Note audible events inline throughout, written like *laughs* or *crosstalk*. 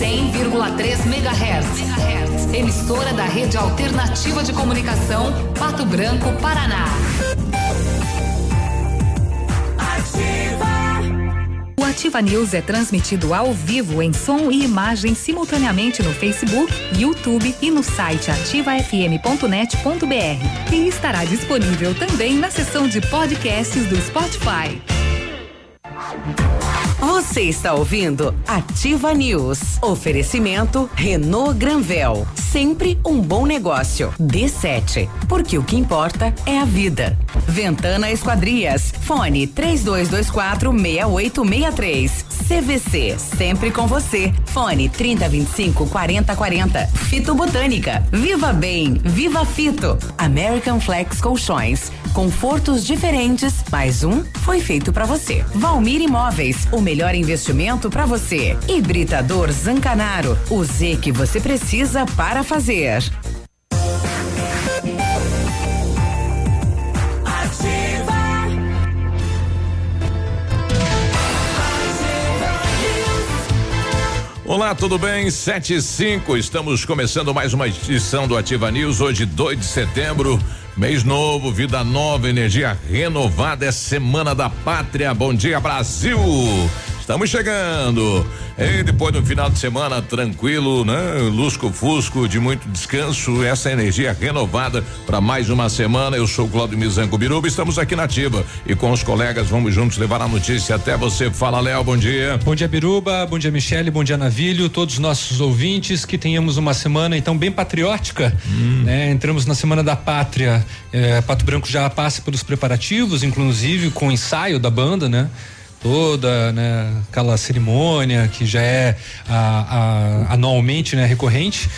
100,3 MHz. Emissora da Rede Alternativa de Comunicação, Pato Branco, Paraná. O Ativa News é transmitido ao vivo em som e imagem simultaneamente no Facebook, YouTube e no site ativafm.net.br. E estará disponível também na seção de podcasts do Spotify. Você está ouvindo Ativa News. Oferecimento Renault Granvel. Sempre um bom negócio. D7. Porque o que importa é a vida. Ventana Esquadrias. Fone 3224 6863. CVC. Sempre com você. Fone 3025 4040. Fito Botânica. Viva Bem. Viva Fito. American Flex Colchões. Confortos diferentes. Mais um foi feito para você. Valmir Imóveis. O melhor investimento para você. Hibridador Zancanaro. O Z que você precisa para fazer. Olá, tudo bem? Sete e cinco, estamos começando mais uma edição do Ativa News, hoje 2 de setembro, mês novo, vida nova, energia renovada, é Semana da Pátria. Bom dia, Brasil! Estamos chegando. E depois do final de semana tranquilo, né? Lusco Fusco, de muito descanso, essa energia renovada para mais uma semana. Eu sou Cláudio Mizanco Biruba, estamos aqui na Ativa e com os colegas vamos juntos levar a notícia até você. Fala, Léo, bom dia. Bom dia, Biruba, bom dia, Michele, bom dia, Navilho, todos os nossos ouvintes, que tenhamos uma semana então bem patriótica, hum. né? Entramos na Semana da Pátria, eh, Pato Branco já passa pelos preparativos, inclusive com o ensaio da banda, né? Toda, né, aquela cerimônia que já é a, a, anualmente, né, recorrente,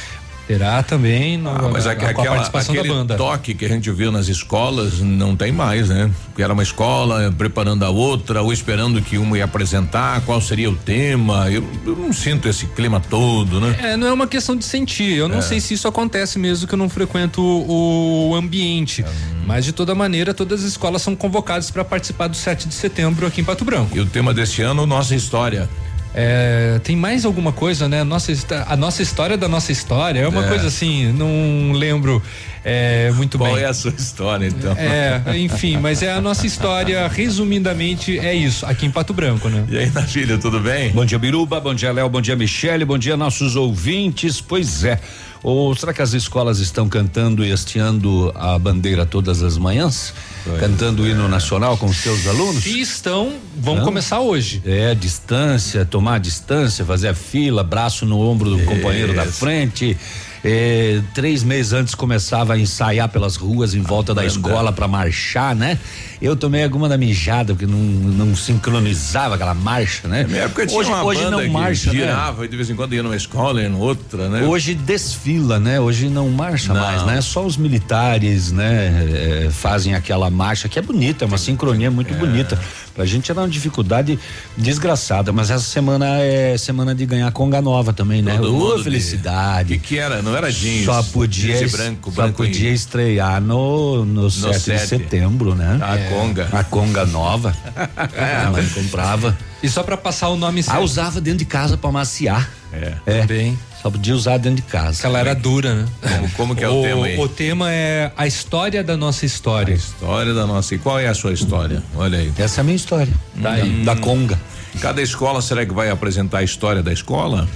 terá também no, ah, mas a, a, aquela, participação da banda. toque que a gente viu nas escolas não tem mais, né? Porque era uma escola preparando a outra ou esperando que uma ia apresentar, qual seria o tema. Eu, eu não sinto esse clima todo, né? É, não é uma questão de sentir. Eu não é. sei se isso acontece mesmo que eu não frequento o, o ambiente. Hum. Mas de toda maneira, todas as escolas são convocadas para participar do 7 de setembro aqui em Pato Branco. E o tema deste ano, nossa história. É, tem mais alguma coisa, né? Nossa, a nossa história da nossa história é uma é. coisa assim, não lembro é, muito Qual bem. Qual é a sua história, então? É, enfim, mas é a nossa história, resumidamente, é isso, aqui em Pato Branco, né? E aí, na filha, tudo bem? Bom dia, Biruba, bom dia, Léo, bom dia, Michele, bom dia, nossos ouvintes. Pois é. Ou será que as escolas estão cantando e hasteando a bandeira todas as manhãs? Pois cantando o hino nacional com os seus alunos? E estão, vão Não? começar hoje. É, distância, tomar distância, fazer a fila, braço no ombro do Isso. companheiro da frente. É, três meses antes começava a ensaiar pelas ruas em volta da escola para marchar, né? Eu tomei alguma da mijada, porque não, não sincronizava aquela marcha, né? Na época tinha hoje, uma hoje não marcha, né? girava né? e de vez em quando ia numa escola e em outra, né? Hoje desfila, né? Hoje não marcha não. mais, né? Só os militares, né? É, fazem aquela marcha que é bonita, é uma sincronia muito é. bonita. Pra gente era uma dificuldade desgraçada, mas essa semana é semana de ganhar conga nova também, né? Ô, felicidade. O que, que, era? Não era jeans. Só podia, jeans branco, branco só podia e... estrear no, no, no 7, 7 de setembro, né? A é. conga. A conga nova. *laughs* é, a mãe comprava. E só para passar o nome certo. Ah, usava dentro de casa para maciar. É. é. Também. Só podia usar dentro de casa. Ela era dura, né? Como, como que é o, *laughs* o, tema aí? O tema é a história da nossa história. A história da nossa. E qual é a sua história? Olha aí. Essa é a minha história. Hum. Da, da Conga. Cada escola será que vai apresentar a história da escola?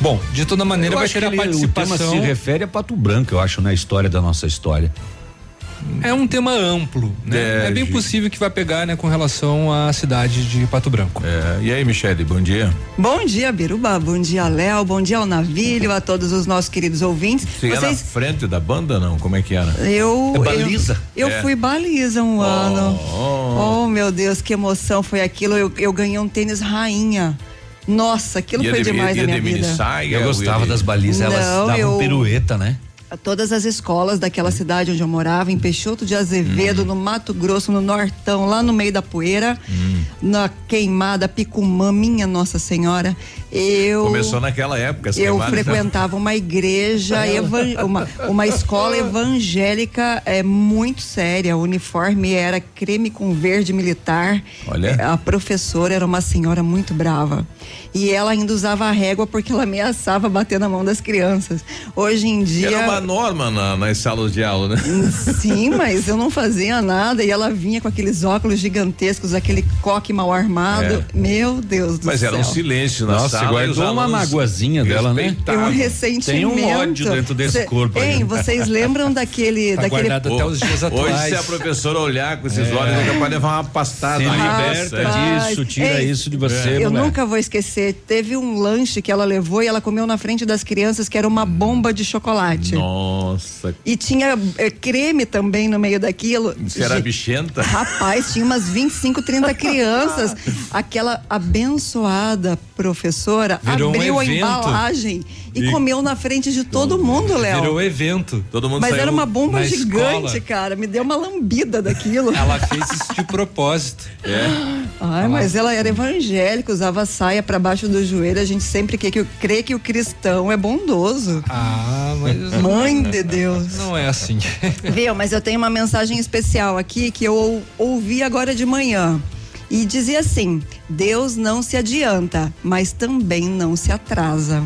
Bom, de toda maneira eu vai ter a participação. O tema se refere a Pato Branco, eu acho, na né? história da nossa história. É um tema amplo, né? É, é bem possível que vai pegar, né, com relação à cidade de Pato Branco. É, e aí, Michele, bom dia. Bom dia, Biruba, bom dia, Léo, bom dia ao Navilho, a todos os nossos queridos ouvintes. Você Vocês... ia na frente da banda, não? Como é que era? Eu... É baliza? Eu, eu é. fui baliza um oh, ano. Oh. oh. meu Deus, que emoção foi aquilo, eu, eu ganhei um tênis rainha. Nossa, aquilo ia foi de, demais ia, na minha de vida. Saia, eu gostava das balizas, elas não, davam eu... pirueta, né? Todas as escolas daquela cidade onde eu morava, em Peixoto de Azevedo, hum. no Mato Grosso, no Nortão, lá no meio da poeira, hum. na queimada, Picumã, minha Nossa Senhora. Eu começou naquela época. Eu né? frequentava uma igreja, uma, uma escola evangélica é muito séria. O uniforme era creme com verde militar. Olha. A professora era uma senhora muito brava. E ela ainda usava a régua porque ela ameaçava bater na mão das crianças. Hoje em dia. Era uma norma na, nas salas de aula, né? *laughs* Sim, mas eu não fazia nada e ela vinha com aqueles óculos gigantescos, aquele coque mal armado. É. Meu Deus do mas céu. Mas era um silêncio na Nossa, sala. Guardou uma magoazinha dela, né? Tem um ressentimento. Tem um ódio dentro desse Cê, corpo. Hein, vocês lembram daquele. Tá daquele... até os dias atuais. Hoje, se a professora olhar com esses é. olhos, é capaz de levar uma pastada. Se liberta disso, tira Ei, isso de você. Eu nunca vou esquecer. Teve um lanche que ela levou e ela comeu na frente das crianças que era uma bomba de chocolate. Nossa. E tinha é, creme também no meio daquilo. Você era bichenta? Rapaz, tinha umas 25, 30 *laughs* crianças. Aquela abençoada professora Virou abriu um a embalagem e, e, comeu na frente de todo mundo, Léo. Virou evento. Todo mundo Mas era uma bomba gigante, escola. cara. Me deu uma lambida daquilo. Ela fez isso de propósito. É. Ai, ela... mas ela era evangélica, usava saia para baixo do joelho. A gente sempre crê que, crê que o cristão é bondoso. Ah, mas. Mãe de Deus. Não é assim. Viu, mas eu tenho uma mensagem especial aqui que eu ouvi agora de manhã. E dizia assim: Deus não se adianta, mas também não se atrasa.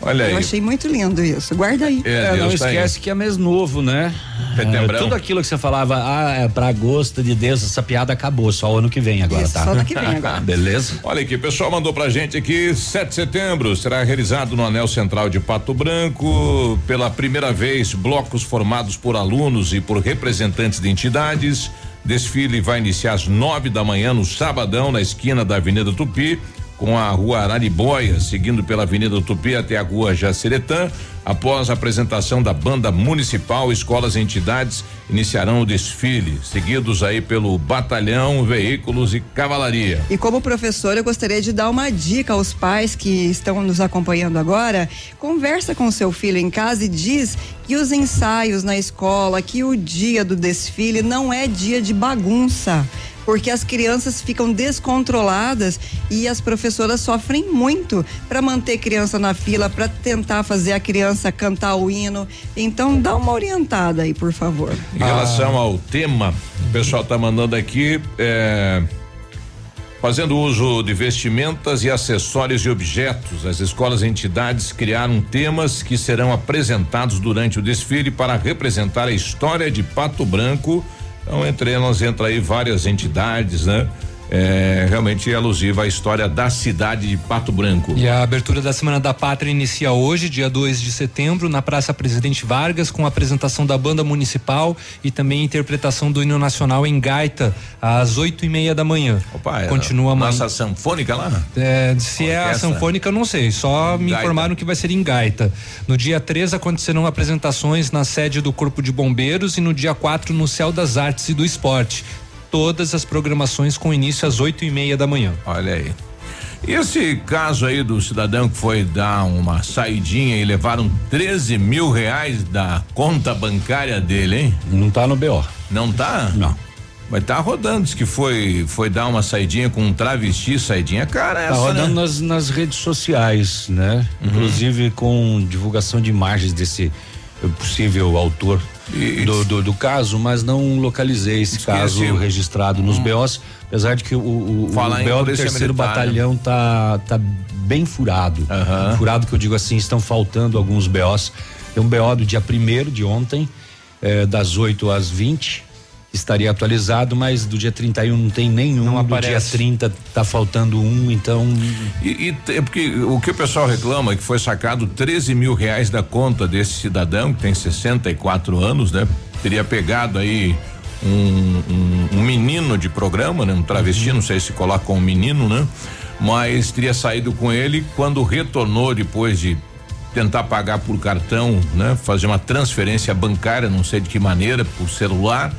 Olha aí. Eu achei muito lindo isso. Guarda aí. É, não tá esquece aí. que é mês novo, né? É, tudo aquilo que você falava, ah, é pra gosto de Deus, essa piada acabou, só o ano que vem agora, isso, tá? Só ano que vem agora. *laughs* Beleza? Olha aqui, o pessoal mandou pra gente aqui, 7 de setembro, será realizado no Anel Central de Pato Branco, pela primeira vez, blocos formados por alunos e por representantes de entidades. Desfile vai iniciar às nove da manhã no sabadão, na esquina da Avenida Tupi com a rua Araribóia, seguindo pela Avenida Tupi até a rua Jaciretã. Após a apresentação da banda municipal, escolas e entidades iniciarão o desfile, seguidos aí pelo batalhão, veículos e cavalaria. E como professor, eu gostaria de dar uma dica aos pais que estão nos acompanhando agora. Conversa com seu filho em casa e diz que os ensaios na escola, que o dia do desfile não é dia de bagunça porque as crianças ficam descontroladas e as professoras sofrem muito para manter criança na fila, para tentar fazer a criança cantar o hino. Então dá uma orientada aí, por favor. Em relação ah. ao tema, o pessoal está mandando aqui. É, Fazendo uso de vestimentas e acessórios e objetos, as escolas e entidades criaram temas que serão apresentados durante o desfile para representar a história de Pato Branco então, entre elas entra aí várias entidades, né? É, realmente alusiva à história da cidade de Pato Branco. E a abertura da Semana da Pátria inicia hoje, dia 2 de setembro, na Praça Presidente Vargas, com a apresentação da banda municipal e também interpretação do hino nacional em Gaita, às oito e meia da manhã. Opa, é Continua amanhã. Nossa sanfônica lá? É, se Orquestra. é a sanfônica, não sei. Só me Gaita. informaram que vai ser em Gaita. No dia 3 acontecerão apresentações na sede do Corpo de Bombeiros e no dia 4 no Céu das Artes e do Esporte todas as programações com início às oito e meia da manhã. Olha aí. E esse caso aí do cidadão que foi dar uma saidinha e levaram 13 mil reais da conta bancária dele, hein? Não tá no BO. Não tá? Não. Mas tá rodando, diz que foi foi dar uma saidinha com um travesti, saidinha cara essa, Tá rodando né? nas, nas redes sociais, né? Uhum. Inclusive com divulgação de imagens desse possível autor do, do, do, caso, mas não localizei esse caso registrado nos hum. BOs, apesar de que o, o, o BO do terceiro militar, batalhão né? tá, tá bem furado. Uhum. Furado que eu digo assim, estão faltando alguns BOs. Tem um BO do dia primeiro de ontem, eh, das 8 às 20 estaria atualizado, mas do dia 31 não tem nenhum. Não do dia 30 tá faltando um, então. E, e é porque o que o pessoal reclama é que foi sacado 13 mil reais da conta desse cidadão, que tem 64 anos, né? Teria pegado aí um, um, um menino de programa, né? Um travesti, uhum. não sei se coloca um menino, né? Mas teria saído com ele quando retornou depois de tentar pagar por cartão, né? Fazer uma transferência bancária, não sei de que maneira, por celular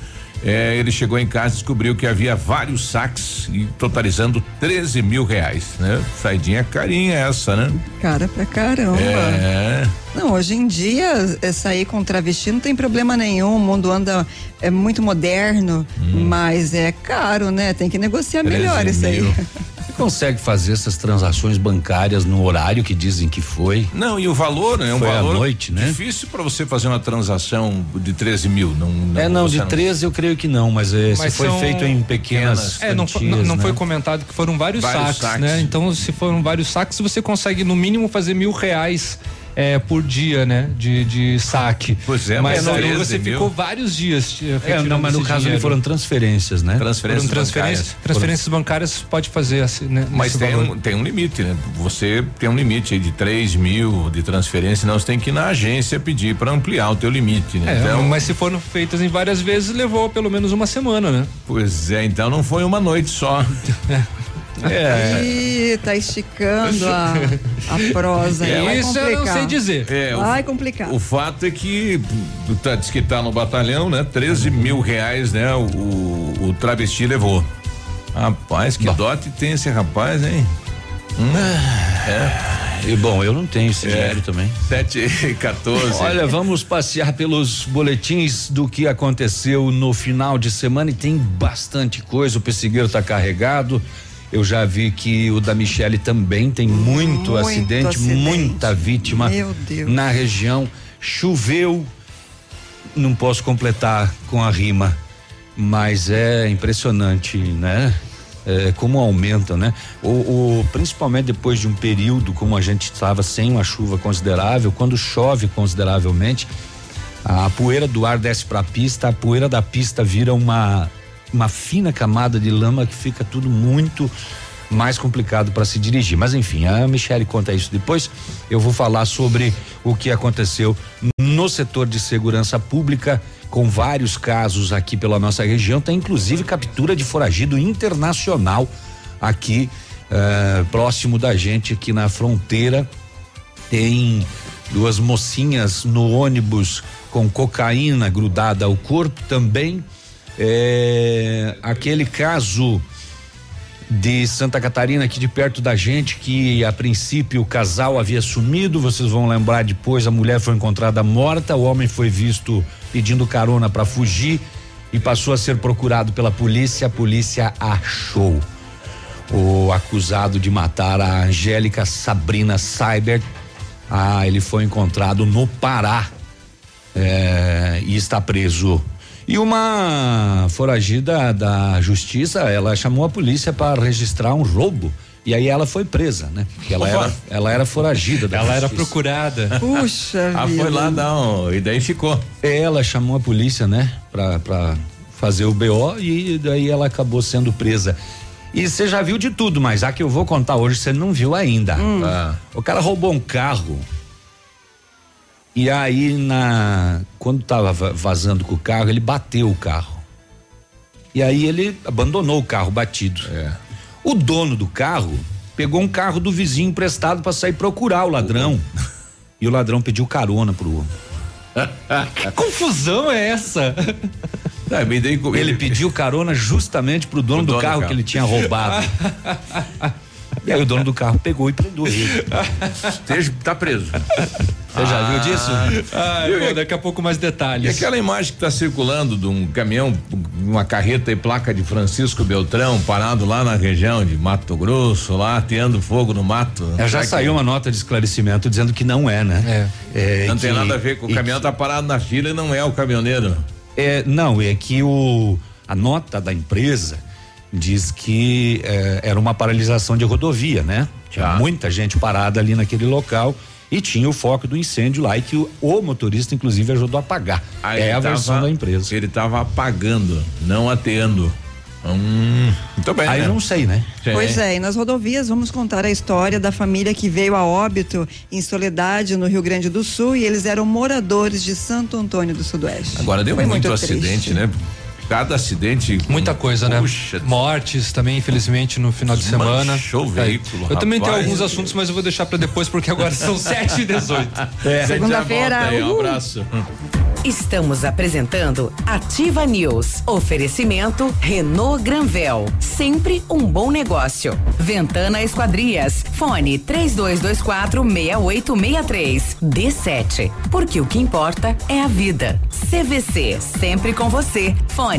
é, ele chegou em casa e descobriu que havia vários saques e totalizando 13 mil reais, né? Saidinha carinha essa, né? Cara pra caramba. É. Não, hoje em dia é, sair com travesti não tem problema nenhum, o mundo anda é muito moderno, hum. mas é caro, né? Tem que negociar melhor isso aí. *laughs* consegue fazer essas transações bancárias no horário que dizem que foi. Não, e o valor, né? Um Foi à valor noite, né? difícil para você fazer uma transação de 13 mil. Não, não, é, não, de 13 eu creio que não, mas, é, Mas se foi são feito em pequenas. É, não, quantias, não, não né? foi comentado que foram vários, Vários saques, saques. né? Então, se foram vários saques, você consegue no mínimo fazer mil reais é, por dia, né? De, de saque. Pois é, mas mas aí 13 você mil. ficou vários dias. eh, É, não, mas no caso ali dinheiro. foram transferências, né? Transferências Foram transferências, bancárias. transferências bancárias pode fazer assim, né? Mas tem valor. um, tem um limite, né? Você tem um limite aí de 3 mil de transferência, senão você tem que ir na agência pedir para ampliar o teu limite, né? É, então, mas se foram feitas em várias vezes, levou pelo menos uma semana, né? Pois é, então não foi uma noite só. *laughs* É. Ih, tá esticando a, a prosa. Vai Isso eu não sei dizer. É, o- Vai complicar. O fato é que tá, diz que tá no batalhão, né? 13 mil reais, né? O, o, o travesti levou. Rapaz, que dote tem esse rapaz, hein? E bom, eu não tenho esse É. dinheiro também. 7 e 14. Olha, vamos passear pelos boletins do que aconteceu no final de semana e tem bastante coisa. O pessegueiro está carregado. Eu já vi que o da Michele também tem muito, Muito acidente, acidente. muita vítima na região. Choveu, não posso completar com a rima, mas é impressionante, né? É, como aumenta, né? O, o- principalmente depois de um período como a gente estava sem uma chuva considerável, quando chove consideravelmente, a poeira do ar desce para a pista, a poeira da pista vira uma uma fina camada de lama que fica tudo muito mais complicado para se dirigir. Mas enfim, a Michele conta isso depois. Eu vou falar sobre o que aconteceu no setor de segurança pública, com vários casos aqui pela nossa região. Tem inclusive captura de foragido internacional aqui eh, próximo da gente, aqui na fronteira. Tem duas mocinhas no ônibus com cocaína grudada ao corpo também. É, aquele caso de Santa Catarina aqui de perto da gente que a princípio o casal havia sumido, vocês vão lembrar depois a mulher foi encontrada morta, o homem foi visto pedindo carona para fugir e passou a ser procurado pela polícia, a polícia achou o acusado de matar a Angélica Sabrina Cyber. Ah, ele foi encontrado no Pará é, e está preso. E uma foragida da justiça, ela chamou a polícia para registrar um roubo. E aí ela foi presa, né? Porque ela Opa. era, ela era foragida da Ela era justiça. procurada. *laughs* Puxa Ah, vida. foi lá dar um, e daí ficou. Ela chamou a polícia, né? Pra, pra fazer o BO e daí ela acabou sendo presa. E você já viu de tudo, mas a que eu vou contar hoje você não viu ainda. Ah, O cara roubou um carro. E aí na quando tava va- vazando com o carro, ele bateu o carro. E aí ele abandonou o carro batido. é. O dono do carro pegou um carro do vizinho emprestado para sair procurar o ladrão. E o ladrão pediu carona pro homem. *laughs* Que confusão é essa? Ah, Ele pediu carona justamente pro dono, Pro do, dono do carro carro. que ele tinha roubado. *laughs* e aí o dono do carro pegou e prendeu ele. *laughs* Esteja, tá preso. Você já viu disso? Ai, bom, daqui a pouco mais E detalhes. aquela imagem que está circulando de um caminhão, uma carreta e placa de Francisco Beltrão parado lá na região de Mato Grosso, lá ateando fogo no mato. É, já Será que saiu uma nota de esclarecimento dizendo que não é, né? É, Não tem que- nada a ver com o e caminhão, tá parado na fila e não é o caminhoneiro. É, não, é que o a nota da empresa diz que é, era uma paralisação de rodovia, né? Tinha muita gente parada ali naquele local e tinha o foco do incêndio lá e que o, o motorista inclusive ajudou a apagar. Aí é ele a versão tava- da empresa. Ele estava apagando, não ateando. Hum, muito bem. Aí né? não sei, né? Pois é, e nas rodovias vamos contar a história da família que veio a óbito em Soledade, no Rio Grande do Sul, e eles eram moradores de Santo Antônio do Sudoeste. Agora deu Foi muito, triste. acidente, né? Cada acidente. com- Muita coisa, né? Puxa, Mortes também, infelizmente, no final de semana. Manchou o É. veículo, Eu também tenho alguns assuntos, mas eu vou deixar pra depois, porque agora são *laughs* 7 e 18 É, Segunda-feira, Um abraço. Estamos apresentando Ativa News. Oferecimento Renault Granvel. Sempre um bom negócio. Ventana Esquadrias. Fone 3224 6863. D7. Porque o que importa é a vida. CVC, sempre com você. Fone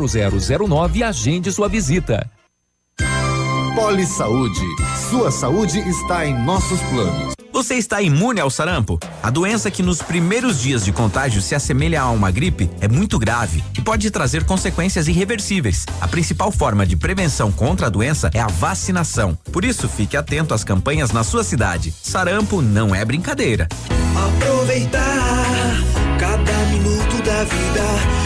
0009 e agende sua visita. Poli Saúde. Sua saúde está em nossos planos. Você está imune ao sarampo? A doença que nos primeiros dias de contágio se assemelha a uma gripe é muito grave e pode trazer consequências irreversíveis. A principal forma de prevenção contra a doença é a vacinação. Por isso, fique atento às campanhas na sua cidade. Sarampo não é brincadeira. Aproveitar cada minuto da vida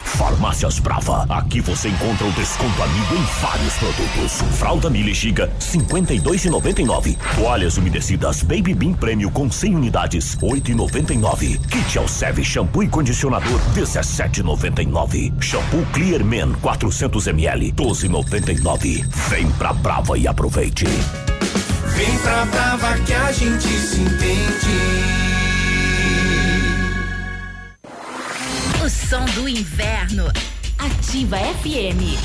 Farmácias Brava. Aqui você encontra o desconto amigo em vários produtos. Fralda Giga, 52,99. Toalhas umedecidas Baby Bean Prêmio com 100 unidades, 8,99. Kit Alceve shampoo e condicionador, 17,99. Shampoo Clear Men 400 ml, 12,99. Vem pra Brava e aproveite. Vem pra Brava que a gente se entende. Som do inverno. Ativa FM.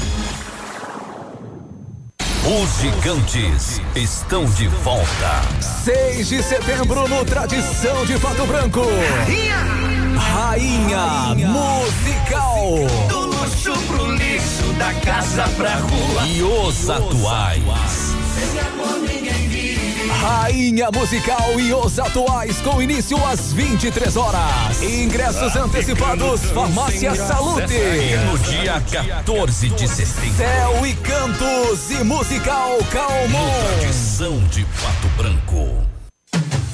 Os gigantes estão de volta. 6 de setembro no Tradição de Pato Branco. Rainha, Rainha Musical. Do luxo pro lixo, da casa pra rua. E os atuais. Rainha Musical e os atuais com início às 23 horas. Ingressos antecipados Farmácia Salute. No dia 14 de setembro. Céu e Cantos e Musical Calmon. Tradição de Pato Branco.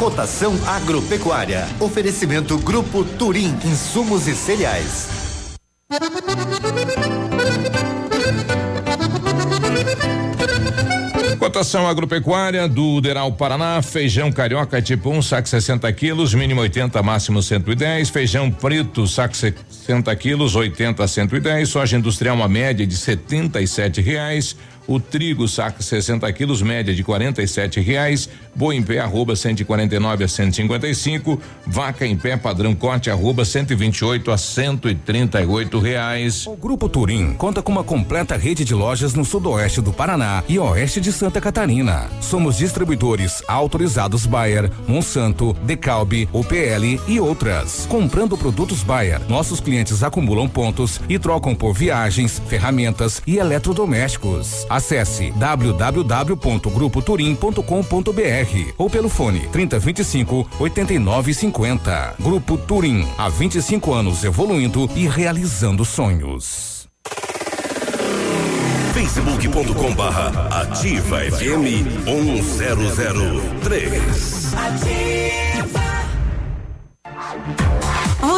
Cotação agropecuária. Oferecimento Grupo Turim, insumos e cereais. Cotação agropecuária do Deral Paraná, feijão carioca tipo 1, um, saco 60 quilos, mínimo 80, máximo 110. Feijão preto, saco 60 quilos, 80 a 110. Soja industrial, uma média de 77 reais. O trigo saco 60 quilos, média de 47 reais. Boi em pé, arroba 149 a 155. Vaca em pé, padrão corte, arroba 128 a 138 reais. O Grupo Turim conta com uma completa rede de lojas no sudoeste do Paraná e oeste de Santa Catarina. Somos distribuidores autorizados Bayer, Monsanto, Decalbe, UPL e outras. Comprando produtos Bayer, nossos clientes acumulam pontos e trocam por viagens, ferramentas e eletrodomésticos. Acesse www.grupoturim.com.br ou pelo fone 3025 8950. Grupo Turim, há 25 anos evoluindo e realizando sonhos. facebook.com barra ativa FM 1003. Ativa.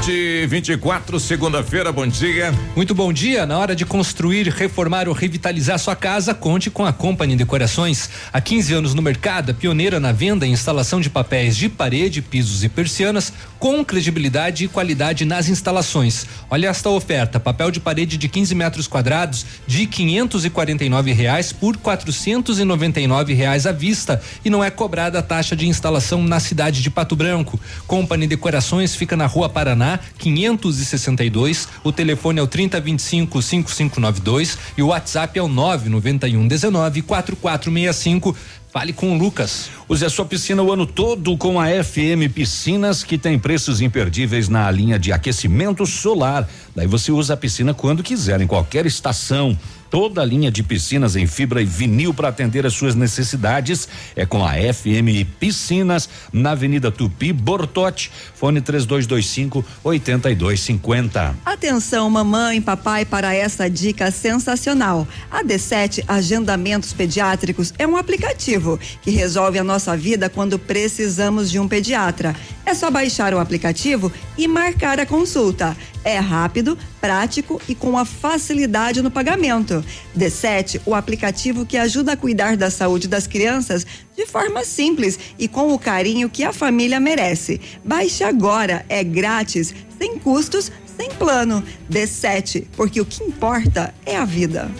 Sete vinte e quatro, segunda-feira, bom dia. Muito bom dia. Na hora de construir, reformar ou revitalizar sua casa, conte com a Company Decorações. Há 15 anos no mercado, pioneira na venda e instalação de papéis de parede, pisos e persianas, com credibilidade e qualidade nas instalações. Olha esta oferta: papel de parede de 15 metros quadrados de 549 reais por 499 reais à vista e não é cobrada a taxa de instalação na cidade de Pato Branco. Company Decorações fica na Rua Paraná, 562. O telefone é o 3025 5592 e o WhatsApp é o 991 19 4465. Fale com o Lucas. Use a sua piscina o ano todo com a FM Piscinas, que tem preços imperdíveis na linha de aquecimento solar. Daí você usa a piscina quando quiser, em qualquer estação. Toda a linha de piscinas em fibra e vinil para atender as suas necessidades é com a FM Piscinas, na Avenida Tupi Bortote, fone 3225 8250. Atenção, mamãe, papai, para essa dica sensacional. A D7 Agendamentos Pediátricos é um aplicativo que resolve a nossa vida quando precisamos de um pediatra. É só baixar o aplicativo e marcar a consulta. É rápido, prático e com a facilidade no pagamento. D7, o aplicativo que ajuda a cuidar da saúde das crianças de forma simples e com o carinho que a família merece. Baixe agora, é grátis, sem custos, sem plano. D7, porque o que importa é a vida.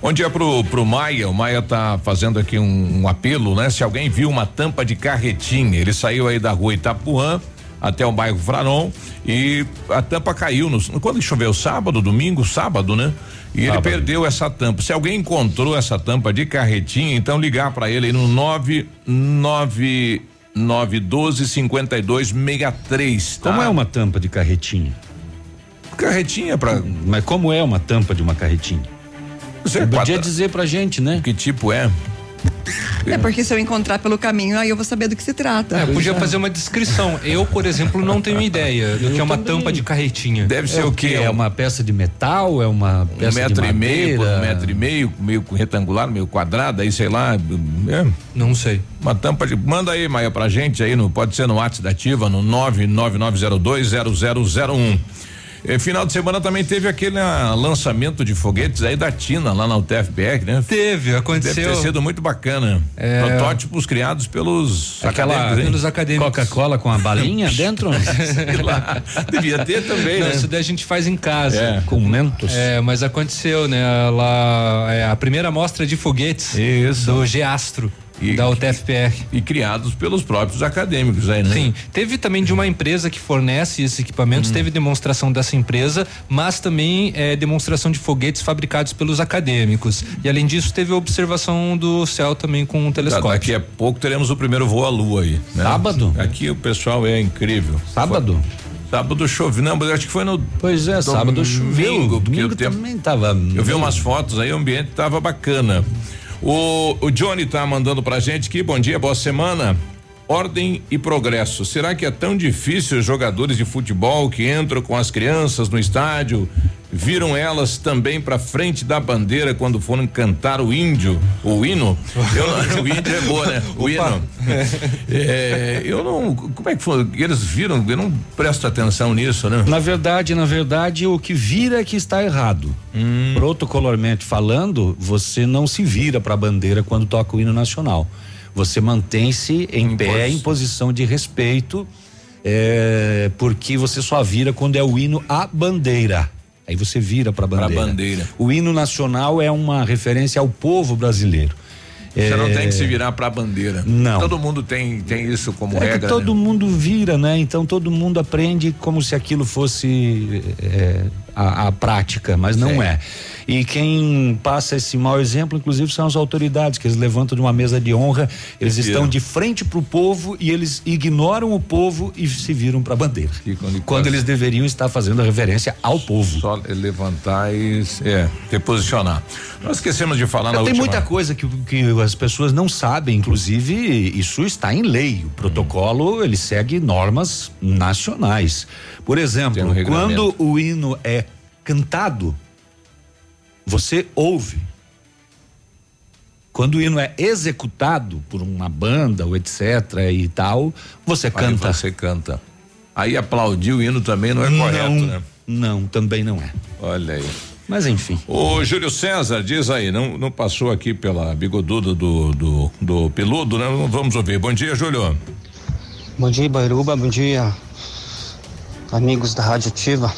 Bom dia pro, pro Maia. O Maia tá fazendo aqui um, um, apelo, né? Se alguém viu uma tampa de carretinha, ele saiu aí da rua Itapuã até o bairro Fraron e a tampa caiu no, quando choveu sábado, domingo, sábado, né? E ele perdeu essa tampa. Se alguém encontrou essa tampa de carretinha, então ligar para ele aí no 99 912 5263. Tá? Como é uma tampa de carretinha? Carretinha para. Mas como é uma tampa de uma carretinha? Você podia dizer pra gente, né? Que tipo é? É porque se eu encontrar pelo caminho, aí eu vou saber do que se trata. É, podia fazer uma descrição. Eu, por exemplo, não tenho ideia do que é uma também. tampa de carretinha. Deve ser é o quê? É uma peça de metal? É uma peça um metro de e meio por um metro e meio, meio retangular, meio quadrado, aí sei lá. É. Não sei. Uma tampa de. Manda aí, Maia, pra gente aí, no, pode ser no WhatsApp da Ativa, no 999020001. E, final de semana também teve aquele ah, lançamento de foguetes aí da Tina lá na UTFPR, né? Teve, aconteceu. Deve ter sido muito bacana. É. Protótipos criados pelos Aquela, acadêmicos. Pelos acadêmicos. Coca-Cola com a balinha *laughs* dentro? Sei lá. *laughs* Devia ter também, Não, né? Isso daí a gente faz em casa. É. Com mentos. É, mas aconteceu, né? Lá, é, a primeira mostra de foguetes Isso. do Geastro. E, da UTFPR. E, e, criados pelos próprios acadêmicos aí, né? Sim. Teve também de uma empresa que fornece esses equipamentos, hum. teve demonstração dessa empresa, mas também é, demonstração de foguetes fabricados pelos acadêmicos. E além disso, teve observação do céu também com um telescópio. Daqui a pouco teremos o primeiro voo à lua aí. Né? Sábado? Aqui o pessoal é incrível. Sábado? Sábado choveu, não, mas acho que foi no. Pois é, sábado choveu. Porque o tempo também tava. Eu vi umas fotos aí, o ambiente tava bacana. O, o Johnny tá mandando pra gente que bom dia, boa semana. Ordem e progresso. Será que é tão difícil os jogadores de futebol que entram com as crianças no estádio viram elas também para frente da bandeira quando foram cantar o índio, o hino? Eu, *laughs* o índio é boa, né? O Opa. hino. É, eu não. Como é que foi? Eles viram? Eu não presto atenção nisso, né? Na verdade, na verdade, o que vira é que está errado. Hum. Protocolarmente falando, você não se vira para a bandeira quando toca o hino nacional. Você mantém-se em, em pé, em posição de respeito, é, porque você só vira quando é o hino à bandeira. Aí você vira para a bandeira. bandeira. O hino nacional é uma referência ao povo brasileiro. Você não É, tem que se virar pra bandeira. Não. Todo mundo tem, tem isso como É que regra. todo né? mundo vira, né? Então todo mundo aprende como se aquilo fosse é, a, a prática, mas não é. E quem passa esse mau exemplo, inclusive, são as autoridades, que eles levantam de uma mesa de honra, eles estão de frente pro povo e eles ignoram o povo e se viram pra bandeira. Quando eles deveriam estar fazendo a reverência ao povo. Só levantar e é, se posicionar. Nós esquecemos de falar na Tem última. muita coisa que, que as pessoas não sabem, inclusive isso está em lei. O protocolo ele segue normas nacionais. Por exemplo, um quando o hino é cantado, você ouve. Quando o hino é executado por uma banda ou etc e tal, você Aí canta. Você canta. Aí aplaudir o hino também não é correto, não, né? Não, também não é. Olha aí. Mas enfim. O Júlio César diz aí, não, não passou aqui pela bigoduda do, do, do peludo, né? Vamos ouvir. Bom dia, Júlio. Bom dia, Bairuba. Bom dia, amigos da Rádio Ativa.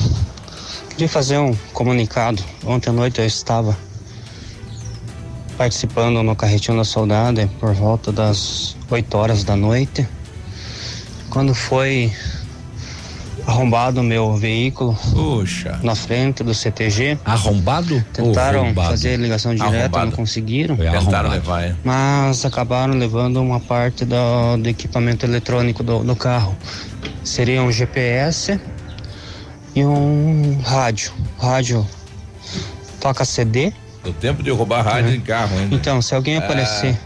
Queria fazer um comunicado. Ontem à noite eu estava participando no Carretinho da Soldada por volta das 8 horas da noite. Quando foi arrombado o meu veículo Puxa. na frente do CTG. Arrombado? Tentaram Ou roubado? fazer ligação direta, Arrombado. não conseguiram. Foi Tentaram arrombado. levar, é. mas acabaram levando uma parte do, do equipamento eletrônico do, do carro. Seria um GPS e um rádio. Rádio toca CD. O tempo de roubar rádio em carro ainda. Então, se alguém Ah. aparecer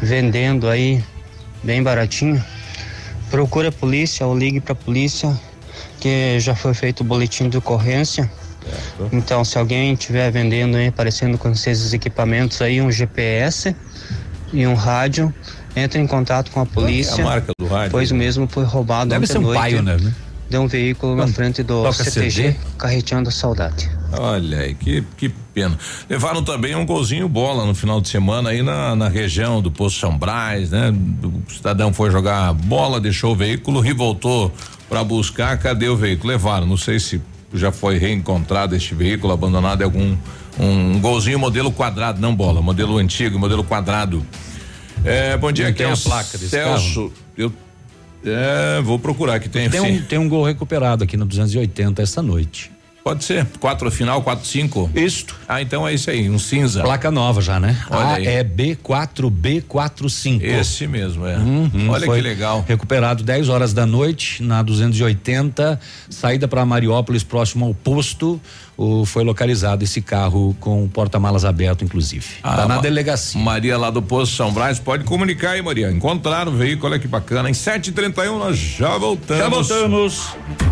vendendo aí bem baratinho, procure a polícia ou ligue para a polícia, que já foi feito o boletim de ocorrência. Então, se alguém estiver vendendo aí, aparecendo com esses equipamentos aí, um GPS e um rádio, entre em contato com a polícia. É a marca do rádio? Pois o mesmo foi roubado Deve ontem ser um noite Pioneer, né? De um veículo na frente do CTG, CD? carreteando a saudade. Olha aí, que, que pena. Levaram também um golzinho bola no final de semana aí na, na região do Poço São Brás, né? O cidadão foi jogar bola, deixou o veículo e voltou para buscar. Cadê o veículo? Levaram. Não sei se já foi reencontrado este veículo abandonado em algum um golzinho modelo quadrado, não bola, modelo antigo, modelo quadrado. É, bom dia, Não aqui tem é o a placa desse Celso. Eu é, vou procurar que tem, Tem um, tem um gol recuperado aqui no 280 esta noite. Pode ser. Quatro final, quatro cinco. Isto. Ah, então é isso aí, um cinza. Placa nova já, né? Olha A aí. é B4B45. Esse mesmo, é. Uhum, Olha que legal. Recuperado 10 horas da noite na 280, saída para Mariópolis, próximo ao posto. O, foi localizado esse carro com o porta-malas aberto, inclusive. tá na delegacia. Maria lá do Poço São Brás, pode comunicar aí, Maria. Encontraram o veículo, olha que bacana. Em 7h31 nós já voltamos. Já voltamos.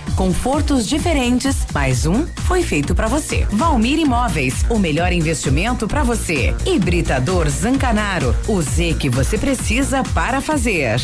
Confortos diferentes. Mais um foi feito para você. Valmir Imóveis. O melhor investimento para você. Hibridador Zancanaro. O Z que você precisa para fazer.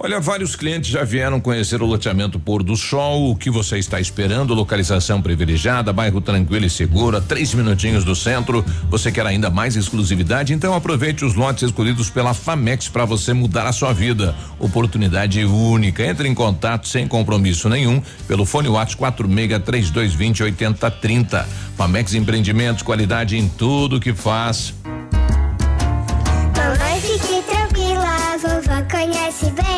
Olha, vários clientes já vieram conhecer o loteamento Pôr do Sol. O que você está esperando? Localização privilegiada, bairro tranquilo e seguro, a três minutinhos do centro. Você quer ainda mais exclusividade? Então aproveite os lotes escolhidos pela Famex para você mudar a sua vida. Oportunidade única. Entre em contato sem compromisso nenhum pelo fone WhatsApp 46 3220 8030. Famex Empreendimentos, qualidade em tudo que faz. Mamãe, fique tranquila, vovó conhece bem.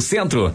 Centro.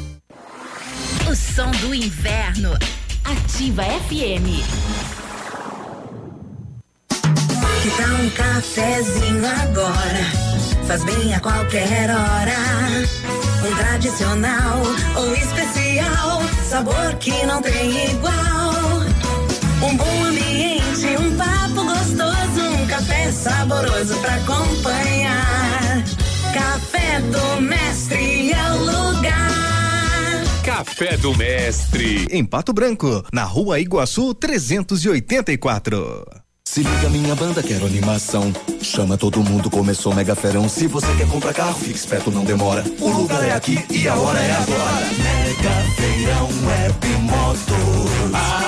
O som do inverno. Ativa FM. Que tal um cafezinho agora? Faz bem a qualquer hora. Um tradicional ou especial, sabor que não tem igual. Um bom ambiente, um papo gostoso, um café saboroso pra acompanhar. Café do Mestre. Café do Mestre. Em Pato Branco, na rua Iguaçu 384. Se liga minha banda, quero animação. Chama todo mundo, começou mega ferão. Se você quer comprar carro, fique esperto, não demora. O lugar é aqui e a hora é agora. Mega feirão web motor. A hora é agora.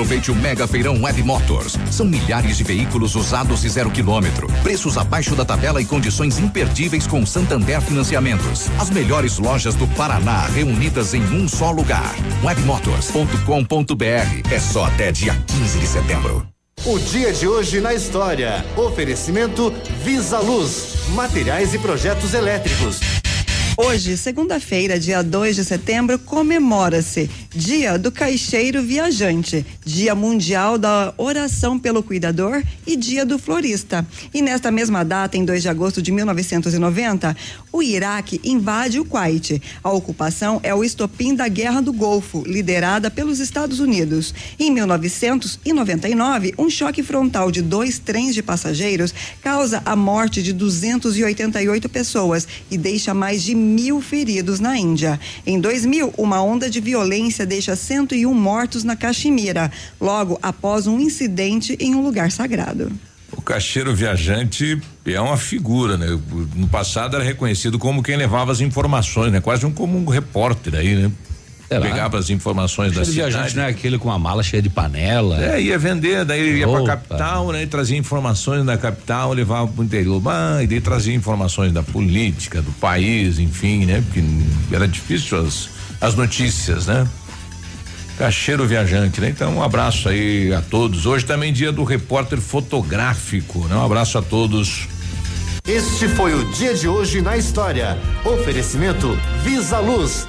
Aproveite o Mega Feirão Web Motors. São milhares de veículos usados e zero quilômetro. Preços abaixo da tabela e condições imperdíveis com Santander Financiamentos. As melhores lojas do Paraná reunidas em um só lugar. Webmotors.com.br. É só até dia 15 de setembro. O dia de hoje na história. Oferecimento Visa Luz. Materiais e projetos elétricos. Hoje, segunda-feira, dia 2 de setembro, comemora-se Dia do Caixeiro Viajante, Dia Mundial da Oração pelo Cuidador e Dia do Florista. E nesta mesma data, em 2 de agosto de 1990, o Iraque invade o Kuwait. A ocupação é o estopim da Guerra do Golfo, liderada pelos Estados Unidos. Em 1999, um choque frontal de dois trens de passageiros causa a morte de 288 pessoas e deixa mais de mil feridos na Índia. Em 2000, uma onda de violência deixa 101 mortos na Caxemira, logo após um incidente em um lugar sagrado. O caixeiro viajante é uma figura, né? No passado era reconhecido como quem levava as informações, né? Quase um como um repórter aí, né? Sei lá. Pegava as informações da cidade. viajante não é aquele com a mala cheia de panela. É, ia vender, daí ia pra capital, né? E trazia informações da capital, levava pro interior. Ah, e daí trazia informações da política, do país, enfim, né? Porque era difícil as, as notícias, né? Cacheiro viajante, né? Então, um abraço aí a todos. Hoje também dia do repórter fotográfico, né? Um abraço a todos. Este foi o dia de hoje na história. Oferecimento Visa Luz.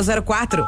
6004.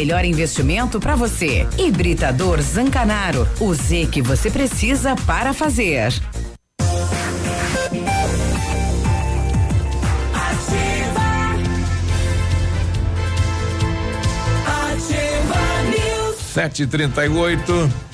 melhor investimento para você. Hibridador Zancanaro. O Z que você precisa para fazer. Sete e trinta e oito.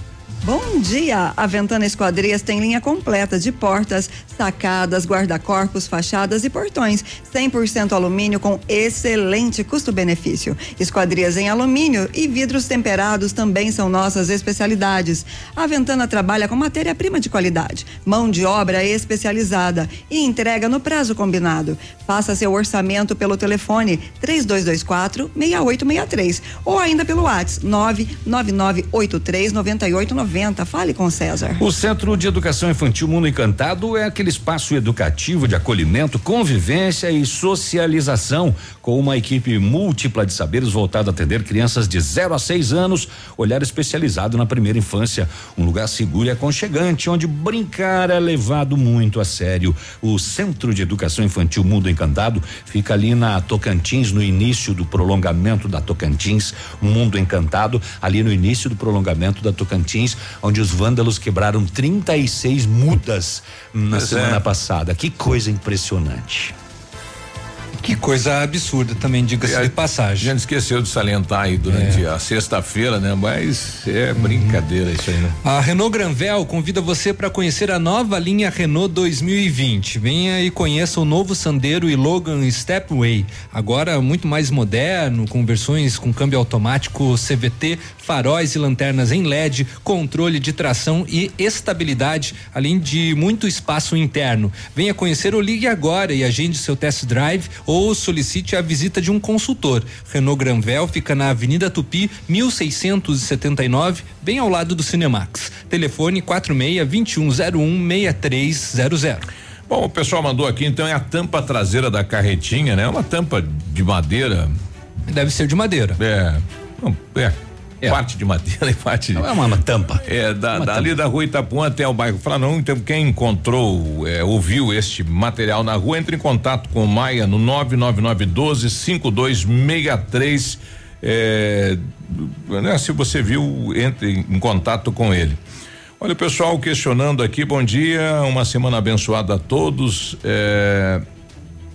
Bom dia! A Ventana Esquadrias tem linha completa de portas, sacadas, guarda-corpos, fachadas e portões. 100% alumínio com excelente custo-benefício. Esquadrias em alumínio e vidros temperados também são nossas especialidades. A Ventana trabalha com matéria-prima de qualidade, mão de obra especializada e entrega no prazo combinado. Faça seu orçamento pelo telefone 3224 6863 ou ainda pelo WhatsApp 99983 9890. Fale com César. O Centro de Educação Infantil Mundo Encantado é aquele espaço educativo de acolhimento, convivência e socialização, com uma equipe múltipla de saberes voltada a atender crianças de 0 a 6 anos, olhar especializado na primeira infância. Um lugar seguro e aconchegante, onde brincar é levado muito a sério. O Centro de Educação Infantil Mundo Encantado fica ali na Tocantins, no início do prolongamento da Tocantins, Mundo Encantado, ali no início do prolongamento da Tocantins, onde os vândalos quebraram 36 mudas na Pois semana é. passada. Que coisa impressionante. Que coisa absurda também, diga-se de passagem. A gente esqueceu de salientar aí durante É. a sexta-feira, né? Mas é brincadeira isso aí, né? A Renault Granvel convida você para conhecer a nova linha Renault 2020. Venha e conheça o novo Sandero e Logan Stepway. Agora muito mais moderno, com versões com câmbio automático CVT, faróis e lanternas em LED, controle de tração e estabilidade, além de muito espaço interno. Venha conhecer ou ligue agora e agende seu test drive ou solicite a visita de um consultor. Renault Granvel fica na Avenida Tupi, 1679, bem ao lado do Cinemax. Telefone 46 2101 6300. Bom, o pessoal mandou aqui, então é a tampa traseira da carretinha, né? Uma tampa de madeira. Deve ser de madeira. É. Não, é. Parte de madeira *laughs* e parte de. É uma, tampa. É, da, Uma dali tampa. da rua Itapuã até o bairro Franão. Então, quem encontrou, é, ouviu este material na rua, entre em contato com o Maia no 99912 5263. É, né, se você viu, entre em contato com ele. Olha o pessoal questionando aqui, bom dia, uma semana abençoada a todos. É,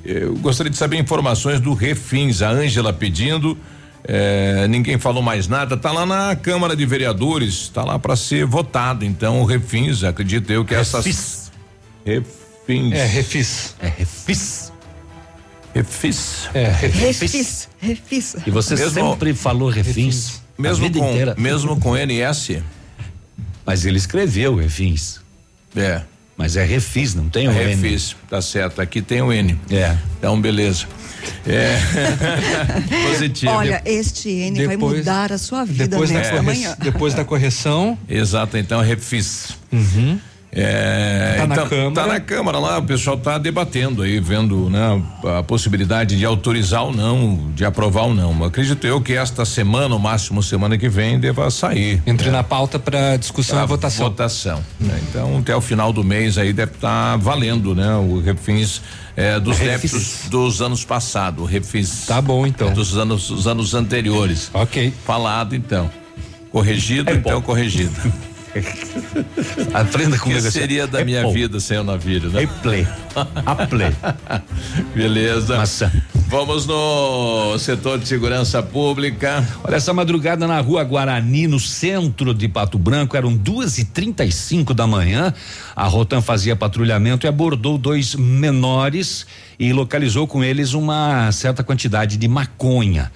eu gostaria de saber informações do Refins, a Ângela pedindo. É, ninguém falou mais nada, tá lá na Câmara de Vereadores, tá lá para ser votado. Então, o Refins, acredito eu que essas. Refis. Refins. É, refis. É refis. Refis. É, Refis, refis. E você Mesmo- sempre falou refins. Mesmo vida com, inteira. mesmo com NS. Mas ele escreveu refins. É. Mas é refis, não tem o N. Refis, tá certo. Aqui tem o N. É. Então, beleza. É. *laughs* Positivo. Olha, este N vai Depois- mudar a sua vida Depois da, nesta corre- manhã. depois da correção. Exato, então refis. É, Tá na então, Câmara. Tá na Câmara lá, o pessoal tá debatendo aí, vendo né, a possibilidade de autorizar ou não, de aprovar ou não. Acredito eu que esta semana, ou máximo semana que vem, deva sair. Entre na pauta para discussão Pra e votação. votação, né? Então, até o final do mês aí deve estar valendo, né? O refins é, dos Refis. débitos dos anos passados, refis. Tá bom, então. Dos anos, os anos anteriores. Ok. Falado, então. Corrigido, então corrigido. *laughs* *laughs* Aprenda O que comigo. assim. seria da É minha vida sem o navio, né? Replay. A play. *laughs* Beleza. Maçã. Vamos no setor de segurança pública. Olha, essa madrugada na rua Guarani, no centro de Pato Branco, eram duas e trinta e cinco da manhã. A Rotan fazia patrulhamento e abordou dois menores e localizou com eles uma certa quantidade de maconha.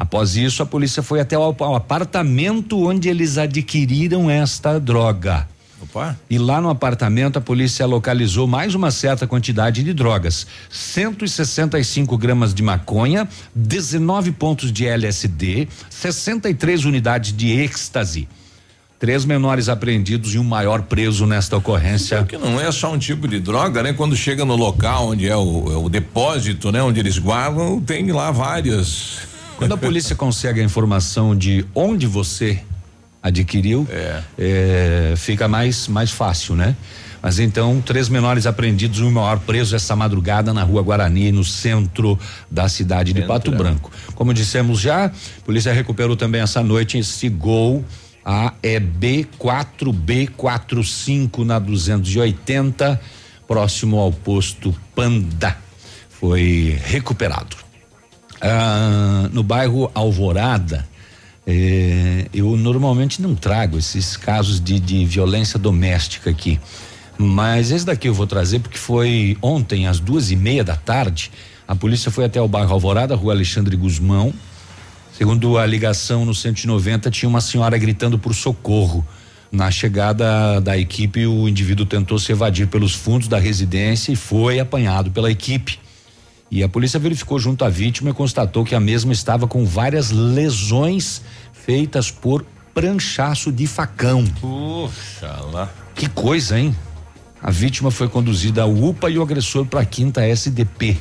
Após isso, a polícia foi até o, apartamento onde eles adquiriram esta droga. Opa. E lá no apartamento a polícia localizou mais uma certa quantidade de drogas: 165 gramas de maconha, 19 pontos de LSD, 63 unidades de êxtase. Três menores apreendidos e um maior preso nesta ocorrência. Que não é só um tipo de droga, né? Quando chega no local onde é o, é o depósito, né? Onde eles guardam, tem lá várias. Quando a polícia consegue a informação de onde você adquiriu, é. fica mais mais fácil, né? Mas então, três menores apreendidos e um maior preso essa madrugada na rua Guarani, no centro da cidade de Pato Branco. Como dissemos já, a polícia recuperou também essa noite esse gol a EB 4B45 na 280, próximo ao posto Panda. Foi recuperado. Ah, no bairro Alvorada, eh, eu normalmente não trago esses casos de, de violência doméstica aqui. Mas esse daqui eu vou trazer porque foi ontem, às duas e meia da tarde. A polícia foi até o bairro Alvorada, rua Alexandre Guzmão. Segundo a ligação no 190, tinha uma senhora gritando por socorro. Na chegada da equipe, o indivíduo tentou se evadir pelos fundos da residência e foi apanhado pela equipe. E a polícia verificou junto à vítima e constatou que a mesma estava com várias lesões feitas por pranchaço de facão. Puxa lá. Que coisa, hein? A vítima foi conduzida ao UPA e o agressor para a quinta SDP.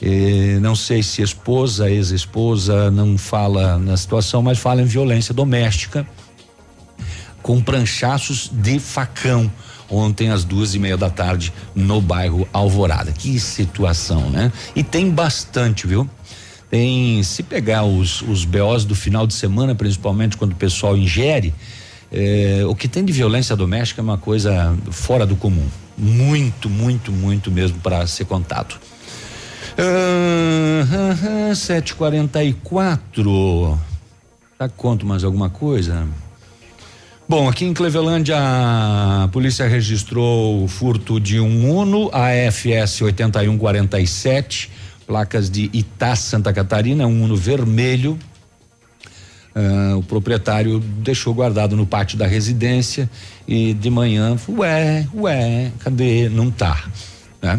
Eh, não sei se esposa, ex-esposa, não fala na situação, mas fala em violência doméstica com pranchaços de facão ontem às duas e meia da tarde no bairro Alvorada. Que situação, né? E tem bastante, viu? Tem, se pegar os, os BOs do final de semana, principalmente quando o pessoal ingere, eh, o que tem de violência doméstica é uma coisa fora do comum. Muito, muito, muito mesmo para ser contado. Uh, 744. Tá conto mais alguma coisa? Bom, aqui em Clevelândia a polícia registrou o furto de um Uno AFS 8147, placas de Itá, Santa Catarina, um Uno vermelho. Uh, o proprietário deixou guardado no pátio da residência e de manhã, ué, ué, cadê? Não tá, né?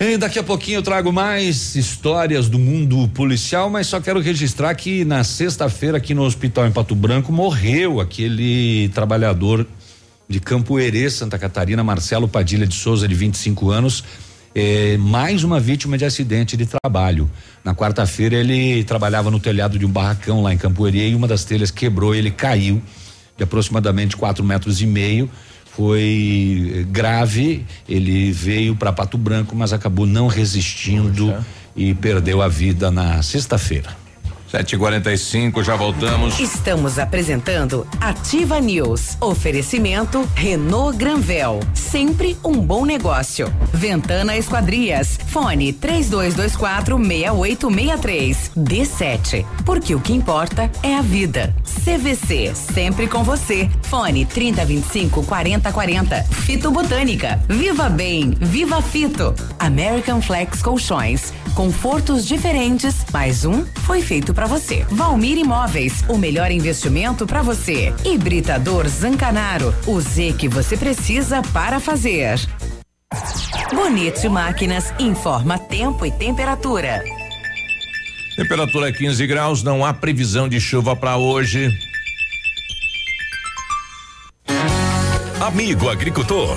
E daqui a pouquinho eu trago mais histórias do mundo policial, mas só quero registrar que na sexta-feira aqui no hospital em Pato Branco morreu aquele trabalhador de Campo Herê, Santa Catarina, Marcelo Padilha de Souza, de 25 anos, eh, mais uma vítima de acidente de trabalho. Na quarta-feira ele trabalhava no telhado de um barracão lá em Campo Herê e uma das telhas quebrou, ele caiu de aproximadamente quatro metros e meio foi grave. Ele veio para Pato Branco, mas acabou não resistindo Poxa. e perdeu a vida na sexta-feira. 7h45, já voltamos. Estamos apresentando Ativa News. Oferecimento Renault Granvel. Sempre um bom negócio. Ventana Esquadrias. Fone 3224 6863. D7. Porque o que importa é a vida. CVC. Sempre com você. Fone 3025 4040. Fito Botânica. Viva Bem. Viva Fito. American Flex Colchões. Confortos diferentes. Mais um foi feito para você. Valmir Imóveis, o melhor investimento para você. Hibridador Zancanaro, o Z que você precisa para fazer. Bonito Máquinas informa tempo e temperatura. Temperatura é 15 graus, não há previsão de chuva para hoje. Amigo agricultor,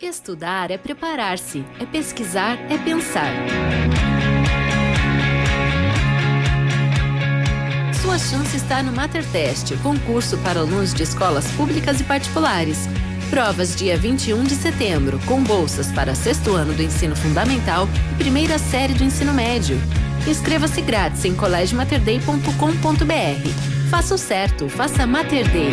Estudar é preparar-se, é pesquisar, é pensar. Sua chance está no Mater Test, concurso para alunos de escolas públicas e particulares. Provas dia 21 de setembro, com bolsas para sexto ano do ensino fundamental e primeira série do ensino médio. Inscreva-se grátis em colégiomaterday.com.br. Faça o certo, faça Mater Day.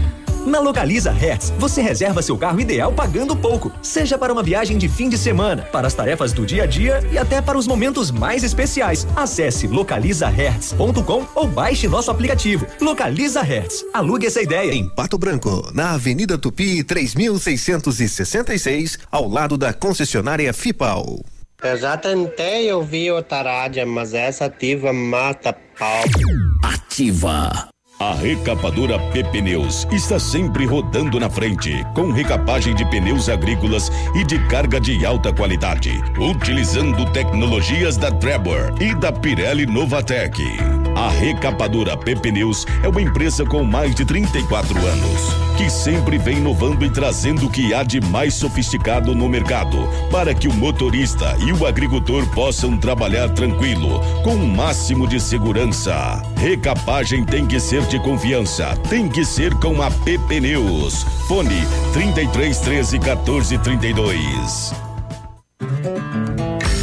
Na Localiza Hertz, você reserva seu carro ideal pagando pouco, seja para uma viagem de fim de semana, para as tarefas do dia a dia e até para os momentos mais especiais. Acesse localizahertz.com ou baixe nosso aplicativo. Localiza Hertz. Alugue essa ideia. Em Pato Branco, na Avenida Tupi, 3666, ao lado da concessionária Fipal. Eu já tentei ouvir outra rádio, mas essa ativa mata pau. Ativa. A recapadora PP Neus está sempre rodando na frente, com recapagem de pneus agrícolas e de carga de alta qualidade, utilizando tecnologias da Trevor e da Pirelli Novatec. A recapadora PP Neus é uma empresa com mais de 34 anos, que sempre vem inovando e trazendo o que há de mais sofisticado no mercado, para que o motorista e o agricultor possam trabalhar tranquilo, com o máximo de segurança. Recapagem tem que ser de confiança, tem que ser com a PP Neus. Fone 33 13 14 32.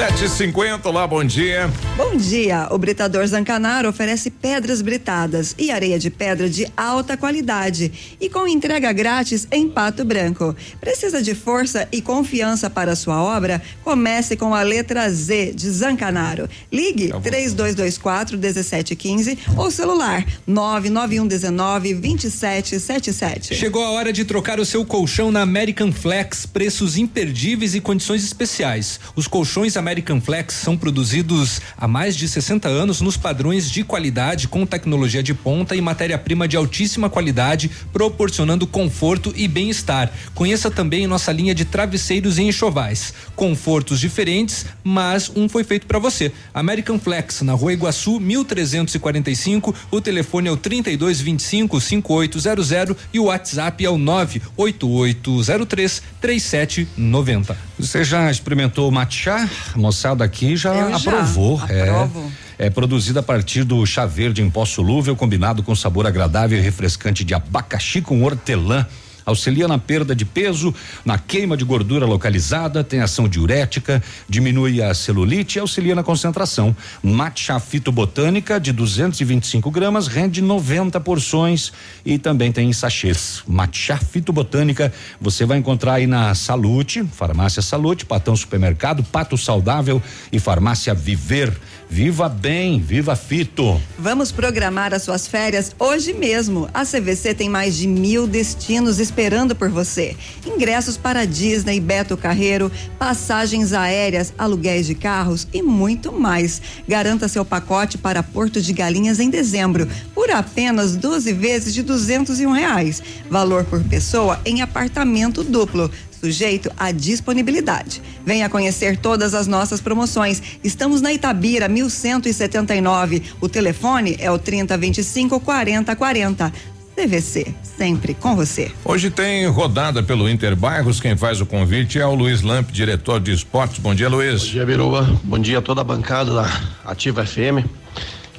750, olá, bom dia. Bom dia. O Britador Zancanaro oferece pedras britadas e areia de pedra de alta qualidade e com entrega grátis em Pato Branco. Precisa de força e confiança para sua obra? Comece com a letra Z de Zancanaro. Ligue 3224 1715 ou celular 991 19 2777. Chegou a hora de trocar o seu colchão na American Flex, preços imperdíveis e condições especiais. Os colchões American Flex são produzidos há mais de 60 anos nos padrões de qualidade com tecnologia de ponta e matéria-prima de altíssima qualidade, proporcionando conforto e bem-estar. Conheça também nossa linha de travesseiros e enxovais. Confortos diferentes, mas um foi feito para você. American Flex, na Rua Iguaçu, 1345. O telefone é o 3225 5800 e o WhatsApp é o 98803 3790. Você já experimentou matcha? Moçada aqui já Eu já aprovou. aprovo. É, é produzido a partir do chá verde em pó solúvel, combinado com sabor agradável e refrescante de abacaxi com hortelã. Auxilia na perda de peso, na queima de gordura localizada, tem ação diurética, diminui a celulite e auxilia na concentração. Matcha fitobotânica de 225 gramas rende 90 porções e também tem em sachês. Matcha fitobotânica você vai encontrar aí na Salute, Farmácia Salute, Patão Supermercado, Pato Saudável e Farmácia Viver. Viva bem, viva fito. Vamos programar as suas férias hoje mesmo. A CVC tem mais de mil destinos esperando por você. Ingressos para Disney, Beto Carreiro, passagens aéreas, aluguéis de carros e muito mais. Garanta seu pacote para Porto de Galinhas em dezembro por apenas 12 vezes de duzentos e um reais. Valor por pessoa em apartamento duplo sujeito à disponibilidade. Venha conhecer todas as nossas promoções. Estamos na Itabira, 1179. O telefone é o 3025 4040. TVC, sempre com você. Hoje tem rodada pelo Interbairros. Quem faz o convite é o Luiz Lamp, diretor de esportes. Bom dia, Luiz. Bom dia, Biruba. Bom dia a toda a bancada da Ativa FM.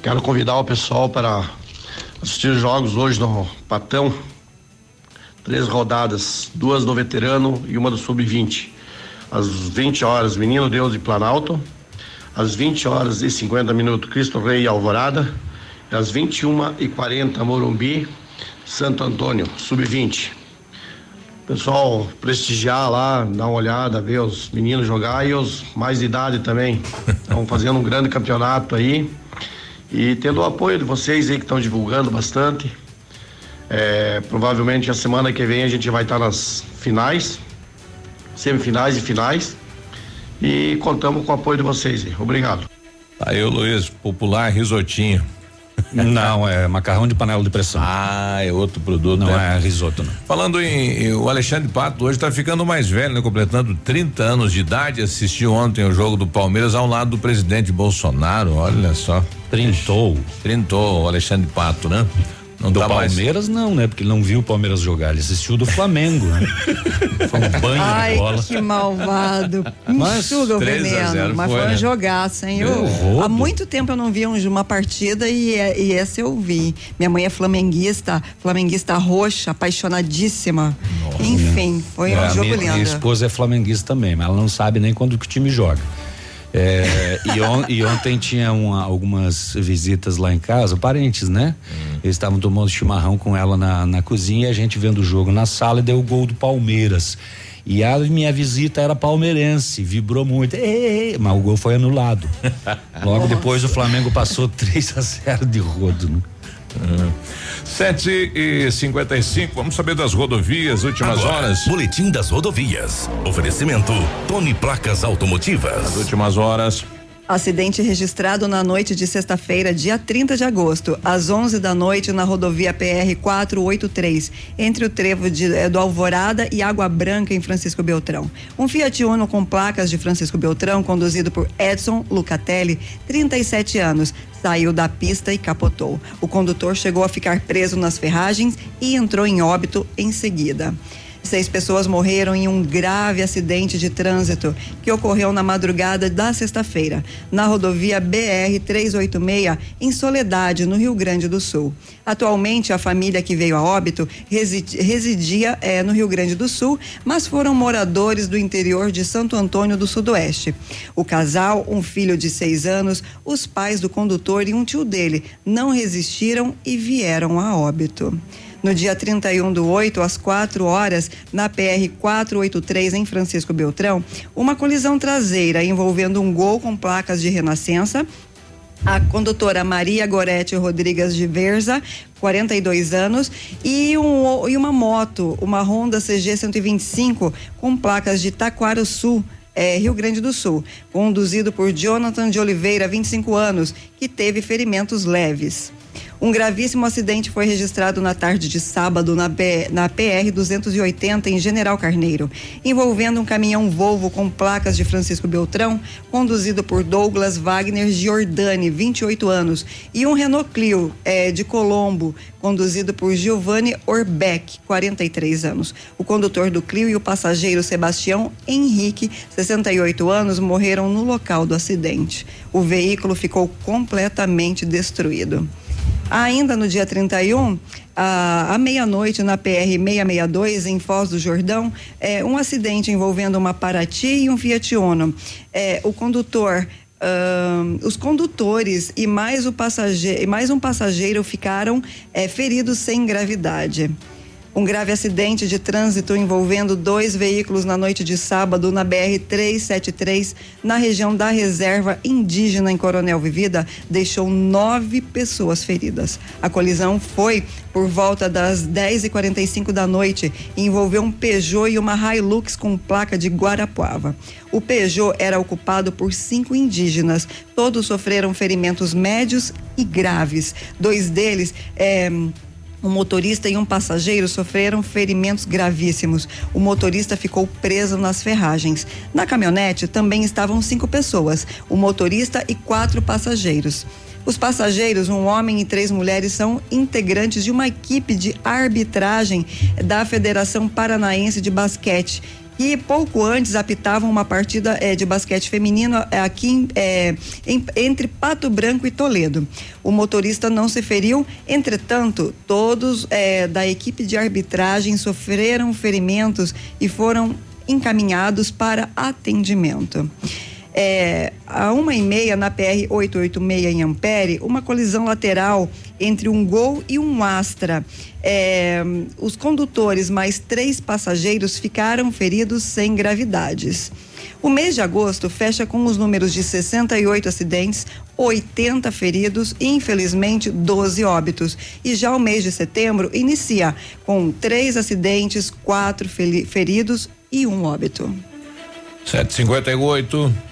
Quero convidar o pessoal para assistir os jogos hoje no Patão. Três rodadas, duas do veterano e uma do sub-20. Às 20 horas, Menino Deus de Planalto. Às 20 horas e 50 minutos, Cristo Rei e Alvorada. E às 21 e 40 Morumbi, Santo Antônio, sub-20. Pessoal, prestigiar lá, dar uma olhada, ver os meninos jogar e os mais de idade também. *laughs* Estão fazendo um grande campeonato aí. E tendo o apoio de vocês aí que estão divulgando bastante. É, provavelmente a semana que vem a gente vai estar nas finais, semifinais e finais. E contamos com o apoio de vocês. Aí. Obrigado. Aí o Luiz, popular risotinho. *laughs* Não, é macarrão de panela de pressão. Ah, é outro produto. Não né? é risoto, não. Falando em, em- o Alexandre Pato hoje está ficando mais velho, né? Completando 30 anos de idade. Assistiu ontem o jogo do Palmeiras ao lado do presidente Bolsonaro. Olha só. Trintou. Trintou o Alexandre Pato, né? Não do tá mais- Palmeiras não, né? Porque ele não viu o Palmeiras jogar, ele assistiu do Flamengo, né? *laughs* Foi um banho Ai, de bola. que malvado. Mas Enxuga o 3 a 0 veneno. Mas foi, foi um né? jogaço, hein? Eu- há muito tempo eu não via um- uma partida e, é- e essa eu vi. Minha mãe é flamenguista, flamenguista roxa, apaixonadíssima. Enfim, foi É, um a jogo minha, lindo. minha esposa é flamenguista também, mas ela não sabe nem quando que o time joga. É, e, on- e ontem tinha uma- algumas visitas lá em casa, parentes, né? Eles estavam tomando chimarrão com ela na, na cozinha, e a gente vendo o jogo na sala e deu o gol do Palmeiras. E a minha visita era palmeirense, vibrou muito, "Ê, ê", mas o gol foi anulado. *laughs* Logo depois o Flamengo passou 3 a 0 de rodo, né? Sete e cinquenta e cinco, vamos saber das rodovias, últimas Agora, horas. Boletim das rodovias. Oferecimento Tony Placas Automotivas. As últimas horas. Acidente registrado na noite de sexta-feira, dia 30 de agosto, às 11 da noite, na rodovia PR 483, entre o trevo de, eh, do Alvorada e Água Branca, em Francisco Beltrão. Um Fiat Uno com placas de Francisco Beltrão, conduzido por Edson Lucatelli, 37 anos, saiu da pista e capotou. O condutor chegou a ficar preso nas ferragens e entrou em óbito em seguida. Seis pessoas morreram em um grave acidente de trânsito que ocorreu na madrugada da sexta-feira, na rodovia BR-386, em Soledade, no Rio Grande do Sul. Atualmente, a família que veio a óbito residi- residia eh, no Rio Grande do Sul, mas foram moradores do interior de Santo Antônio do Sudoeste. O casal, um filho de seis anos, os pais do condutor e um tio dele não resistiram e vieram a óbito. No dia 31 do 8, às 4 horas, na PR 483, em Francisco Beltrão, uma colisão traseira envolvendo um gol com placas de renascença. A condutora Maria Gorete Rodrigues de Verza, 42 anos, e, um, e uma moto, uma Honda CG 125, com placas de Taquaruçu, eh, Rio Grande do Sul, conduzido por Jonathan de Oliveira, 25 anos, que teve ferimentos leves. Um gravíssimo acidente foi registrado na tarde de sábado na, B- na PR 280 em General Carneiro, envolvendo um caminhão Volvo com placas de Francisco Beltrão, conduzido por Douglas Wagner Giordani, 28 anos, e um Renault Clio eh, de Colombo, conduzido por Giovanni Orbeck, 43 anos. O condutor do Clio e o passageiro Sebastião Henrique, 68 anos, morreram no local do acidente. O veículo ficou completamente destruído. Ainda no dia 31, à, à meia-noite, na PR 662, em Foz do Jordão, é, um acidente envolvendo uma Paraty e um Fiat Uno. É, o condutor. ahn, os condutores e mais, o passageiro, mais um passageiro ficaram é, feridos sem gravidade. Um grave acidente de trânsito envolvendo dois veículos na noite de sábado na BR-373, na região da reserva indígena em Coronel Vivida, deixou nove pessoas feridas. A colisão foi por volta das 10h45 da noite e envolveu um Peugeot e uma Hilux com placa de Guarapuava. O Peugeot era ocupado por cinco indígenas. Todos sofreram ferimentos médios e graves. Dois deles. eh, um motorista e um passageiro sofreram ferimentos gravíssimos. O motorista ficou preso nas ferragens. Na caminhonete também estavam cinco pessoas, o motorista e quatro passageiros. Os passageiros, um homem e três mulheres, são integrantes de uma equipe de arbitragem da Federação Paranaense de Basquete que pouco antes apitavam uma partida eh, de basquete feminino eh, aqui eh, em, entre Pato Branco e Toledo. O motorista não se feriu, entretanto, todos da equipe de arbitragem sofreram ferimentos e foram encaminhados para atendimento. É, a uma e meia na PR 886 em Ampere, uma colisão lateral entre um Gol e um Astra. É, os condutores mais três passageiros ficaram feridos sem gravidades. O mês de agosto fecha com os números de 68 acidentes, 80 feridos e, infelizmente, 12 óbitos. E já o mês de setembro inicia com três acidentes, quatro feridos e um óbito. 758.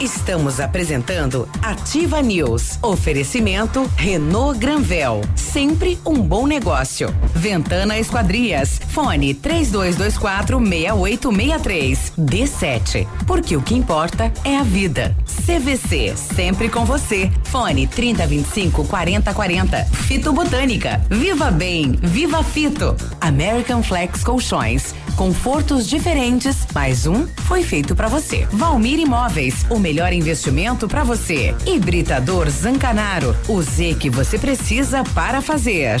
Estamos apresentando Ativa News. Oferecimento Renault Granvel. Sempre um bom negócio. Ventana Esquadrias. Fone 3224 6863. D7. Porque o que importa é a vida. CVC. Sempre com você. Fone 3025 4040. Fito Botânica. Viva Bem. Viva Fito. American Flex Colchões. Confortos diferentes. Mais um foi feito para você. Valmir Imóveis. O melhor investimento para você. Hibridador Zancanaro, o Z que você precisa para fazer.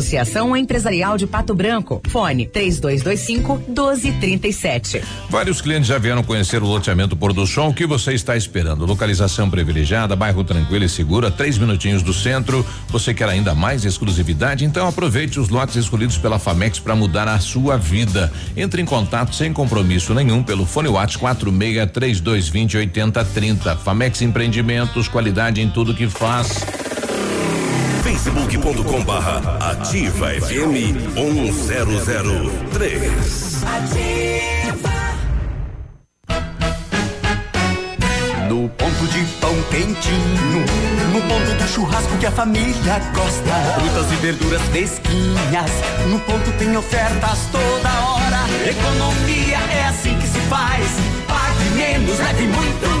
Associação Empresarial de Pato Branco. Fone 3225 1237. Vários clientes já vieram conhecer o loteamento Pôr do Sol. O que você está esperando? Localização privilegiada, bairro tranquilo e seguro, a três minutinhos do centro. Você quer ainda mais exclusividade? Então aproveite os lotes escolhidos pela Famex para mudar a sua vida. Entre em contato sem compromisso nenhum pelo fone WhatsApp 46 3220 8030. Famex Empreendimentos, qualidade em tudo que faz facebook.com barra ativa FM 1003. Ativa. No ponto de pão quentinho, no ponto do churrasco que a família gosta. Frutas e verduras fresquinhas, no ponto tem ofertas toda hora. Economia é assim que se faz. Pague menos, leve muito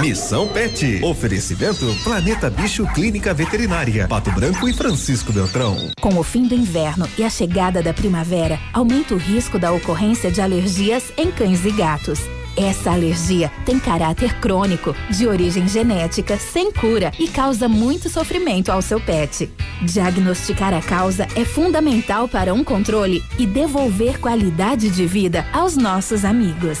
Missão Pet. Oferecimento Planeta Bicho Clínica Veterinária. Pato Branco e Francisco Beltrão. Com o fim do inverno e a chegada da primavera, aumenta o risco da ocorrência de alergias em cães e gatos. Essa alergia tem caráter crônico, de origem genética, sem cura e causa muito sofrimento ao seu pet. Diagnosticar a causa é fundamental para um controle e devolver qualidade de vida aos nossos amigos.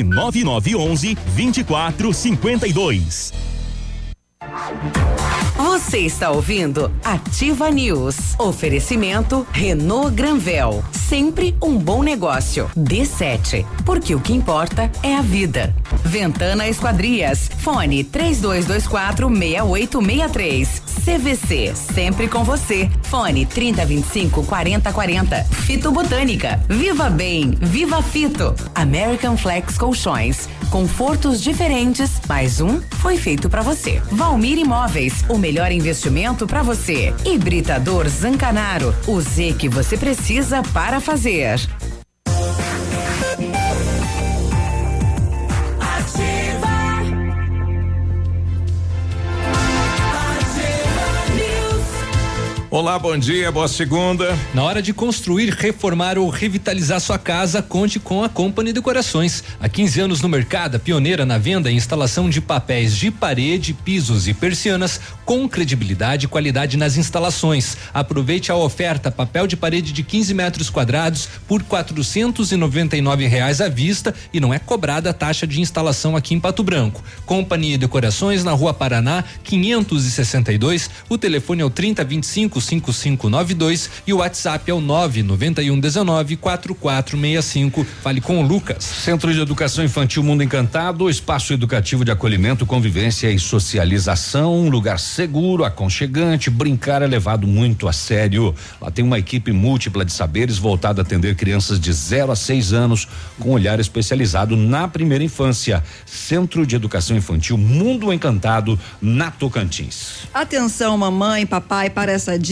9911 2452. Você está ouvindo Ativa News. Oferecimento Renault Granvel. Sempre um bom negócio. D7. Porque o que importa é a vida. Ventana Esquadrias. Fone 3224 6863. CVC. Sempre com você. Fone 3025 4040. Fito Botânica. Viva Bem. Viva Fito. American Flex Colchões. Confortos diferentes, mas um foi feito para você. Valmir Imóveis, o melhor investimento para você. Hibridador Zancanaro, o Z que você precisa para fazer. Olá, bom dia, boa segunda. Na hora de construir, reformar ou revitalizar sua casa, conte com a Company Decorações. Há 15 anos no mercado, pioneira na venda e instalação de papéis de parede, pisos e persianas com credibilidade e qualidade nas instalações. Aproveite a oferta papel de parede de 15 metros quadrados por 499 reais à vista e não é cobrada a taxa de instalação aqui em Pato Branco. Company Decorações na Rua Paraná, 562. O telefone é o 3025 5592 e o WhatsApp é o 99119 4465. Fale com o Lucas. Centro de Educação Infantil Mundo Encantado, espaço educativo de acolhimento, convivência e socialização, um lugar seguro, aconchegante, brincar é levado muito a sério. Lá tem uma equipe múltipla de saberes voltada a atender crianças de 0 a 6 anos com olhar especializado na primeira infância. Centro de Educação Infantil Mundo Encantado, na Tocantins. Atenção, mamãe, papai, para essa dica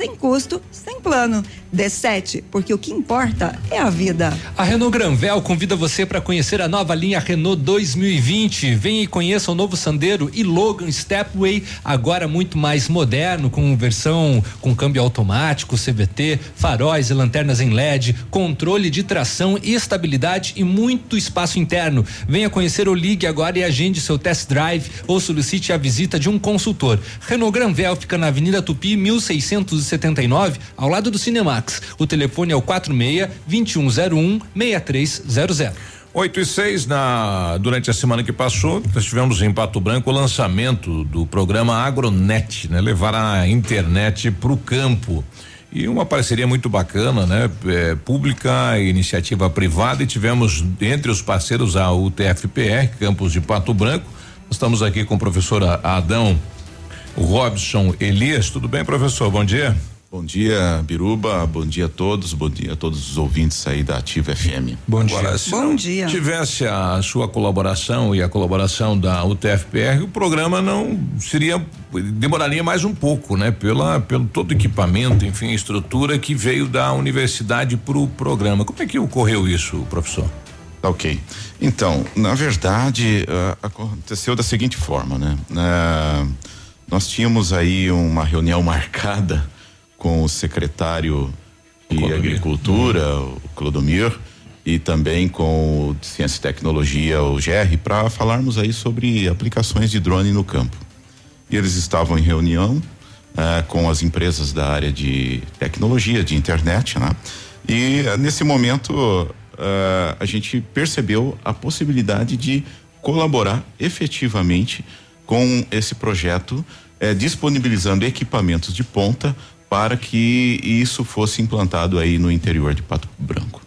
sem custo, sem plano. D7, porque o que importa é a vida. A Renault Granvel convida você para conhecer a nova linha Renault 2020. Venha e conheça o novo Sandero e Logan Stepway, agora muito mais moderno, com versão com câmbio automático, CVT, faróis e lanternas em LED, controle de tração e estabilidade e muito espaço interno. Venha conhecer o Ligue agora e agende seu test drive ou solicite a visita de um consultor. Renault Granvel fica na Avenida Tupi, 1679, ao lado do Cinemax. O telefone é o 46 2101 6300. 8 e 6, na, durante a semana que passou, nós tivemos em Pato Branco o lançamento do programa Agronet, né? Levar a internet para o campo. E uma parceria muito bacana, né? É, pública, iniciativa privada, e tivemos entre os parceiros a UTFPR, campus de Pato Branco. Estamos aqui com o professor Adão Robson Elias. Tudo bem, professor? Bom dia. Bom dia, Biruba. Bom dia a todos. Bom dia a todos os ouvintes aí da Ativa FM. Bom dia. Se Bom dia. tivesse a sua colaboração e a colaboração da UTFPR, o programa não seria demoraria mais um pouco, né? Pela pelo todo o equipamento, enfim, estrutura que veio da universidade para o programa. Como é que ocorreu isso, professor? Tá ok. Então, na verdade, ah, aconteceu da seguinte forma, né? Ah, nós tínhamos aí uma reunião marcada com o secretário de Agricultura, o Clodomir, e também com o de Ciência e Tecnologia, o GR, para falarmos aí sobre aplicações de drone no campo. E eles estavam em reunião eh, com as empresas da área de tecnologia, de internet, né? E eh, nesse momento eh, a gente percebeu a possibilidade de colaborar efetivamente com esse projeto eh, disponibilizando equipamentos de ponta para que isso fosse implantado aí no interior de Pato Branco.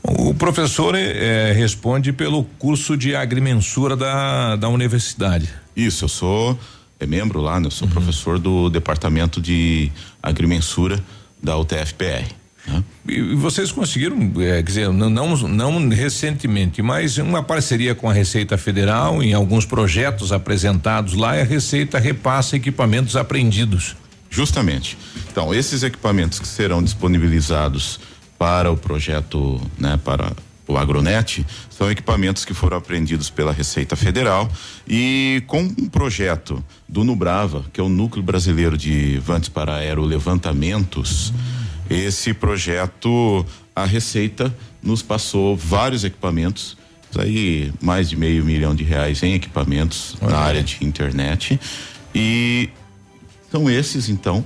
O professor eh, responde pelo curso de agrimensura da, da universidade. Isso, eu sou é membro lá, né? Eu sou professor do departamento de agrimensura da UTFPR. Né? E e vocês conseguiram, eh, quer dizer, não, não, não recentemente, mas uma parceria com a Receita Federal em alguns projetos apresentados lá e a Receita repassa equipamentos apreendidos. Justamente. Então, esses equipamentos que serão disponibilizados para o projeto, né, para o Agronet, são equipamentos que foram apreendidos pela Receita Federal e com um projeto do Nubrava, que é o Núcleo Brasileiro de Vantes para Aerolevantamentos, esse projeto, a Receita nos passou vários equipamentos, aí mais de meio milhão de reais em equipamentos na área de internet. E são esses então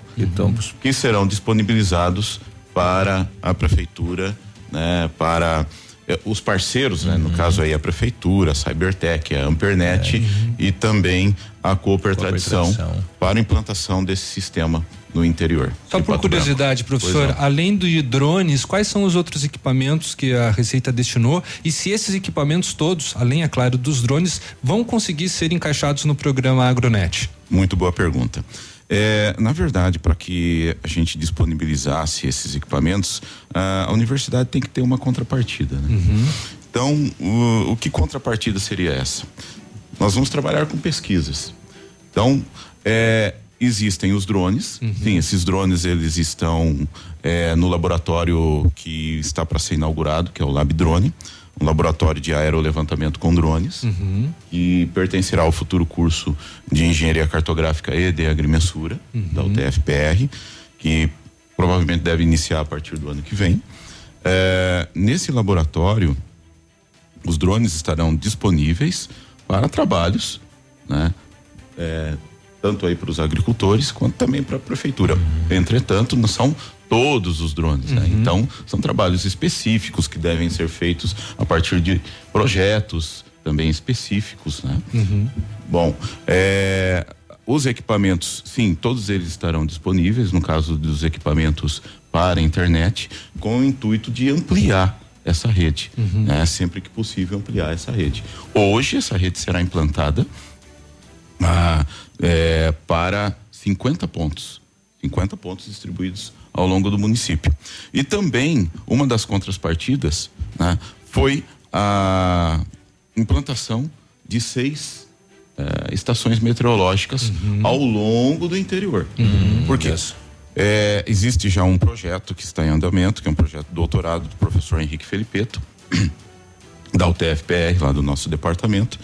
que serão disponibilizados para a prefeitura, né, para eh, os parceiros, né, no caso aí a prefeitura, a Cybertech, a Ampernet e também a Cooper, Tradição, Tradição. para a implantação desse sistema no interior. Só por Pato Branco. curiosidade, professor, além de drones, quais são os outros equipamentos que a Receita destinou e se esses equipamentos todos, além, é claro, dos drones, vão conseguir ser encaixados no programa Agronet? Muito boa pergunta. É, na verdade, para que a gente disponibilizasse esses equipamentos, a, a universidade tem que ter uma contrapartida. Né? Então, o, o que contrapartida seria essa? Nós vamos trabalhar com pesquisas. Então, é, existem os drones. Sim, esses drones eles estão é, no laboratório que está para ser inaugurado, que é o Lab Drone, um laboratório de aerolevantamento com drones que pertencerá ao futuro curso de Engenharia Cartográfica e de Agrimensura da UTFPR, que provavelmente deve iniciar a partir do ano que vem. É, nesse laboratório, os drones estarão disponíveis para trabalhos, né? É, tanto aí para os agricultores quanto também para a prefeitura. Entretanto, não são todos os drones, né? Uhum. Então, são trabalhos específicos que devem ser feitos a partir de projetos também específicos, né? Bom, é, os equipamentos, sim, todos eles estarão disponíveis, no caso dos equipamentos para a internet, com o intuito de ampliar essa rede, né? Sempre que possível ampliar essa rede. Hoje essa rede será implantada ah, é, para 50 pontos. 50 pontos distribuídos ao longo do município. E também, uma das contrapartidas né, foi a implantação de seis eh, estações meteorológicas ao longo do interior. Porque é, existe já um projeto que está em andamento, que é um projeto de doutorado do professor Henrique Felipeto, *clears throat* da UTFPR, lá do nosso departamento,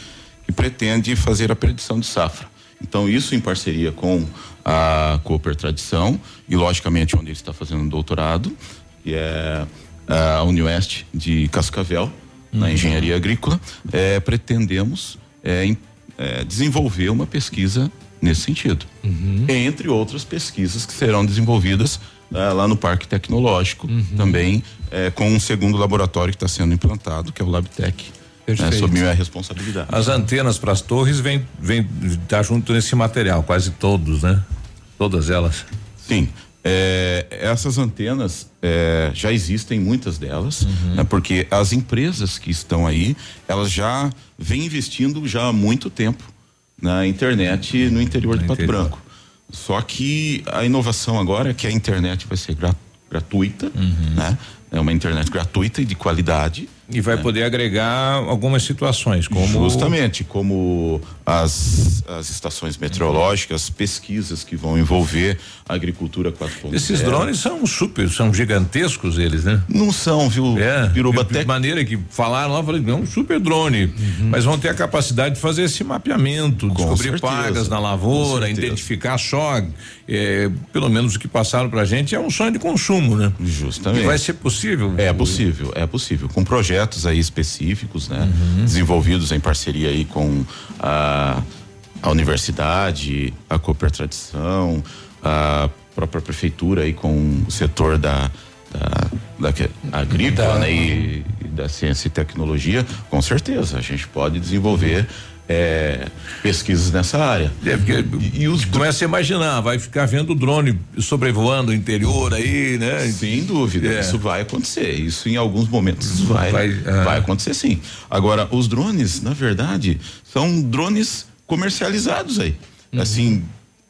que pretende fazer a predição de safra. Então, isso em parceria com a Cooper Tradição e, logicamente, onde ele está fazendo um doutorado, que é a Unioeste de Cascavel, na engenharia agrícola, é, pretendemos é, em- é, desenvolver uma pesquisa nesse sentido. Entre outras pesquisas que serão desenvolvidas é, lá no Parque Tecnológico, também é, com um segundo laboratório que está sendo implantado, que é o LabTech. Né, Perfeito. sob minha responsabilidade. As antenas para as torres vem vem tá junto nesse material, quase todos, né? Todas elas. Sim. É, essas antenas é, já existem muitas delas, Uhum. né, porque as empresas que estão aí, elas já vêm investindo já há muito tempo na internet no interior de Pato interior. Branco. Só que a inovação agora é que a internet vai ser gra- gratuita, Uhum. né? É uma internet gratuita e de qualidade. E vai poder agregar algumas situações, como Justamente, como as, as estações meteorológicas, pesquisas que vão envolver a agricultura 4.0. Esses drones são super, são gigantescos eles, né? Não são, viu? É, Piruba, de maneira que falaram lá, eu falei, não, um super drone, mas vão ter a capacidade de fazer esse mapeamento, descobrir certeza, pragas na com lavoura, identificar só, é, pelo menos o que passaram pra gente é um sonho de consumo, né? Justamente. E vai ser possível? É possível, é possível. Com projetos aí específicos, né? Desenvolvidos em parceria aí com a, a universidade, a Cooper Tradição, a própria prefeitura aí com o setor da, da, da agrícola, Da- né? E, da ciência e tecnologia, com certeza a gente pode desenvolver é, pesquisas nessa área. É, porque e, e os começa a imaginar, vai ficar vendo o drone sobrevoando o interior aí, né? Sem dúvida, é. isso vai acontecer. Isso em alguns momentos vai, vai, ah. vai acontecer sim. Agora, os drones, na verdade, são drones comercializados aí. Uhum. Assim,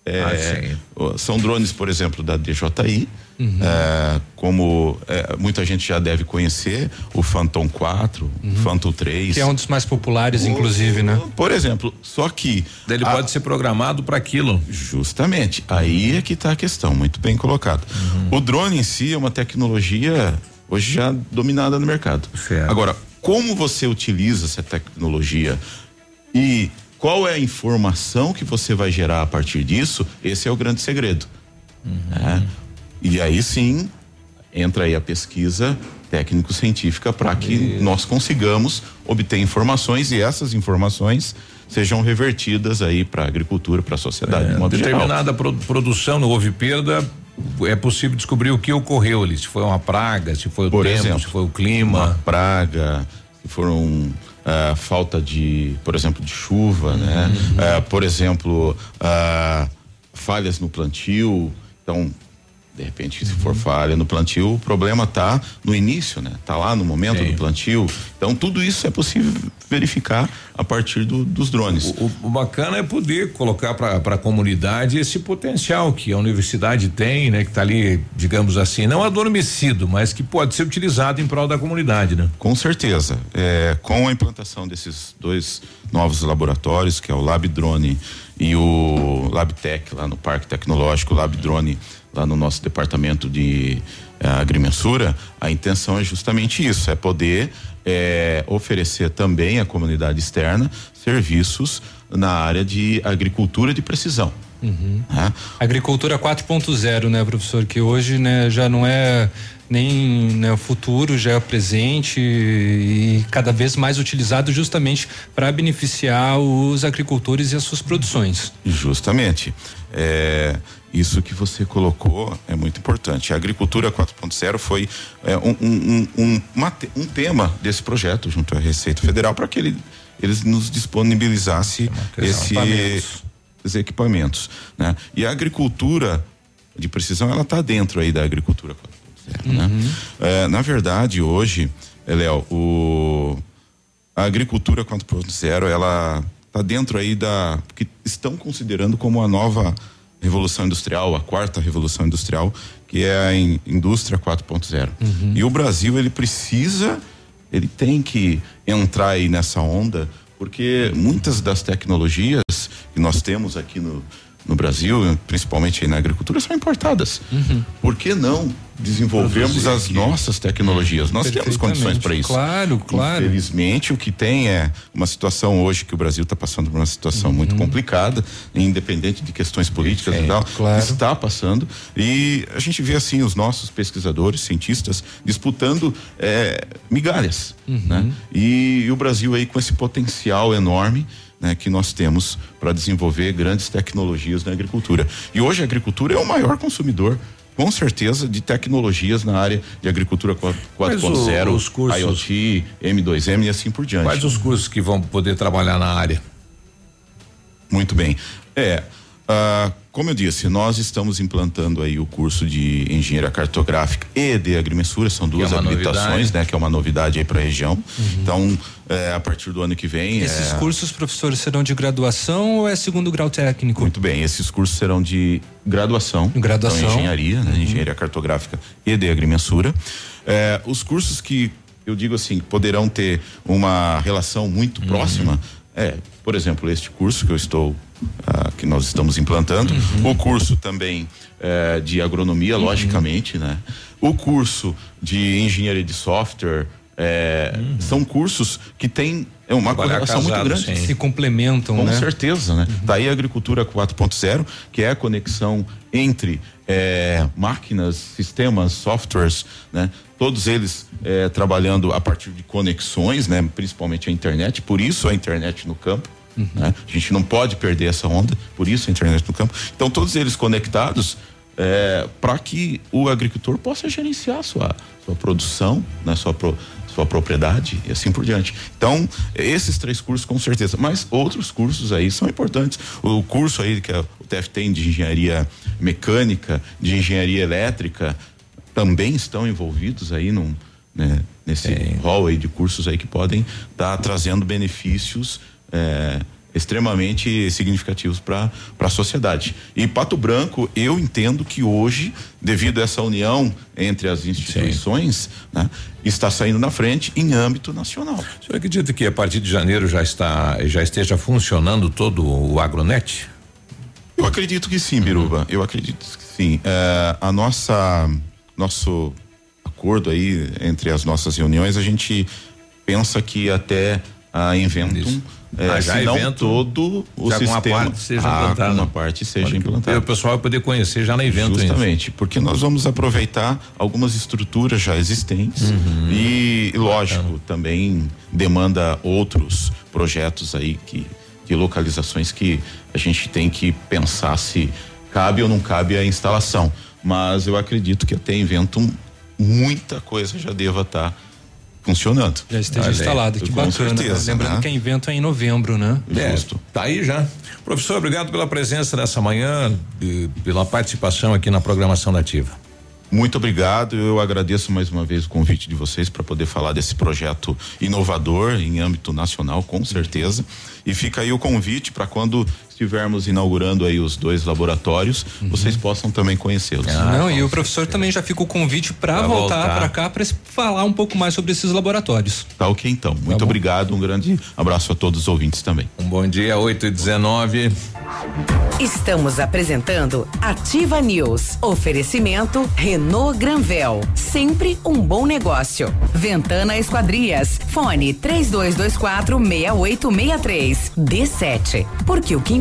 é, ah, são drones, por exemplo, da DJI, uhum. é, como é, muita gente já deve conhecer, o Phantom 4, uhum. Phantom 3. Que é um dos mais populares, o, inclusive, né? Por exemplo, só que. Ele a, pode ser programado para aquilo. Justamente. Aí é que está a questão, muito bem colocado. Uhum. O drone em si é uma tecnologia hoje já dominada no mercado. Certo. Agora, como você utiliza essa tecnologia e qual é a informação que você vai gerar a partir disso? Esse é o grande segredo. Uhum. Né? E aí sim entra aí a pesquisa técnico-científica para que nós consigamos obter informações e essas informações sejam revertidas aí para a agricultura, para a sociedade. É, determinada pro, produção não houve perda, é possível descobrir o que ocorreu ali, se foi uma praga, se foi o Por tempo, exemplo, se foi o clima. Uma praga, se foram uh, falta de, por exemplo, de chuva, né? uhum. né? Por exemplo, uh, falhas no plantio. Então, de repente, se for falha no plantio, o problema está no início, né? Tá lá no momento Sim. do plantio. Então, tudo isso é possível verificar a partir do, dos drones. O, o, bacana é poder colocar para a comunidade esse potencial que a universidade tem, né? Que está ali, digamos assim, não adormecido, mas que pode ser utilizado em prol da comunidade, né? Com certeza. É, com a implantação desses dois novos laboratórios, que é o Lab Drone e o LabTech lá no Parque Tecnológico, o Lab Drone lá no nosso departamento de eh, agrimensura, a intenção é justamente isso, é poder eh, oferecer também à comunidade externa serviços na área de agricultura de precisão. Uhum. Né? Agricultura 4.0, né, professor? Que hoje né, já não é nem né, o futuro, já é o presente e cada vez mais utilizado justamente para beneficiar os agricultores e as suas produções. Justamente. É, isso que você colocou é muito importante. A agricultura 4.0 foi é, um, um, um, uma, um tema desse projeto junto à Receita Federal para que ele, eles nos disponibilizasse esse, equipamentos. esses equipamentos. Né? E a agricultura de precisão, ela está dentro aí da agricultura 4.0. Né? Uhum. Né? É, na verdade, hoje, é, Léo, o, a agricultura 4.0, ela está dentro aí da. que estão considerando como a nova revolução industrial, a quarta revolução industrial, que é a in, indústria 4.0. Uhum. E o Brasil ele precisa, ele tem que entrar aí nessa onda, porque muitas das tecnologias que nós temos aqui no, no Brasil, principalmente na agricultura, são importadas. Uhum. Por que não desenvolvermos as nossas tecnologias? Nós temos condições para isso. Claro, claro. Infelizmente, o que tem é uma situação hoje que o Brasil está passando por uma situação uhum. muito complicada, independente de questões políticas é, e tal, claro. está passando. E a gente vê assim os nossos pesquisadores, cientistas, disputando é, migalhas. Uhum. Né? E, e o Brasil aí com esse potencial enorme né, que nós temos para desenvolver grandes tecnologias na agricultura. E hoje a agricultura é o maior consumidor com certeza de tecnologias na área de agricultura 4.0, IoT, M2M e assim por diante. Quais os cursos que vão poder trabalhar na área? Muito bem. É, ah, como eu disse, nós estamos implantando aí o curso de engenharia cartográfica e de agrimensura, são duas é habilitações, novidade. né? Que é uma novidade aí para a região. Uhum. Então, é, a partir do ano que vem. Esses é... cursos, professores, serão de graduação ou é segundo grau técnico? Muito bem, esses cursos serão de graduação. Graduação. Então, engenharia, né? Uhum. Engenharia cartográfica e de agrimensura. É, os cursos que eu digo assim, poderão ter uma relação muito uhum. próxima, é, por exemplo, este curso que eu estou ah, que nós estamos implantando, uhum. o curso também eh, de agronomia, uhum. logicamente, né? O curso de engenharia de software, eh, uhum. são cursos que têm é uma Trabalhar correlação casado, muito grande. Sim. Se complementam, Com né? certeza, né? Uhum. Daí a agricultura 4.0, que é a conexão entre eh, máquinas, sistemas, softwares, né? Todos eles trabalhando a partir de conexões, né? Principalmente a internet, por isso a internet no campo. Uhum. Né? A gente não pode perder essa onda, por isso a internet no campo. Então, todos eles conectados é, para que o agricultor possa gerenciar sua, sua produção, né? sua, pro, sua propriedade e assim por diante. Então, esses três cursos com certeza, mas outros cursos aí são importantes. O curso aí que a, o TF tem de engenharia mecânica, de engenharia elétrica, também estão envolvidos aí num, né, nesse rol aí de cursos aí que podem estar tá trazendo benefícios é, extremamente significativos para a sociedade. E Pato Branco, eu entendo que hoje, devido a essa união entre as instituições, né, está saindo na frente em âmbito nacional. O senhor acredita que a partir de janeiro já está já esteja funcionando todo o agronet? Eu acredito que sim, Biruba. Eu acredito que sim. É, a nossa nosso acordo aí entre as nossas reuniões, a gente pensa que até a Inventum é, ah, já se não evento, todo o já sistema. Uma parte seja ah, implantada. Uma parte seja implantada. O pessoal vai poder conhecer já na evento. Justamente, porque nós vamos aproveitar algumas estruturas já existentes uhum. e, lógico, também demanda outros projetos aí que de localizações que a gente tem que pensar se cabe ou não cabe a instalação. Mas eu acredito que até Inventum muita coisa já deva estar tá funcionando. Já esteja instalado, que bacana. Certeza, Lembrando né? que a invento é em novembro, né? É, Justo. Tá aí já. Professor, obrigado pela presença nessa manhã, e pela participação aqui na programação da Ativa. Muito obrigado. Eu agradeço mais uma vez o convite de vocês para poder falar desse projeto inovador em âmbito nacional, com certeza. E fica aí o convite para quando estivermos inaugurando aí os dois laboratórios, uhum. vocês possam também conhecê-los. Ah, Não, e o professor também já fica o convite para voltar, voltar. para cá para falar um pouco mais sobre esses laboratórios. Tá ok então. Tá Muito tá obrigado, um grande abraço a todos os ouvintes também. Um bom dia, 8 e 19. Estamos apresentando Ativa News. Oferecimento Renault Granvel. Sempre um bom negócio. Ventana Esquadrias. Fone 3224 6863. D7. Porque o que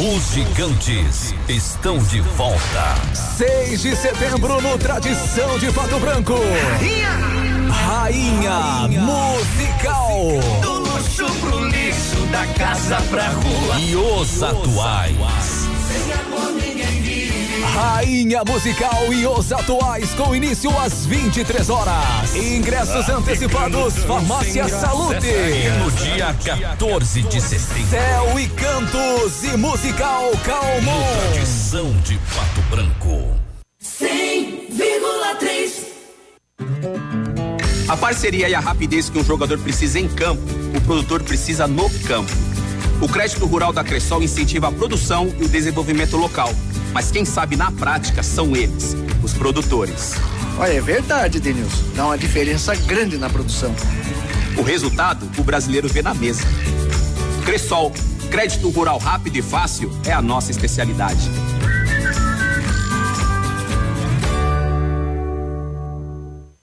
Os gigantes estão de volta. 6 de setembro no Tradição de Pato Branco. Rainha, Rainha, Rainha musical. Do luxo pro lixo, da casa pra rua. E os atuais. Rainha Musical e os atuais com início às 23 horas. Ingressos antecipados, Farmácia Salute. No dia 14 de setembro. Céu e Cantos e Musical Calmon. Tradição de Pato Branco. 100,3 A parceria e a rapidez que um jogador precisa em campo, o produtor precisa no campo. O crédito rural da Cressol incentiva a produção e o desenvolvimento local mas quem sabe na prática são eles, os produtores. Olha, é verdade, Denilson. Dá uma diferença grande na produção. O resultado, o brasileiro vê na mesa. Cressol, crédito rural rápido e fácil é a nossa especialidade.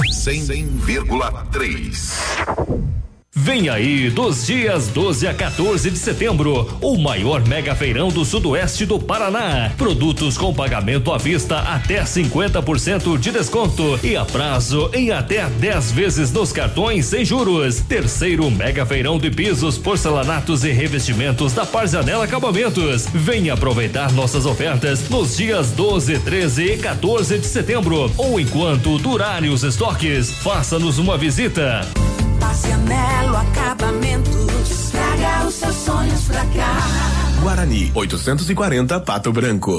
47 88. 100,3. Vem aí, dos dias 12 a 14 de setembro, o maior mega feirão do sudoeste do Paraná. Produtos com pagamento à vista até 50% de desconto e a prazo em até 10 vezes nos cartões sem juros. Terceiro mega feirão de pisos, porcelanatos e revestimentos da Parzanela Acabamentos. Venha aproveitar nossas ofertas nos dias 12, 13 e 14 de setembro ou enquanto durarem os estoques. Faça-nos uma visita. Pacianelo Acabamentos. Traga os seus sonhos pra cá. Guarani, 840 Pato Branco.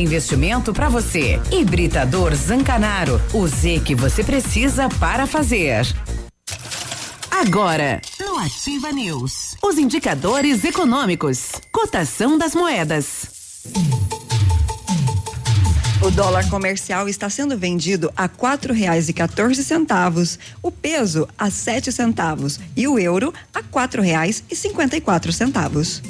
investimento para você. Hibridador Zancanaro. O Z que você precisa para fazer. Agora, no Ativa News, os indicadores econômicos, cotação das moedas. O dólar comercial está sendo vendido a quatro reais e 14 centavos, o peso a sete centavos e o euro a quatro reais e 54 centavos.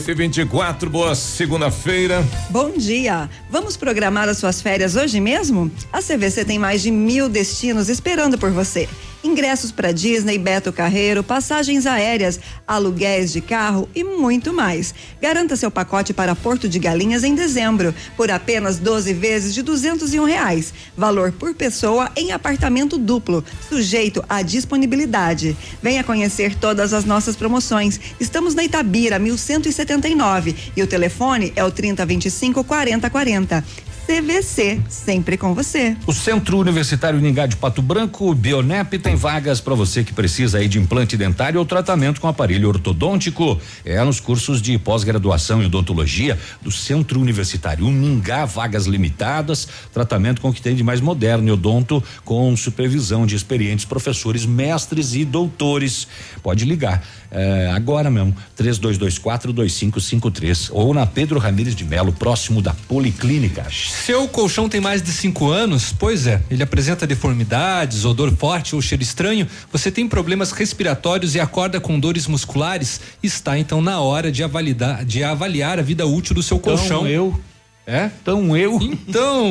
8 e 24 boa segunda-feira. Bom dia! Vamos programar as suas férias hoje mesmo? A CVC tem mais de mil destinos esperando por você. Ingressos para Disney, Beto Carreiro, passagens aéreas, aluguéis de carro e muito mais. Garanta seu pacote para Porto de Galinhas em dezembro, por apenas 12 vezes de duzentos e um reais. Valor por pessoa em apartamento duplo, sujeito à disponibilidade. Venha conhecer todas as nossas promoções. Estamos na Itabira, 1179 e o telefone é o 3025 4040. CVC, sempre com você. O Centro Universitário Ningá de Pato Branco, Bionep, tem vagas para você que precisa aí de implante dentário ou tratamento com aparelho ortodôntico. É nos cursos de pós-graduação em odontologia do Centro Universitário Ningá, vagas limitadas, tratamento com o que tem de mais moderno e odonto, com supervisão de experientes professores, mestres e doutores. Pode ligar é, agora mesmo, 3224-2553. Ou na Pedro Ramires de Melo, próximo da Policlínica. Seu colchão tem mais de cinco anos? Pois é, ele apresenta deformidades, odor forte ou cheiro estranho. Você tem problemas respiratórios e acorda com dores musculares? Está então na hora de avaliar, de avaliar a vida útil do seu Então, colchão. eu É? Então eu. Então,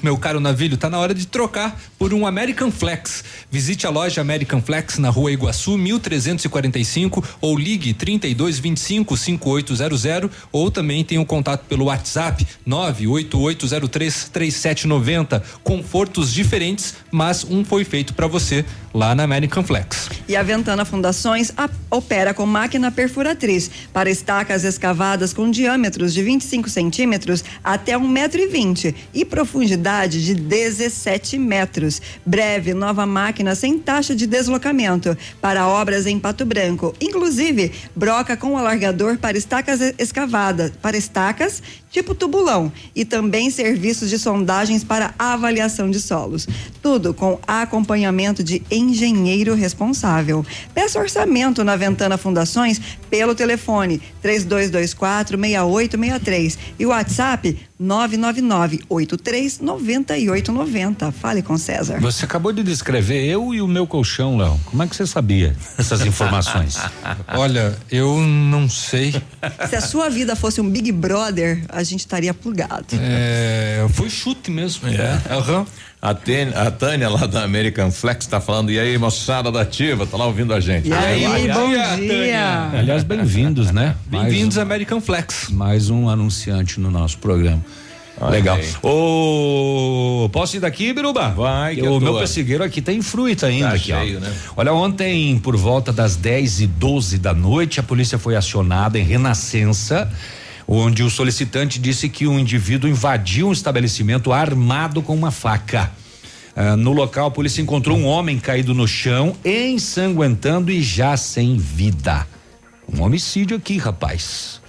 meu caro navilho, tá na hora de trocar por um American Flex. Visite a loja American Flex na rua Iguaçu, 1345 ou ligue 3225 5800 ou também tem o contato pelo WhatsApp 98803 3790. Confortos diferentes, mas um foi feito para você lá na American Flex. E a Ventana Fundações a- opera com máquina perfuratriz para estacas escavadas com diâmetros de 25 centímetros até um metro e vinte profundidade de 17 metros. Breve nova máquina sem taxa de deslocamento para obras em Pato Branco. Inclusive, broca com alargador para estacas escavadas, para estacas tipo tubulão e também serviços de sondagens para avaliação de solos. Tudo com acompanhamento de engenheiro responsável. Peça orçamento na Ventana Fundações pelo telefone 3224 6863 e WhatsApp 999-83-9890. Fale com César. Você acabou de descrever eu e o meu colchão, Léo. Como é que você sabia essas informações? *laughs* Olha, eu não sei. Se a sua vida fosse um Big Brother, a gente estaria plugado. É, foi chute mesmo. É. Aham. A, Tênia- a Tânia lá da American Flex tá falando, e aí, moçada da Ativa, tá lá ouvindo a gente. E aí, bom dia. Aliás, bem-vindos, né? Bem-vindos Mais American Flex. um- Mais um anunciante no nosso programa. Olha Legal. aí. Ô, posso ir daqui, Biruba? Vai, que é O meu tua. pessegueiro aqui tem fruta ainda Tá aqui, ó. cheio, né? Olha, ontem, por volta das 10 e 12 da noite, a polícia foi acionada em Renascença, onde o solicitante disse que um indivíduo invadiu um estabelecimento armado com uma faca. Ah, no local, a polícia encontrou um homem caído no chão, ensanguentando e já sem vida. Um homicídio aqui, rapaz.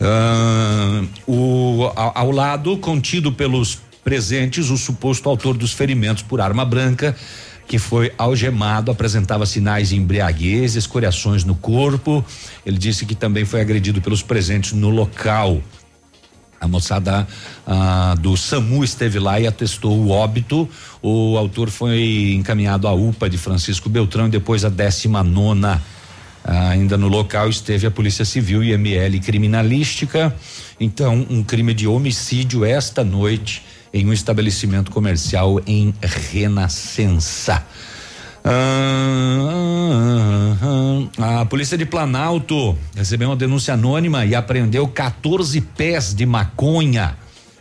Ah, o, ao, ao lado, contido pelos presentes, o suposto autor dos ferimentos por arma branca, que foi algemado, apresentava sinais de embriaguez, escoriações no corpo. Ele disse que também foi agredido pelos presentes no local. A moçada ah, do SAMU esteve lá e atestou o óbito. O autor foi encaminhado à UPA de Francisco Beltrão e depois à 19 nona. Ah, ainda no local esteve a Polícia Civil e ML Criminalística. Então, um crime de homicídio esta noite em um estabelecimento comercial em Renascença. Ah, a polícia de Planalto recebeu uma denúncia anônima e apreendeu 14 pés de maconha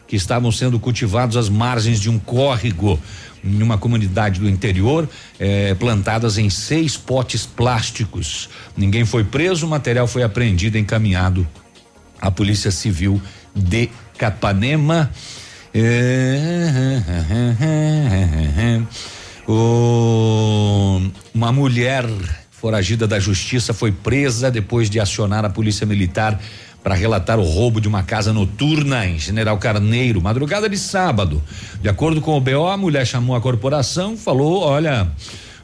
que estavam sendo cultivados às margens de um córrego em uma comunidade do interior, eh, plantadas em seis potes plásticos. Ninguém foi preso, o material foi apreendido e encaminhado à Polícia Civil de Capanema. Eh, o- uma mulher foragida da justiça foi presa depois de acionar a polícia militar para relatar o roubo de uma casa noturna em General Carneiro, madrugada de sábado. De acordo com o BO, a mulher chamou a corporação, falou: olha.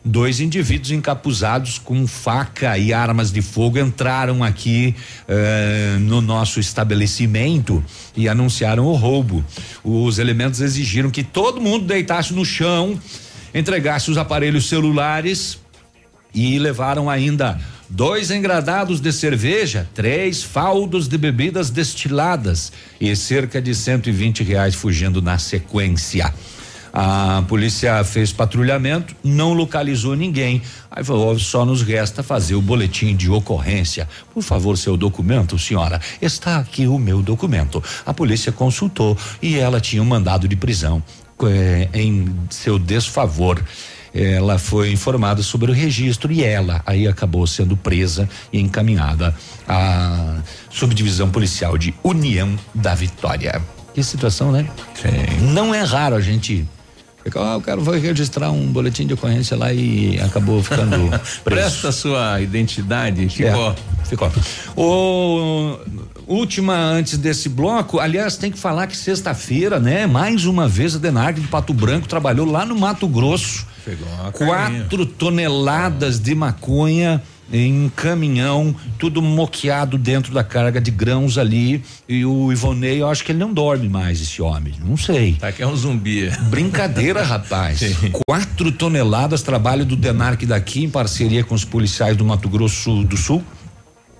Dois indivíduos encapuzados com faca e armas de fogo entraram aqui eh, no nosso estabelecimento e anunciaram o roubo. Os elementos exigiram que todo mundo deitasse no chão, entregasse os aparelhos celulares e levaram ainda dois engradados de cerveja, três faldos de bebidas destiladas e cerca de 120 reais fugindo na sequência. A polícia fez patrulhamento, não localizou ninguém. Aí falou: só nos resta fazer o boletim de ocorrência. Por favor, seu documento, senhora. Está aqui o meu documento. A polícia consultou e ela tinha um mandado de prisão eh, em seu desfavor. Ela foi informada sobre o registro e ela aí acabou sendo presa e encaminhada à subdivisão policial de União da Vitória. Que situação, né? Não é raro a gente. Ah, o cara foi registrar um boletim de ocorrência lá e acabou ficando. *laughs* Presta a sua identidade, ficou. É, ficou. O última antes desse bloco, aliás, tem que falar que sexta-feira, né? Mais uma vez a Denarc de Pato Branco trabalhou lá no Mato Grosso. Pegou uma. Quatro toneladas de maconha em caminhão, tudo moqueado dentro da carga de grãos ali. E o Ivonei, eu acho que ele não dorme mais, esse homem. Não sei. Tá que é um zumbi. Brincadeira, rapaz. *laughs* Quatro toneladas, trabalho do Denarc daqui, em parceria com os policiais do Mato Grosso do Sul.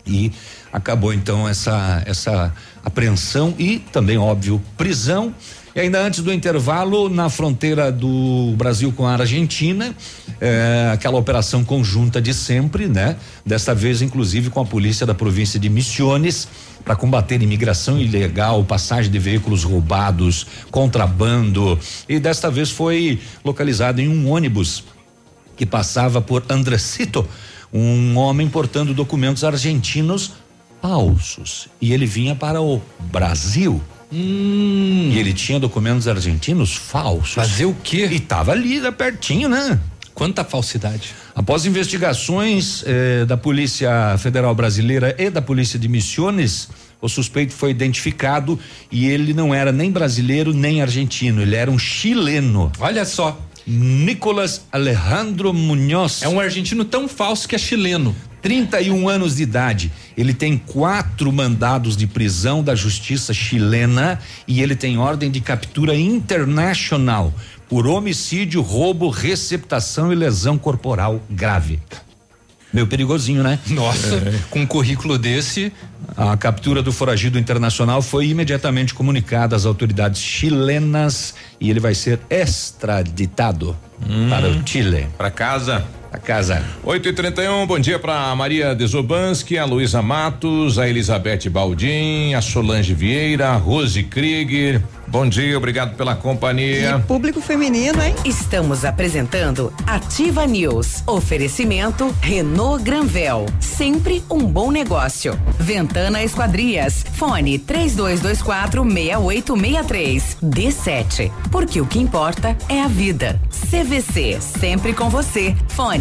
E acabou então essa, essa apreensão e também, óbvio, prisão. E ainda antes do intervalo, na fronteira do Brasil com a Argentina, eh, aquela operação conjunta de sempre, né? Desta vez, inclusive, com a polícia da província de Misiones, para combater imigração ilegal, passagem de veículos roubados, contrabando. E desta vez foi localizado em um ônibus que passava por Andresito, um homem portando documentos argentinos falsos. E ele vinha para o Brasil. E ele tinha documentos argentinos falsos. Fazer o quê? E tava ali, né, pertinho, né? Quanta falsidade. Após investigações eh, da Polícia Federal Brasileira e da Polícia de Missiones, o suspeito foi identificado e ele não era nem brasileiro nem argentino, ele era um chileno. Olha só. Nicolas Alejandro Munhoz. É um argentino tão falso que é chileno. 31 anos de idade. Ele tem quatro mandados de prisão da justiça chilena e ele tem ordem de captura internacional por homicídio, roubo, receptação e lesão corporal grave. Meio perigosinho, né? Nossa, É. com um currículo desse. A captura do foragido internacional foi imediatamente comunicada às autoridades chilenas e ele vai ser extraditado para o Chile. Para casa. A casa. 8 e 31 bom dia para Maria Desobanski, a Luísa Matos, a Elizabeth Baldim, a Solange Vieira, a Rose Krieger. Bom dia, obrigado pela companhia. Público feminino, hein? Estamos apresentando Ativa News. Oferecimento Renault Granvel. Sempre um bom negócio. Ventana Esquadrias. Fone 3224 6863. D7. Porque o que importa é a vida. CVC. Sempre com você. Fone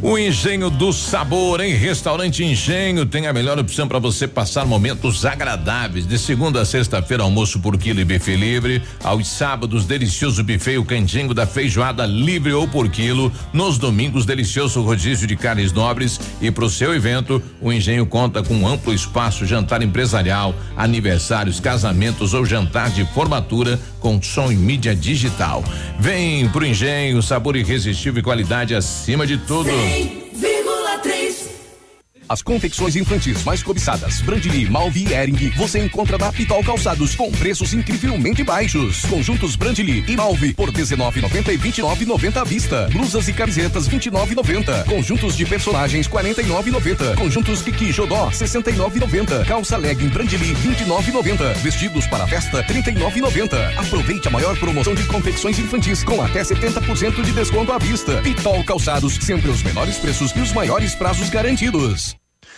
O Engenho do Sabor, em Restaurante Engenho, tem a melhor opção para você passar momentos agradáveis. De segunda a sexta-feira, almoço por quilo e buffet livre. Aos sábados, delicioso buffet, o cantinho da feijoada livre ou por quilo. Nos domingos, delicioso rodízio de carnes nobres. E para o seu evento, o Engenho conta com amplo espaço, jantar empresarial, aniversários, casamentos ou jantar de formatura com som e mídia digital. Vem pro Engenho, sabor irresistível e qualidade acima de tudo. 100,3. As confecções infantis mais cobiçadas, Brandly, Malvi e Ering, você encontra na Pitol Calçados com preços incrivelmente baixos. Conjuntos Brandly e Malvi por 19,90 e 29,90 à vista. Blusas e camisetas 29,90. Conjuntos de personagens 49,90. Conjuntos Kiki Jodó 69,90. Calça legging Brandly 29,90. Vestidos para festa 39,90. Aproveite a maior promoção de confecções infantis com até 70% de desconto à vista. Pitol Calçados, sempre os menores preços e os maiores prazos garantidos.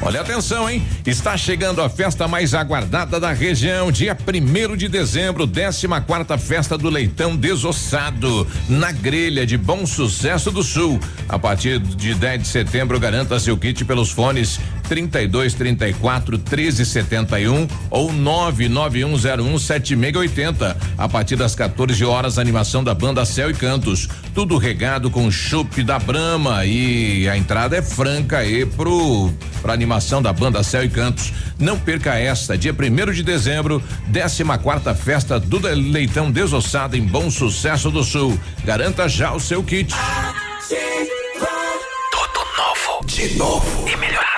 Olha atenção, hein? Está chegando a festa mais aguardada da região, dia primeiro de dezembro, 14 quarta festa do leitão desossado, na grelha de Bom Sucesso do Sul. A partir de 10 de setembro, garanta seu kit pelos fones 32 34 13 71 ou 99101 7680. A partir das 14 horas, animação da banda Céu e Cantos. Tudo regado com chopp da Brama e a entrada é franca aí pro pra animação da banda Céu e Cantos. Não perca esta, dia primeiro de dezembro, 14 quarta festa do Leitão Desossado em Bom Sucesso do Sul. Garanta já o seu kit. Tudo novo. De novo. E melhorado.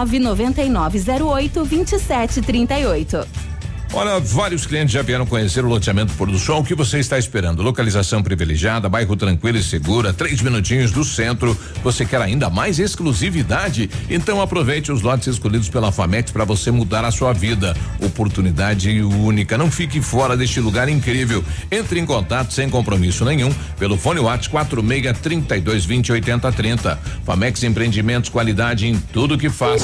99908 2738. Olha, vários clientes já vieram conhecer o loteamento Pôr do Sol. O que você está esperando? Localização privilegiada, bairro tranquilo e segura, três minutinhos do centro. Você quer ainda mais exclusividade? Então aproveite os lotes escolhidos pela Famex para você mudar a sua vida. Oportunidade única. Não fique fora deste lugar incrível. Entre em contato sem compromisso nenhum pelo fone WhatsApp 46 32 20 80 30. Famex Empreendimentos, qualidade em tudo que faz.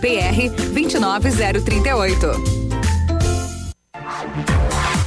CROPR 29038.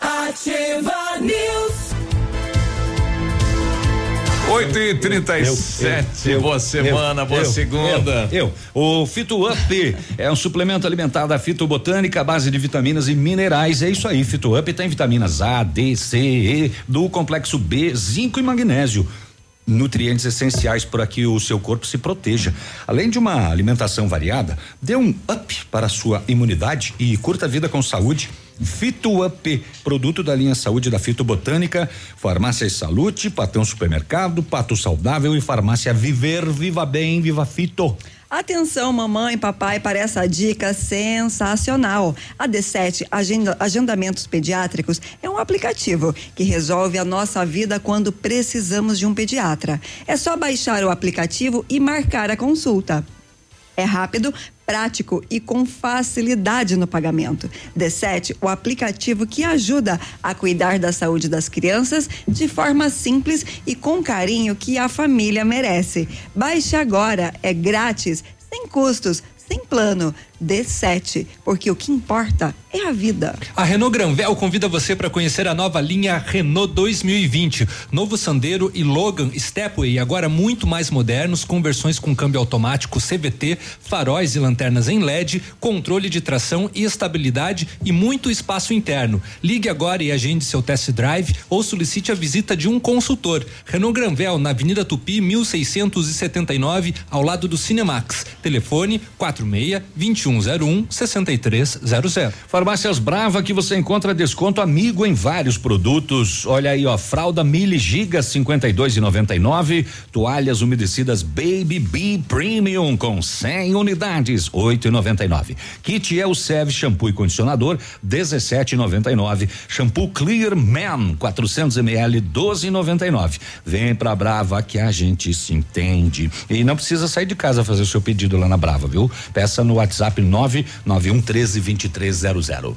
Ativa News. 8 e 37 boa semana, boa segunda. Eu, eu, o Fito Up é um suplemento alimentar da fitobotânica à base de vitaminas e minerais. É isso aí, Fito Up tem vitaminas A, D, C, E, do complexo B, zinco e magnésio nutrientes essenciais para que o seu corpo se proteja. Além de uma alimentação variada, dê um up para a sua imunidade e curta a vida com saúde. Fito Up, produto da linha Saúde da Fitobotânica, Farmácia e Salute, Patão Supermercado, Pato Saudável e Farmácia Viver, Viva Bem, Viva Fito. Atenção, mamãe e papai, para essa dica sensacional. A D7 Agenda- Agendamentos Pediátricos é um aplicativo que resolve a nossa vida quando precisamos de um pediatra. É só baixar o aplicativo e marcar a consulta. É rápido, prático e com facilidade no pagamento. D7, o aplicativo que ajuda a cuidar da saúde das crianças de forma simples e com carinho que a família merece. Baixe agora, é grátis, sem custos, sem plano. D7, porque o que importa é a vida. A Renault Granvel convida você para conhecer a nova linha Renault 2020. Novo Sandero e Logan Stepway, agora muito mais modernos, com versões com câmbio automático CVT, faróis e lanternas em LED, controle de tração e estabilidade e muito espaço interno. Ligue agora e agende seu test drive ou solicite a visita de um consultor. Renault Granvel, na Avenida Tupi, 1679, ao lado do Cinemax. Telefone 46 2101 6300. Farmácias Brava que você encontra desconto amigo em vários produtos. Olha aí, ó, fralda Mili Giga 52,99, toalhas umedecidas Baby B Premium com 100 unidades 8,99. Kit Elsev shampoo e condicionador 17,99. Shampoo Clear Man 400 ml 12,99. Vem pra Brava que a gente se entende. E não precisa sair de casa fazer o seu pedido lá na Brava, viu? Peça no WhatsApp 991 13 2300.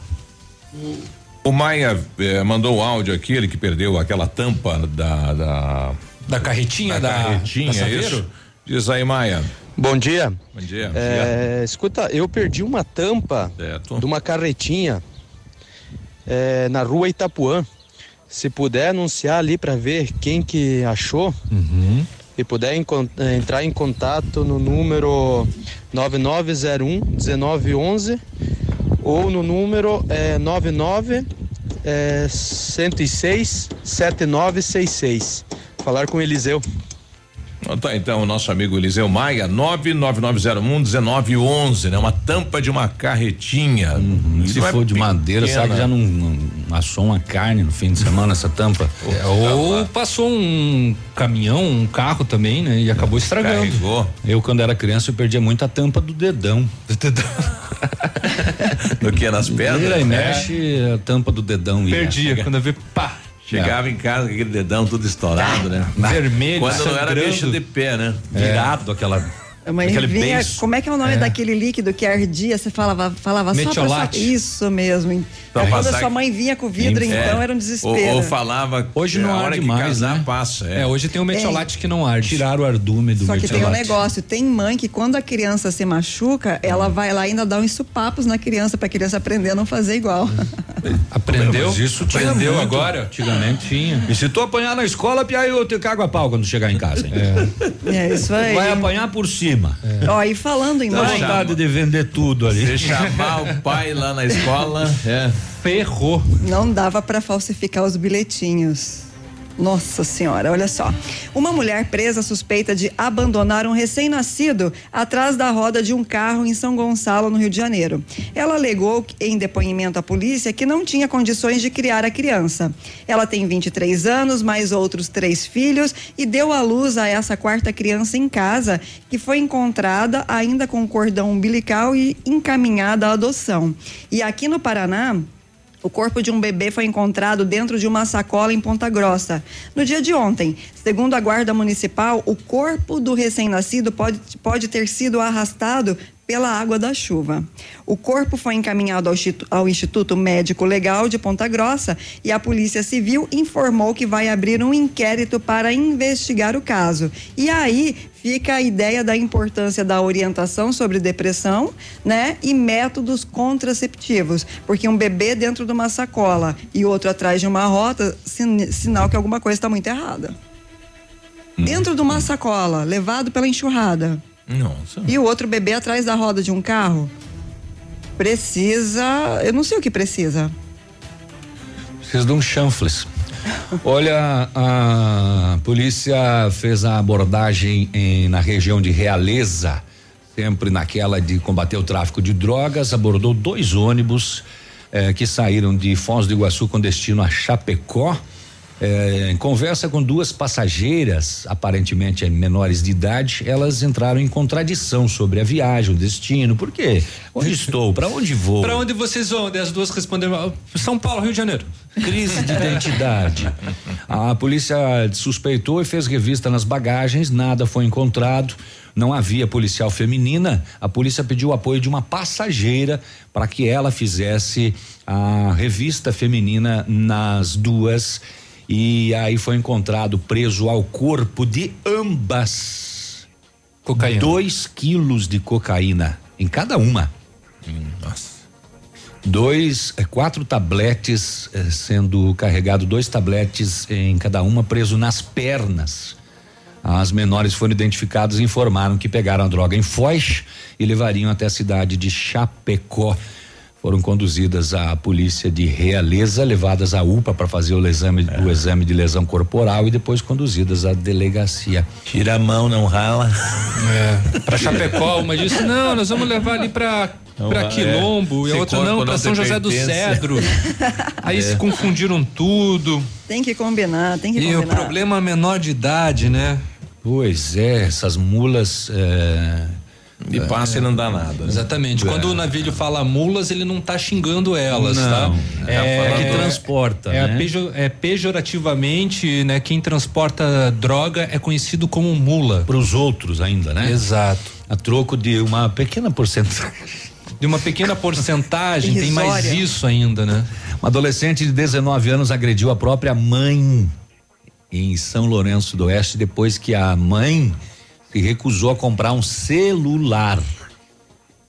O Maia eh, mandou um áudio aqui, ele que perdeu aquela tampa da. Da, da carretinha da- carretinha, da Saveiro? isso? Diz aí, Maia. Bom dia. Bom dia. É, escuta, eu perdi uma tampa de uma carretinha é, na rua Itapuã. Se puder anunciar ali para ver quem que achou e puder é, entrar em contato no número 9901 1911 ou no número é, 99 é, 106 7966. Falar com Eliseu. Tá, então, o nosso amigo Eliseu Maia, 99901 1911, né? Uma tampa de uma carretinha. Se Não é for de madeira, pequena. será que já não, não assou uma carne no fim de semana essa tampa? *laughs* É, ou passou um caminhão, um carro também, né? E acabou estragando. Eu, quando era criança, eu perdia muito a tampa do dedão. Do dedão. *laughs* Do que? Nas pedras? Vira e É. mexe a tampa do dedão. ia. Perdia, quando eu vi, pá. Chegava em casa com aquele dedão tudo estourado, né? Vermelho, Quando não era bicho de pé, né? Virado aquela. A mãe Aquele vinha, como é que é o nome É. daquele líquido que ardia? Você falava, falava só pra Metiolate. sua, Isso mesmo. Pra Quando a sua mãe vinha com o vidro, É. então era um Ou, desespero. ou falava. Hoje é, não hora arde que mais, casar, né? passa. É, hoje tem o metiolate que não arde. Tiraram o ardume do Só que tem um metiolate. negócio, tem mãe que quando a criança se machuca, ela vai lá e ainda dá uns supapos na criança pra criança aprender a não fazer igual. *laughs* Aprendeu? Mas isso tinha Aprendeu muito. agora? Antigamente tinha. E se tu apanhar na escola, Pia, eu te cago a pau quando chegar em casa. hein? É isso aí. Vai apanhar por cima. Ó, e falando em Dá mãe, vontade de vender tudo ali. Você chamar o pai lá na escola. É. Ferrou. não dava pra falsificar os bilhetinhos. Nossa senhora, olha só. Uma mulher presa suspeita de abandonar um recém-nascido atrás da roda de um carro em São Gonçalo, no Rio de Janeiro. Ela alegou em depoimento à polícia que não tinha condições de criar a criança. Ela tem 23 anos, mais outros três filhos e deu à luz a essa quarta criança em casa, que foi encontrada ainda com cordão umbilical e encaminhada à adoção. E aqui no Paraná, o corpo de um bebê foi encontrado dentro de uma sacola em Ponta Grossa. No dia de ontem, segundo a Guarda Municipal, o corpo do recém-nascido pode, pode ter sido arrastado pela água da chuva. O corpo foi encaminhado ao, ao Instituto Médico Legal de Ponta Grossa e a Polícia Civil informou que vai abrir um inquérito para investigar o caso. E aí fica a ideia da importância da orientação sobre depressão, né? E métodos contraceptivos, porque um bebê dentro de uma sacola e outro atrás de uma rota, sin- sinal que alguma coisa está muito errada. Dentro de uma sacola, levado pela enxurrada, Nossa. e o outro bebê atrás da roda de um carro, precisa, eu não sei o que precisa. Precisa de um chanfles. Olha, a polícia fez a abordagem em- na região de Realeza, sempre naquela de combater o tráfico de drogas, abordou dois ônibus eh, que saíram de Foz do Iguaçu com destino a Chapecó. Eh, em conversa com duas passageiras, aparentemente menores de idade, elas entraram em contradição sobre a viagem, o destino. Por quê? Onde estou? Para onde vou? Pra onde vocês vão? Daí As duas responderam: São Paulo, Rio de Janeiro. Crise de identidade. A polícia suspeitou e fez revista nas bagagens, nada foi encontrado. Não havia policial feminina. A polícia pediu o apoio de uma passageira para que ela fizesse a revista feminina nas duas. E aí foi encontrado preso ao corpo de ambas cocaína. Dois quilos de cocaína em cada uma. Nossa. Dois, eh, quatro tabletes eh, sendo carregado, dois tabletes em cada uma, preso nas pernas. As menores foram identificadas e informaram que pegaram a droga em Foz e levariam até a cidade de Chapecó. Foram conduzidas à polícia de Realeza, levadas à UPA para fazer o exame, o exame de lesão corporal e depois conduzidas à delegacia. Tira a mão, não rala. É, *laughs* pra Chapecó, uma disse: Não, nós vamos levar ali pra, Não pra vai, Quilombo. é. E a outra, não, pra São José do. Cedro. *laughs* Aí É. se confundiram tudo. Tem que combinar, tem que E o combinar. problema é menor de idade, né? Pois é, essas mulas. É, E passa e não dá nada. né? Exatamente. Quando o navilho fala mulas, ele não tá xingando elas, Não, tá? tá falando que transporta, é, né? pejo- é pejorativamente, né? Quem transporta droga é conhecido como mula. Para os outros ainda, né? Exato. A troco de uma pequena porcentagem. De uma pequena porcentagem, tem mais isso ainda, né? Um adolescente de 19 anos agrediu a própria mãe em São Lourenço do Oeste depois que a mãe se recusou a comprar um celular.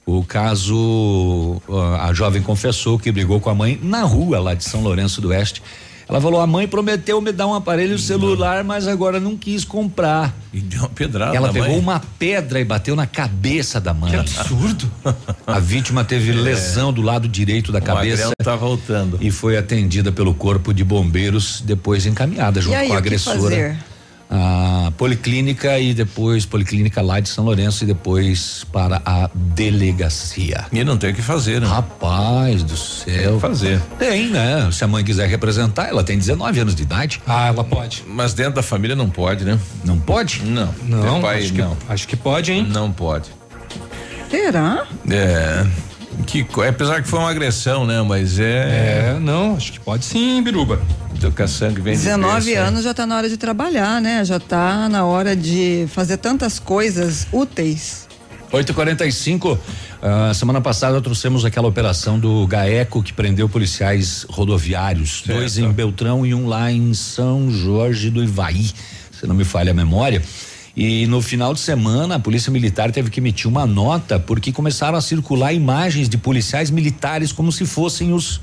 O caso, ah, a jovem confessou que brigou com a mãe na rua lá de São Lourenço do Oeste. Ela falou: a mãe prometeu me dar um aparelho celular, mas agora não quis comprar. E deu uma pedrada. Ela pegou mãe. uma pedra e bateu na cabeça da mãe. Que absurdo. A vítima teve É. lesão do lado direito da O cabeça. tá voltando. E foi atendida pelo corpo de bombeiros, depois encaminhada junto E aí, com a o que agressora. A policlínica e depois policlínica lá de São Lourenço e depois para a delegacia. E não tem o que fazer, né? Rapaz do céu. Tem que fazer. Tem, né? Se a mãe quiser representar, ela tem 19 anos de idade. Ah, ela pode. Mas dentro da família não pode, né? Não pode? Não. Não, pai, acho, que, não. acho que pode, hein? Não pode. Será? É. Que, co- apesar que foi uma agressão, né? Mas é. É, não, acho que pode sim, Biruba. Teu caçangue vem 19 de anos já está na hora de trabalhar, né? Já está na hora de fazer tantas coisas úteis. 8h45. Uh, semana passada trouxemos aquela operação do GAECO que prendeu policiais rodoviários, certo. dois em Beltrão e um lá em São Jorge do Ivaí, se não me falha a memória. E no final de semana, a Polícia Militar teve que emitir uma nota porque começaram a circular imagens de policiais militares como se fossem os,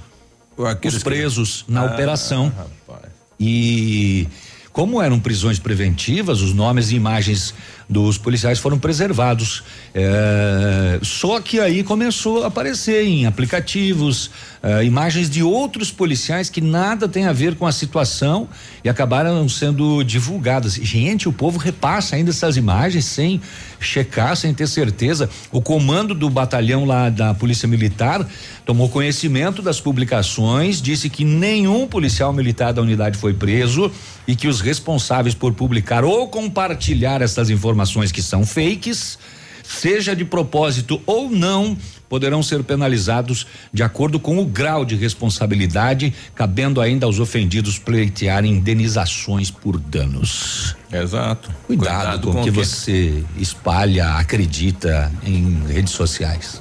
os presos que... na ah, operação. Rapaz. E como eram prisões preventivas, os nomes e imagens dos policiais foram preservados. É, só que aí começou a aparecer em aplicativos é, imagens de outros policiais que nada tem a ver com a situação e acabaram sendo divulgadas. Gente, o povo repassa ainda essas imagens sem checar, sem ter certeza. O comando do batalhão lá da Polícia Militar tomou conhecimento das publicações, disse que nenhum policial militar da unidade foi preso e que os responsáveis por publicar ou compartilhar essas informações que são fakes, seja de propósito ou não, poderão ser penalizados de acordo com o grau de responsabilidade, cabendo ainda aos ofendidos pleitearem indenizações por danos. Exato. Cuidado, Cuidado com o que, que você espalha, acredita em redes sociais.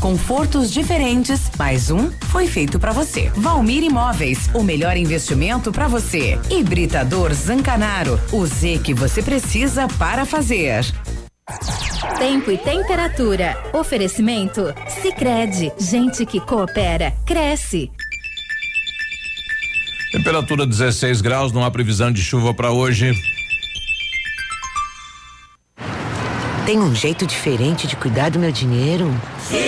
Confortos diferentes. Mais um foi feito para você. Valmir Imóveis, o melhor investimento para você. Hibridador Zancanaro, o Z que você precisa para fazer. Tempo e temperatura. Oferecimento? Sicredi Gente que coopera, cresce. Temperatura 16 graus, não há previsão de chuva para hoje. Tem um jeito diferente de cuidar do meu dinheiro? Sim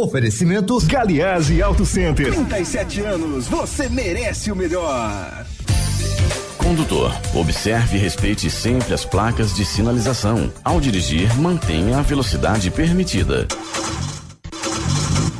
Oferecimentos Galiase Auto Center. 37 anos, você merece o melhor. Condutor, observe e respeite sempre as placas de sinalização. Ao dirigir, mantenha a velocidade permitida.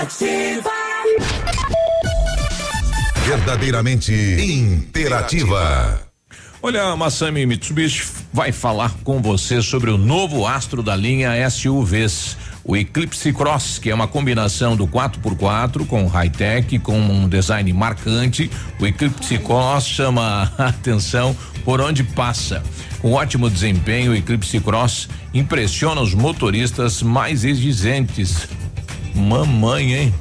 Ativa. Verdadeiramente interativa. Olha, a Massami Mitsubishi vai falar com você sobre o novo astro da linha SUVs, o Eclipse Cross, que é uma combinação do 4x4 com high-tech, com um design marcante. O Eclipse Cross chama a atenção por onde passa. Com ótimo desempenho, o Eclipse Cross impressiona os motoristas mais exigentes Mamãe, hein?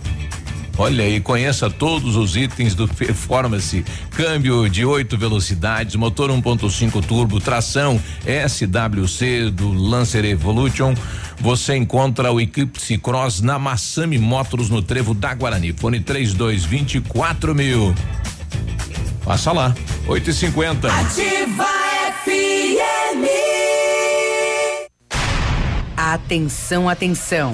Olha aí, conheça todos os itens do Performance. Câmbio de oito velocidades, motor 1.5 turbo, tração SWC do Lancer Evolution. Você encontra o Eclipse Cross na Massami Motors no Trevo da Guarani. Fone 3224 mil. Passa lá, 8 e 50 Ativa FM. Atenção, atenção.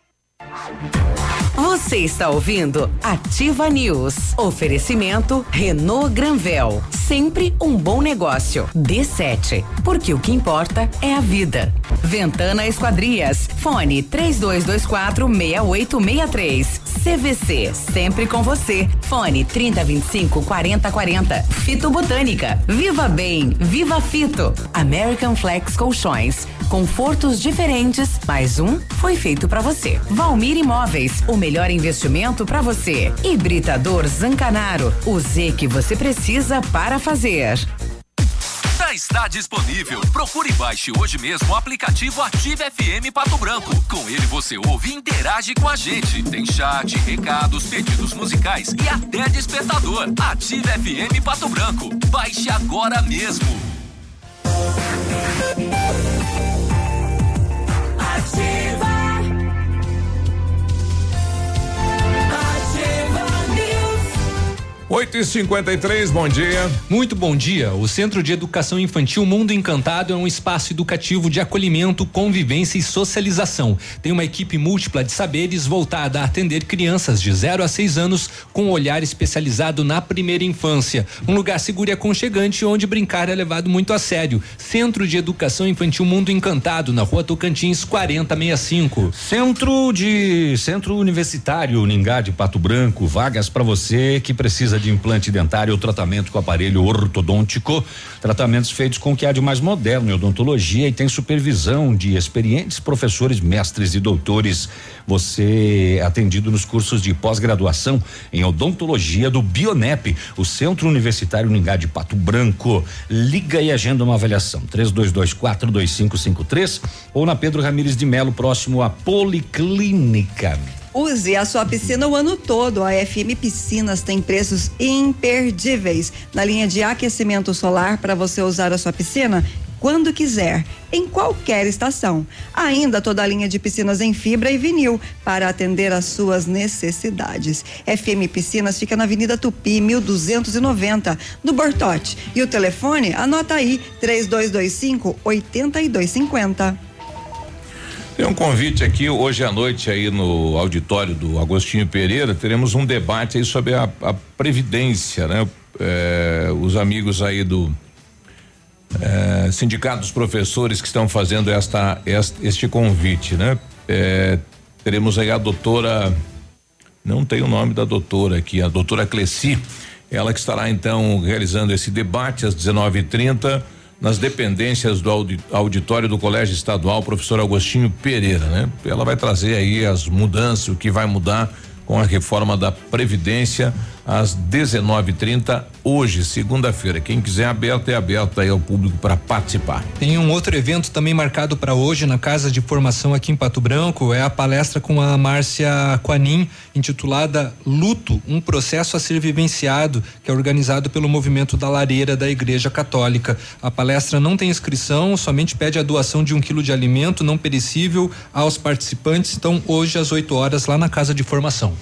Você está ouvindo Ativa News. Oferecimento Renault Granvel. Sempre um bom negócio. D7. Porque o que importa é a vida. Ventana Esquadrias. Fone 3224 6863. CVC. Sempre com você. Fone 3025 4040. Fito Botânica. Viva Bem. Viva Fito. American Flex Colchões. Confortos diferentes, mas um foi feito para você. Valmir Imóveis, o melhor investimento para você. Hibridador Zancanaro, o Z que você precisa para fazer. Já está disponível. Procure e baixe hoje mesmo o aplicativo Ative FM Pato Branco. Com ele você ouve e interage com a gente. Tem chat, recados, pedidos musicais e até despertador. Ative FM Pato Branco. Baixe agora mesmo. Ativa. 8 e 53 bom dia. Muito bom dia. O Centro de Educação Infantil Mundo Encantado é um espaço educativo de acolhimento, convivência e socialização. Tem uma equipe múltipla de saberes voltada a atender crianças de 0 a 6 anos com um olhar especializado na primeira infância. Um lugar seguro e aconchegante onde brincar é levado muito a sério. Centro de Educação Infantil Mundo Encantado, na rua Tocantins 4065. Centro de Centro Universitário Ningá de Pato Branco, vagas para você que precisa de implante dentário ou tratamento com aparelho ortodôntico, tratamentos feitos com o que há de mais moderno em odontologia e tem supervisão de experientes professores, mestres e doutores. Você é atendido nos cursos de pós-graduação em odontologia do Bionep, o Centro Universitário Ningá de Pato Branco. Liga e agenda uma avaliação. 32242553 ou na Pedro Ramires de Melo, próximo à Policlínica. Use a sua piscina o ano todo. A FM Piscinas tem preços imperdíveis na linha de aquecimento solar para você usar a sua piscina quando quiser, em qualquer estação. Ainda toda a linha de piscinas em fibra e vinil para atender às suas necessidades. FM Piscinas fica na Avenida Tupi, 1290, no Bortote. E o telefone, anota aí, 3225 8250. Tem um convite aqui hoje à noite aí no auditório do Agostinho Pereira, teremos um debate aí sobre a, a previdência, né? É, os amigos aí do é, sindicato dos professores que estão fazendo esta, este, este convite, né? É, teremos aí a doutora, não tem o nome da doutora aqui, a doutora Cleci, ela que estará então realizando esse debate às 19:30 nas dependências do audi- auditório do Colégio Estadual Professor Agostinho Pereira, né? Ela vai trazer aí as mudanças, o que vai mudar com a reforma da Previdência às 19:30 hoje, segunda-feira. Quem quiser aberto é aberto aí ao público para participar. Tem um outro evento também marcado para hoje na Casa de Formação aqui em Pato Branco, é a palestra com a Márcia Quanin, intitulada Luto, um processo a ser vivenciado, que é organizado pelo Movimento da Lareira da Igreja Católica. A palestra não tem inscrição, somente pede a doação de um quilo de alimento não perecível aos participantes. Então, hoje às 8 horas lá na Casa de Formação.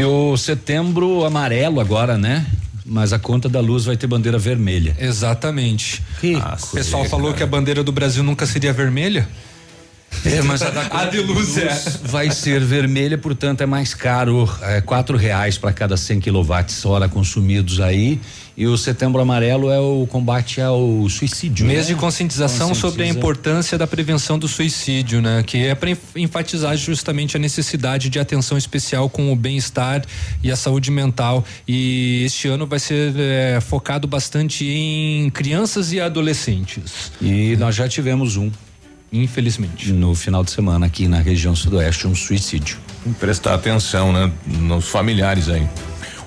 E o setembro amarelo agora, né? Mas a conta da luz vai ter bandeira vermelha. Exatamente. Que o pessoal falou que a bandeira do Brasil nunca seria vermelha. É, mas a, *laughs* da A de luz é. vai ser vermelha, portanto é mais caro, é quatro reais para cada 100 quilowatts hora consumidos aí. E o setembro amarelo é o combate ao suicídio. Mês né? de conscientização sobre a Conscientiza. importância da prevenção do suicídio, né? Que é para enfatizar justamente a necessidade de atenção especial com o bem-estar e a saúde mental. E este ano vai ser eh, focado bastante em crianças e adolescentes. E nós já tivemos um. Infelizmente. No final de semana aqui na região sudoeste, um suicídio. Prestar atenção, né? Nos familiares aí.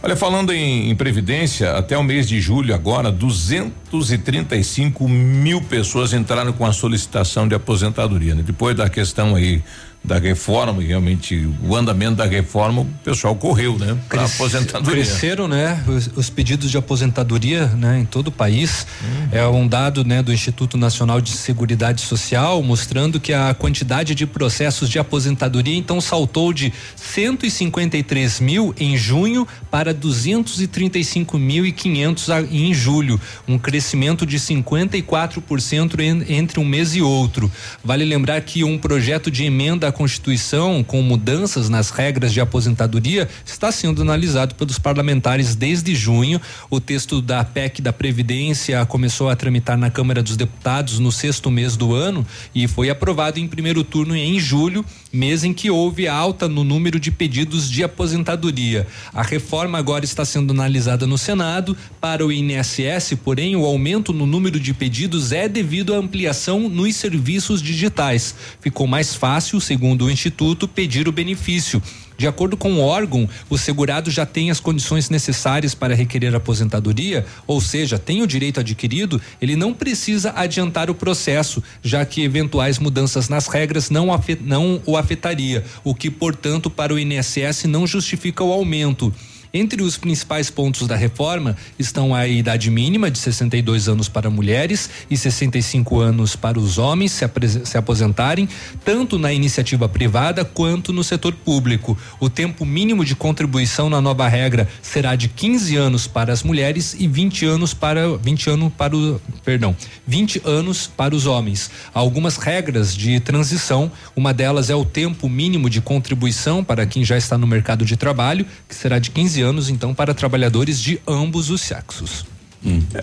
Olha, falando em, em previdência, até o mês de julho agora, 235 mil pessoas entraram com a solicitação de aposentadoria. Né? Depois da questão aí da reforma, e realmente o andamento da reforma, o pessoal correu, né? Para Cres- aposentadoria. Cresceram, né? Os, os pedidos de aposentadoria, né? Em todo o país. Hum. É um dado, né? Do Instituto Nacional de Seguridade Social mostrando que a quantidade de processos de aposentadoria então saltou de 153 mil em junho para 235 mil e 500 a- em julho, um crescimento de 54% en- entre um mês e outro. Vale lembrar que um projeto de emenda Constituição com mudanças nas regras de aposentadoria está sendo analisado pelos parlamentares desde junho. O texto da PEC da Previdência começou a tramitar na Câmara dos Deputados no sexto mês do ano e foi aprovado em primeiro turno em julho, mês em que houve alta no número de pedidos de aposentadoria. A reforma agora está sendo analisada no Senado para o INSS, porém o aumento no número de pedidos é devido à ampliação nos serviços digitais. Ficou mais fácil, segundo o Instituto, pedir o benefício. De acordo com o órgão, o segurado já tem as condições necessárias para requerer aposentadoria, ou seja, tem o direito adquirido, ele não precisa adiantar o processo, já que eventuais mudanças nas regras não, afe- não o afetaria, o que, portanto, para o INSS não justifica o aumento. Entre os principais pontos da reforma estão a idade mínima de 62 anos para mulheres e 65 anos para os homens se, aposentarem, tanto na iniciativa privada quanto no setor público. O tempo mínimo de contribuição na nova regra será de 15 anos para as mulheres e 20 anos para 20 anos para o, perdão, 20 anos para os homens. Há algumas regras de transição, uma delas é o tempo mínimo de contribuição para quem já está no mercado de trabalho, que será de 15 anos então para trabalhadores de ambos os sexos.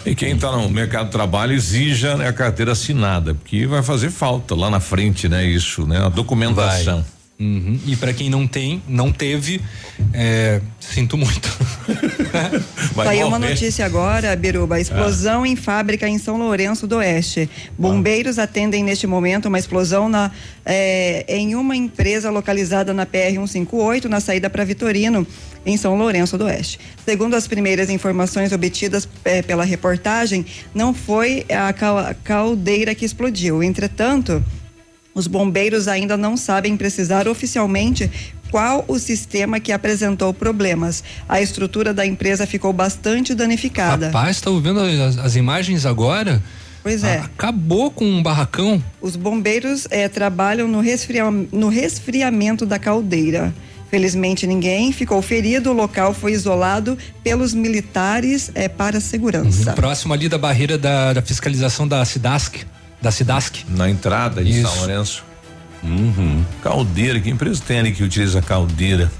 E quem está no mercado de trabalho exija né, a carteira assinada, porque vai fazer falta lá na frente, né? Isso, né? A documentação. Uhum. E para quem não tem, não teve, é, sinto muito. *laughs* Saiu uma notícia agora, Biruba, explosão em fábrica em São Lourenço do Oeste. Bombeiros atendem neste momento uma explosão na, eh, em uma empresa localizada na PR-158, na saída para Vitorino, em São Lourenço do Oeste. Segundo as primeiras informações obtidas eh, pela reportagem, não foi a caldeira que explodiu. Entretanto, os bombeiros ainda não sabem precisar oficialmente qual o sistema que apresentou problemas. A estrutura da empresa ficou bastante danificada. Rapaz, tá ouvindo as, as imagens agora? Pois é. Acabou com um barracão. Os bombeiros eh, trabalham no, resfria- no resfriamento da caldeira. Felizmente ninguém ficou ferido. O local foi isolado pelos militares eh, para segurança. Próximo ali da barreira da, da fiscalização da Cidasc. Da Cidasc. Na entrada de São Lourenço. Uhum. Caldeira, que empresa tem ali que utiliza caldeira?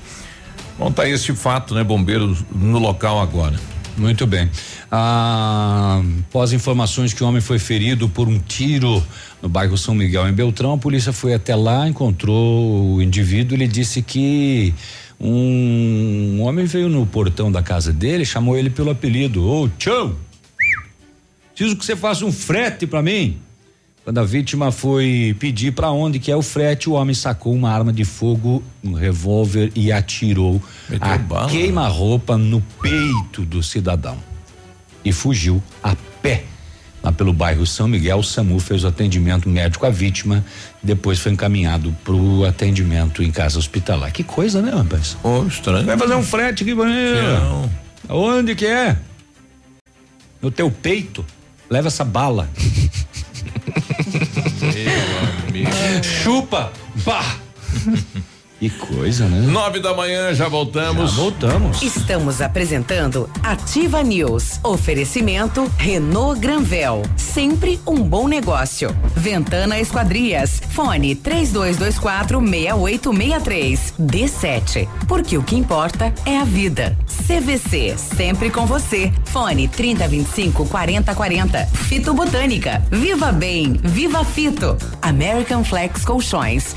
Bom, tá esse fato, né? Bombeiro no local agora. Muito bem. Ah, após informações que o homem foi ferido por um tiro no bairro São Miguel, em Beltrão, a polícia foi até lá, encontrou o indivíduo. Ele disse que um homem veio no portão da casa dele, chamou ele pelo apelido: Ô, tchau! Preciso que você faça um frete para mim. Quando a vítima foi pedir para onde que é o frete, o homem sacou uma arma de fogo, um revólver e atirou a queima-roupa no peito do cidadão e fugiu a pé. Lá pelo bairro São Miguel, o SAMU fez o atendimento médico à vítima, depois foi encaminhado para o atendimento em casa hospitalar. Que coisa, né, rapaz? Oh, estranho. Vai fazer um frete aqui. Não. Aonde que é? No teu peito. Leva essa bala. *laughs* Chupa! Pá! *laughs* Que coisa, né? Nove da manhã, já voltamos. Já voltamos. Estamos apresentando Ativa News. Oferecimento Renault Granvel. Sempre um bom negócio. Ventana Esquadrias. Fone 3224 6863. D7. Porque o que importa é a vida. CVC. Sempre com você. Fone 3025 4040. Fito Botânica. Viva Bem. Viva Fito. American Flex Colchões.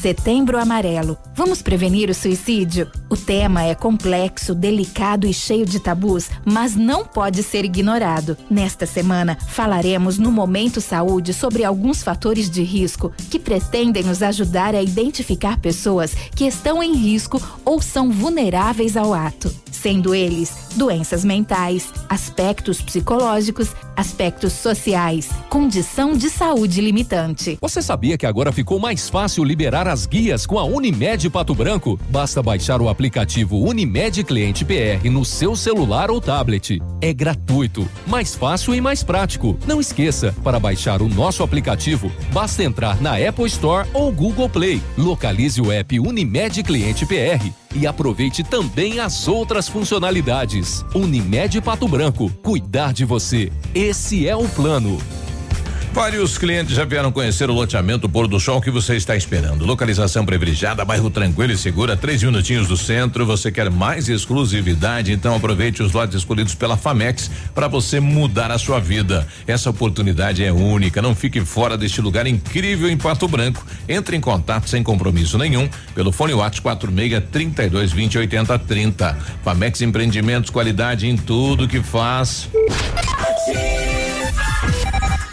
Setembro Amarelo. Vamos prevenir o suicídio? O tema é complexo, delicado e cheio de tabus, mas não pode ser ignorado. Nesta semana, falaremos no Momento Saúde sobre alguns fatores de risco que pretendem nos ajudar a identificar pessoas que estão em risco ou são vulneráveis ao ato, sendo eles doenças mentais, aspectos psicológicos, aspectos sociais, condição de saúde limitante. Você sabia que agora ficou mais fácil liberar as guias com a Unimed Pato Branco? Basta baixar o aplicativo Unimed Cliente PR no seu celular ou tablet. É gratuito, mais fácil e mais prático. Não esqueça, para baixar o nosso aplicativo, basta entrar na Apple Store ou Google Play. Localize o app Unimed Cliente PR e aproveite também as outras funcionalidades. Unimed Pato Branco, cuidar de você. Esse é o plano. Vários clientes já vieram conhecer o loteamento Pôr do Sol que você está esperando. Localização privilegiada, bairro tranquilo e segura, três minutinhos do centro. Você quer mais exclusividade? Então aproveite os lotes escolhidos pela Famex para você mudar a sua vida. Essa oportunidade é única. Não fique fora deste lugar incrível em Pato Branco. Entre em contato sem compromisso nenhum pelo fone WhatsApp 46 32 20 80 30. Famex Empreendimentos, qualidade em tudo que faz.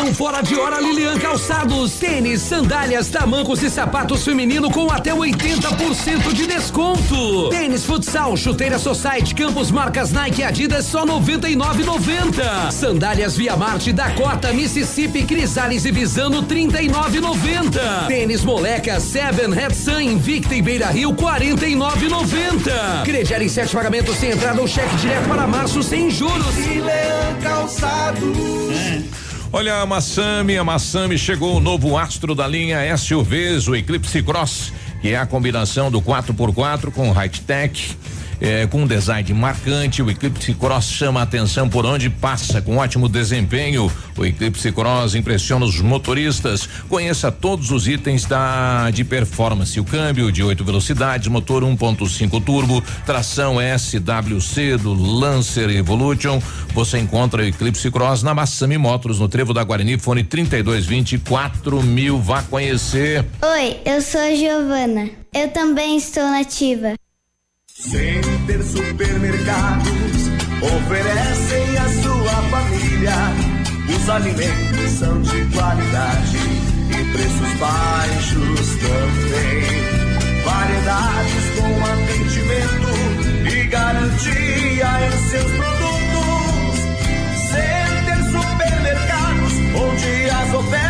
Liquidação fora de hora Lilian Calçados. Tênis, sandálias, tamancos e sapatos feminino com até 80% de desconto. Tênis futsal, chuteira Society, Campos, marcas Nike e Adidas só 99,90. Sandálias Via Marte, Dakota, Mississippi, Crisales e Visano 39,90. Tênis Moleca, Seven, Red Sun, Invicta e Beira Rio 49,90. Crediar em sete pagamentos sem entrada ou cheque direto para março sem juros. Lilian Calçados. Olha a Massami, a Massami chegou o novo astro da linha SUVs, o Eclipse Cross, que é a combinação do 4x4 com high-tech. É, com um design marcante, o Eclipse Cross chama a atenção por onde passa, com ótimo desempenho. O Eclipse Cross impressiona os motoristas. Conheça todos os itens da de performance: o câmbio de oito velocidades, motor 1.5 turbo, tração SWC do Lancer Evolution. Você encontra o Eclipse Cross na Massami Motors, no Trevo da Guarani, fone 3224 mil. Vá conhecer. Oi, eu sou a Giovana. Eu também estou nativa. Center Supermercados oferecem à sua família. Os alimentos são de qualidade e preços baixos também. Variedades com atendimento e garantia em seus produtos. Center Supermercados, onde as ofertas.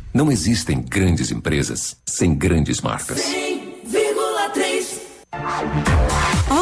Não existem grandes empresas sem grandes marcas. 100,3.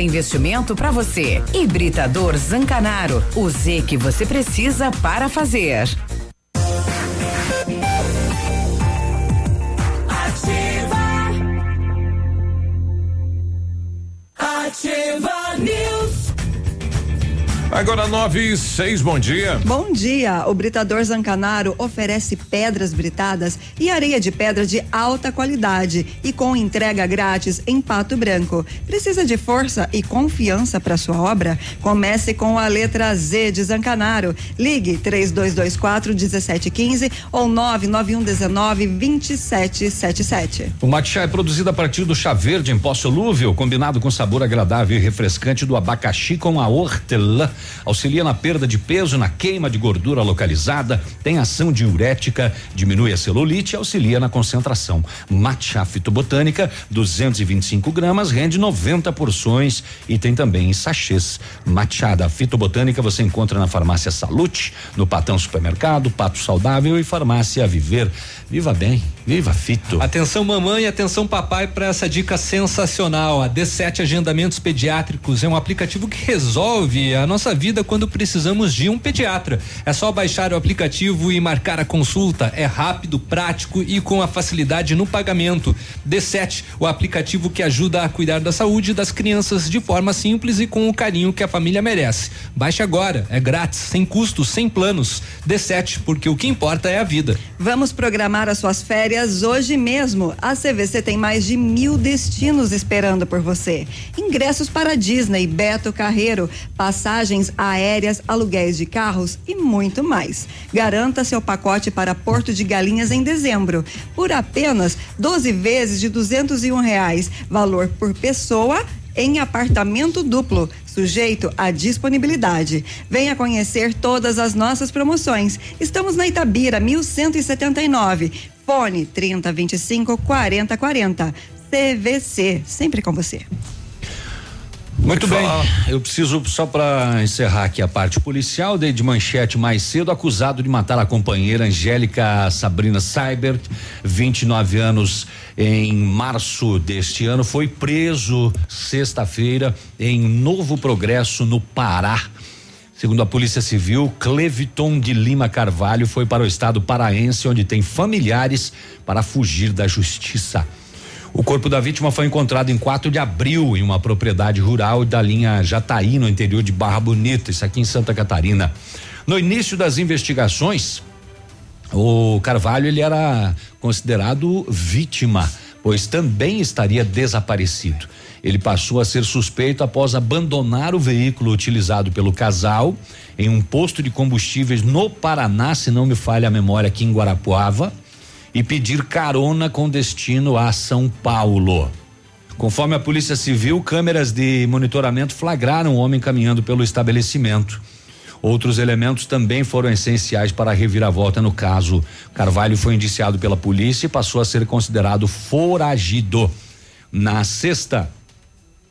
investimento para você. Hibridador Zancanaro. O Z que você precisa para fazer. Ativa. Ativa News. Agora nove e seis, bom dia. Bom dia! O Britador Zancanaro oferece pedras britadas e areia de pedra de alta qualidade e com entrega grátis em Pato Branco. Precisa de força e confiança para sua obra? Comece com a letra Z de Zancanaro. Ligue 3224 1715 ou 99119 2777. O matcha é produzido a partir do chá verde em pó solúvel, combinado com sabor agradável e refrescante do abacaxi com a hortelã. Auxilia na perda de peso, na queima de gordura localizada, tem ação diurética, diminui a celulite e auxilia na concentração. Matcha fitobotânica, 225 gramas, rende 90 porções e tem também sachês. Matcha da fitobotânica você encontra na farmácia Salute, no Patão Supermercado, Pato Saudável e farmácia Viver. Viva bem, viva fito. Atenção mamãe, atenção papai para essa dica sensacional. A D7 Agendamentos Pediátricos é um aplicativo que resolve a nossa vida quando precisamos de um pediatra. É só baixar o aplicativo e marcar a consulta. É rápido, prático e com a facilidade no pagamento. D7, o aplicativo que ajuda a cuidar da saúde das crianças de forma simples e com o carinho que a família merece. Baixe agora, é grátis, sem custos, sem planos. D7, porque o que importa é a vida. Vamos programar as suas férias hoje mesmo. A CVC tem mais de mil destinos esperando por você. Ingressos para Disney, Beto Carreiro, aéreas, aluguéis de carros e muito mais. Garanta seu pacote para Porto de Galinhas em dezembro por apenas 12 vezes de duzentos e um reais, valor por pessoa em apartamento duplo, sujeito à disponibilidade. Venha conhecer todas as nossas promoções. Estamos na Itabira, 1179. Fone 3025 4040. CVC, sempre com você. Muito bem. Eu preciso só para encerrar aqui a parte policial, dei de manchete mais cedo, acusado de matar a companheira Angélica Sabrina Seibert, 29 anos, em março deste ano, foi preso sexta-feira em Novo Progresso, no Pará. Segundo a Polícia Civil, Cleviton de Lima Carvalho foi para o estado paraense, onde tem familiares para fugir da justiça. O corpo da vítima foi encontrado em 4 de abril em uma propriedade rural da linha Jataí, no interior de Barra Bonita, isso aqui em Santa Catarina. No início das investigações, o Carvalho ele era considerado vítima, pois também estaria desaparecido. Ele passou a ser suspeito após abandonar o veículo utilizado pelo casal em um posto de combustíveis no Paraná, se não me falha a memória, aqui em Guarapuava e pedir carona com destino a São Paulo. Conforme a Polícia Civil, câmeras de monitoramento flagraram o homem caminhando pelo estabelecimento. Outros elementos também foram essenciais para a reviravolta no caso. Carvalho foi indiciado pela polícia e passou a ser considerado foragido. Na sexta,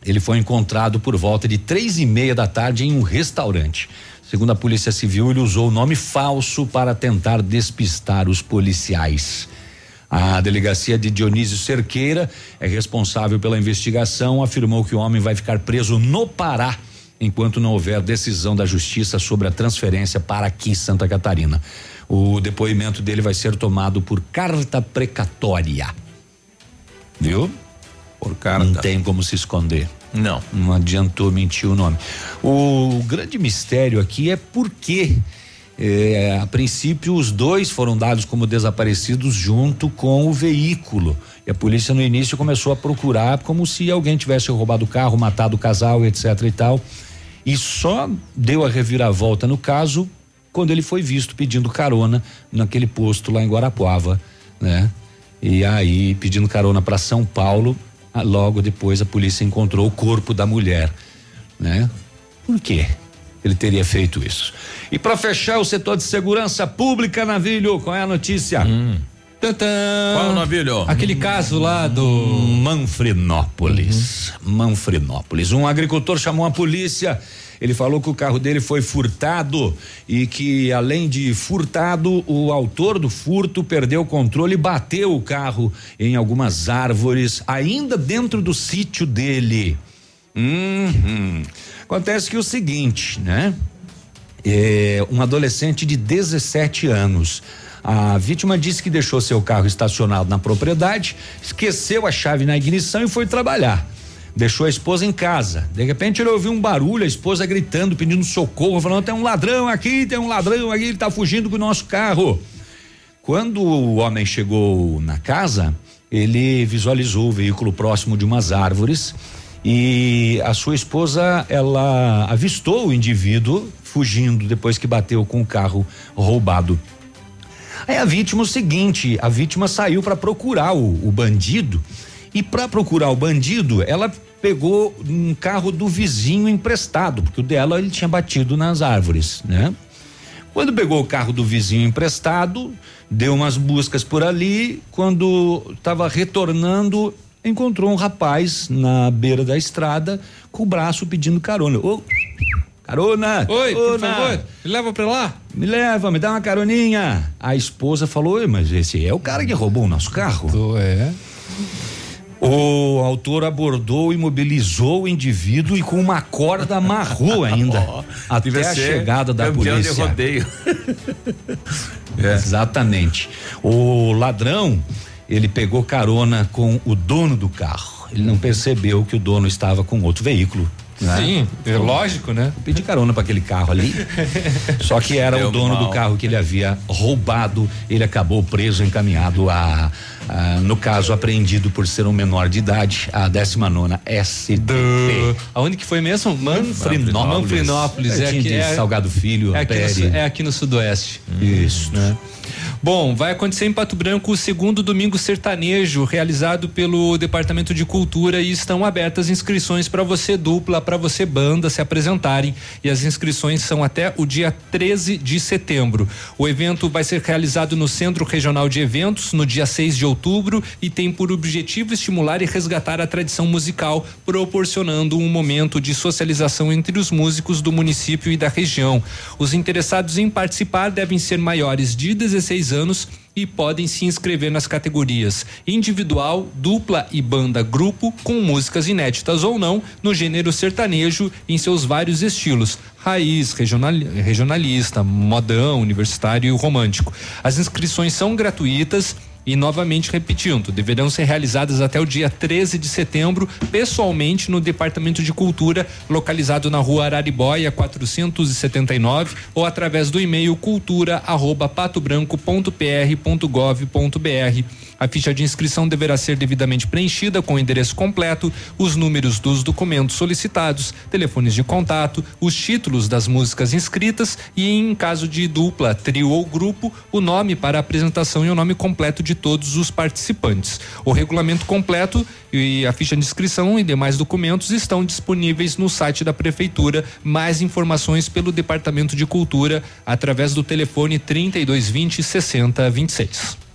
ele foi encontrado por volta de três e meia da tarde em um restaurante. Segundo a Polícia Civil, ele usou o nome falso para tentar despistar os policiais. A delegacia de Dionísio Cerqueira é responsável pela investigação, afirmou que o homem vai ficar preso no Pará enquanto não houver decisão da justiça sobre a transferência para aqui Santa Catarina. O depoimento dele vai ser tomado por carta precatória. Viu? Por carta. Não tem como se esconder. Não. Não adiantou mentir o nome. O grande mistério aqui é por que eh, a princípio os dois foram dados como desaparecidos junto com o veículo. E a polícia no início começou a procurar como se alguém tivesse roubado o carro, matado o casal, etc e tal. E só deu a reviravolta no caso quando ele foi visto pedindo carona naquele posto lá em Guarapuava, né? E aí pedindo carona para São Paulo, logo depois a polícia encontrou o corpo da mulher né? Por quê? Ele teria feito isso. E para fechar o setor de segurança pública, Navilho, qual é a notícia? Tantã. Qual o navilho? Aquele caso lá do Manfrinópolis. Manfrinópolis. Um agricultor chamou a polícia. Ele falou que o carro dele foi furtado e que, além de furtado, o autor do furto perdeu o controle e bateu o carro em algumas árvores, ainda dentro do sítio dele. Uhum. Acontece que é o seguinte, né? É, um adolescente de 17 anos. A vítima disse que deixou seu carro estacionado na propriedade, esqueceu a chave na ignição e foi trabalhar. Deixou a esposa em casa. De repente ele ouviu um barulho, a esposa gritando, pedindo socorro, falando: tem um ladrão aqui, tem um ladrão aqui, ele tá fugindo com o nosso carro. Quando o homem chegou na casa, ele visualizou o veículo próximo de umas árvores e a sua esposa ela avistou o indivíduo fugindo depois que bateu com o carro roubado. Aí a vítima o seguinte, a vítima saiu para procurar o, o bandido e para procurar o bandido, ela pegou um carro do vizinho emprestado, porque o dela ele tinha batido nas árvores, né? Quando pegou o carro do vizinho emprestado, deu umas buscas por ali, quando estava retornando, encontrou um rapaz na beira da estrada com o braço pedindo carona. Ô, carona! Oi, por carona. favor, me leva pra lá. Me leva, me dá uma caroninha. A esposa falou: "Oi, mas esse é o cara que roubou o nosso carro? É. O autor abordou, imobilizou o indivíduo e com uma corda amarrou ainda *laughs* até devia a chegada da campeão de polícia. rodeio. *laughs* Exatamente. O ladrão, ele pegou carona com o dono do carro. Ele não percebeu que o dono estava com outro veículo. né? Sim, é lógico, né? Eu pedi carona para aquele carro ali. *laughs* Só que era Deu o dono mal. do carro que ele havia roubado. Ele acabou preso, encaminhado a, a- no caso, apreendido por ser um menor de idade, a 19 SDP. Aonde que foi mesmo? Manfrinópolis. Manfrinópolis. É, aqui, é, Salgado Filho, é, aqui no, é aqui no Sudoeste. Isso. Né? Bom, vai acontecer em Pato Branco o segundo domingo sertanejo, realizado pelo Departamento de Cultura e estão abertas inscrições para você dupla, para você banda se apresentarem e as inscrições são até o dia 13 de setembro. O evento vai ser realizado no Centro Regional de Eventos no dia 6 de outubro e tem por objetivo estimular e resgatar a tradição musical, proporcionando um momento de socialização entre os músicos do município e da região. Os interessados em participar devem ser maiores de 16 anos e podem se inscrever nas categorias individual, dupla e banda grupo, com músicas inéditas ou não, no gênero sertanejo em seus vários estilos: raiz, regional, regionalista, modão, universitário e romântico. As inscrições são gratuitas. E novamente repetindo, deverão ser realizadas até o dia 13 de setembro, pessoalmente no Departamento de Cultura, localizado na rua Araribóia 479, ou através do e-mail cultura@patobranco.pr.gov.br. A ficha de inscrição deverá ser devidamente preenchida com o endereço completo, os números dos documentos solicitados, telefones de contato, os títulos das músicas inscritas e, em caso de dupla, trio ou grupo, o nome para a apresentação e o nome completo de todos os participantes. O regulamento completo e a ficha de inscrição e demais documentos estão disponíveis no site da Prefeitura. Mais informações pelo Departamento de Cultura através do telefone 3220 6026.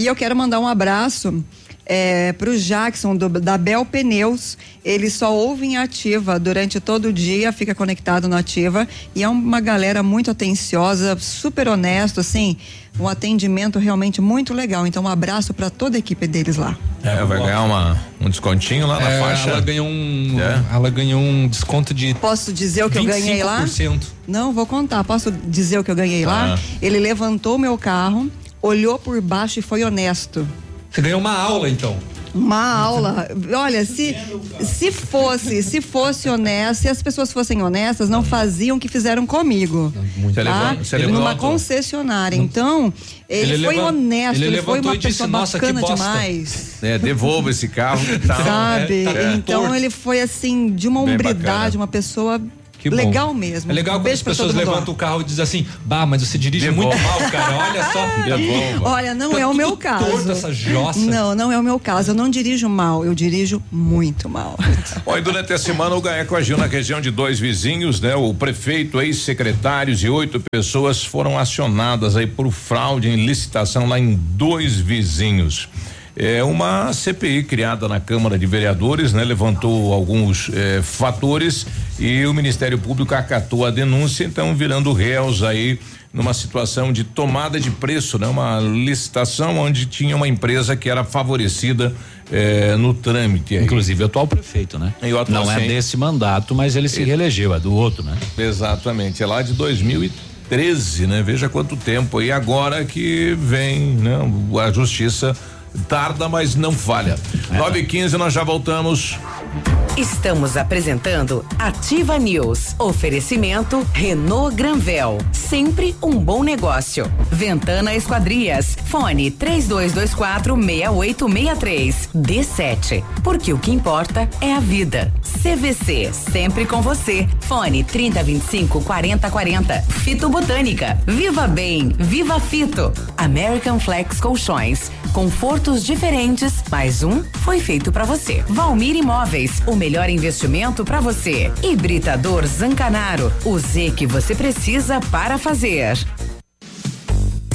E eu quero mandar um abraço é, para o Jackson do, da Bel Pneus. Ele só ouve em ativa durante todo o dia, fica conectado no ativa e é uma galera muito atenciosa, super honesto, assim, um atendimento realmente muito legal. Então, um abraço para toda a equipe deles lá. É, vai ganhar uma, um descontinho lá na É, faixa. Ela ganhou um, É. ela ganhou um desconto de Posso dizer o que eu ganhei lá? 25%. Não, vou contar. Posso dizer o que eu ganhei lá? Ah. Ele levantou meu carro, olhou por baixo e foi honesto. Você ganhou uma aula então. Uma aula. Olha, se, se fosse, se fosse honesto, se as pessoas fossem honestas, não faziam o que fizeram comigo. Você tá? levou- você Numa levantou? concessionária. Então, ele, Ele foi levan- honesto, ele ele, foi uma disse, pessoa "Nossa, que bacana bosta." demais. É, devolva esse carro *laughs* tá. Sabe? É. Então ele foi assim, de uma hombridade, uma pessoa Que bom. Legal mesmo. É legal Um quando as pessoas levantam o carro e dizem assim, bah, mas você dirige Devolva. muito mal, cara. Olha só. *laughs* Olha, não Tá é o meu caso. torto essa jossa. Não, não é o meu caso. Eu não dirijo mal, eu dirijo muito mal. *laughs* Bom, e durante a semana o GAECO agiu na região de dois vizinhos, né? O prefeito, ex-secretários e oito pessoas foram acionadas aí por fraude em licitação lá em dois vizinhos. É uma CPI criada na Câmara de Vereadores, né? Levantou alguns eh, fatores e o Ministério Público acatou a denúncia, então virando réus aí numa situação de tomada de preço, né? Uma licitação onde tinha uma empresa que era favorecida eh, no trâmite. Aí. Inclusive o atual prefeito, né? E atual, Não é desse mandato, mas ele se Esse. reelegeu, é do outro, né? Exatamente, é lá de 2013, né? Veja quanto tempo. E agora que vem, né? A justiça tarda, mas não falha. Nove e quinze, nós já voltamos. Estamos apresentando Ativa News. Oferecimento Renault Granvel. Sempre um bom negócio. Ventana Esquadrias. Fone 3224 6863. D7. Porque o que importa é a vida. CVC. Sempre com você. Fone 3025 4040. Fito Botânica. Viva Bem. Viva Fito. American Flex Colchões. Confortos diferentes. Mais um foi feito para você. Valmir Imóveis. O melhor investimento para você. Hibridador Zancanaro. O Z que você precisa para fazer.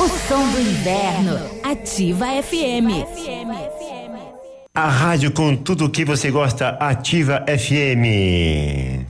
O som do inverno. Ativa FM. A rádio com tudo o que você gosta, Ativa FM.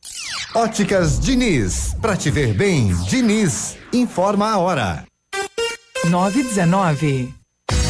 Óticas Diniz, pra te ver bem, Diniz, informa a hora. 919.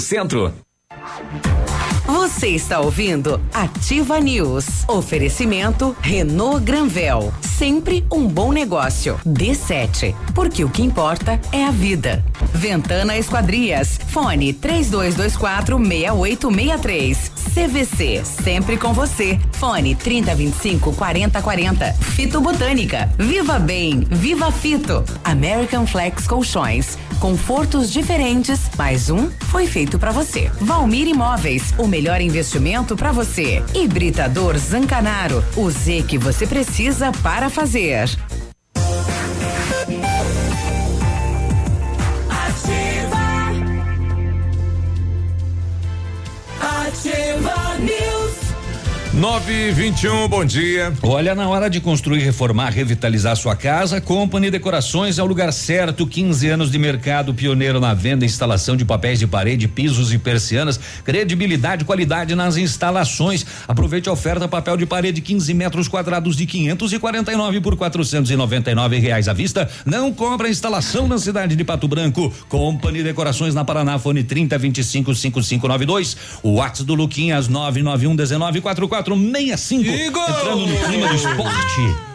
Centro. Você está ouvindo Ativa News. Oferecimento Renault Granvel. Sempre um bom negócio. D7. Porque o que importa é a vida. Ventana Esquadrias. Fone 3224 6863. CVC. Sempre com você. Fone 3025 4040. Fito Botânica. Viva Bem. Viva Fito. American Flex Colchões. Confortos diferentes, mais um foi feito para você. Valmir Imóveis, o melhor investimento para você. Hibridador Zancanaro, o Z que você precisa para fazer. Ativa. Ativa News. 9 e 21 bom dia. Olha, na hora de construir, reformar, revitalizar sua casa, Company Decorações é o lugar certo. 15 anos de mercado, pioneiro na venda e instalação de papéis de parede, pisos e persianas, credibilidade e qualidade nas instalações. Aproveite a oferta papel de parede 15 metros quadrados de 549 por 499 reais à vista. Não compra instalação na cidade de Pato Branco. Company Decorações na Paraná, fone 30 25 5592. O WhatsApp do Luquinhas 991 19 4465. Entrando no clima do esporte.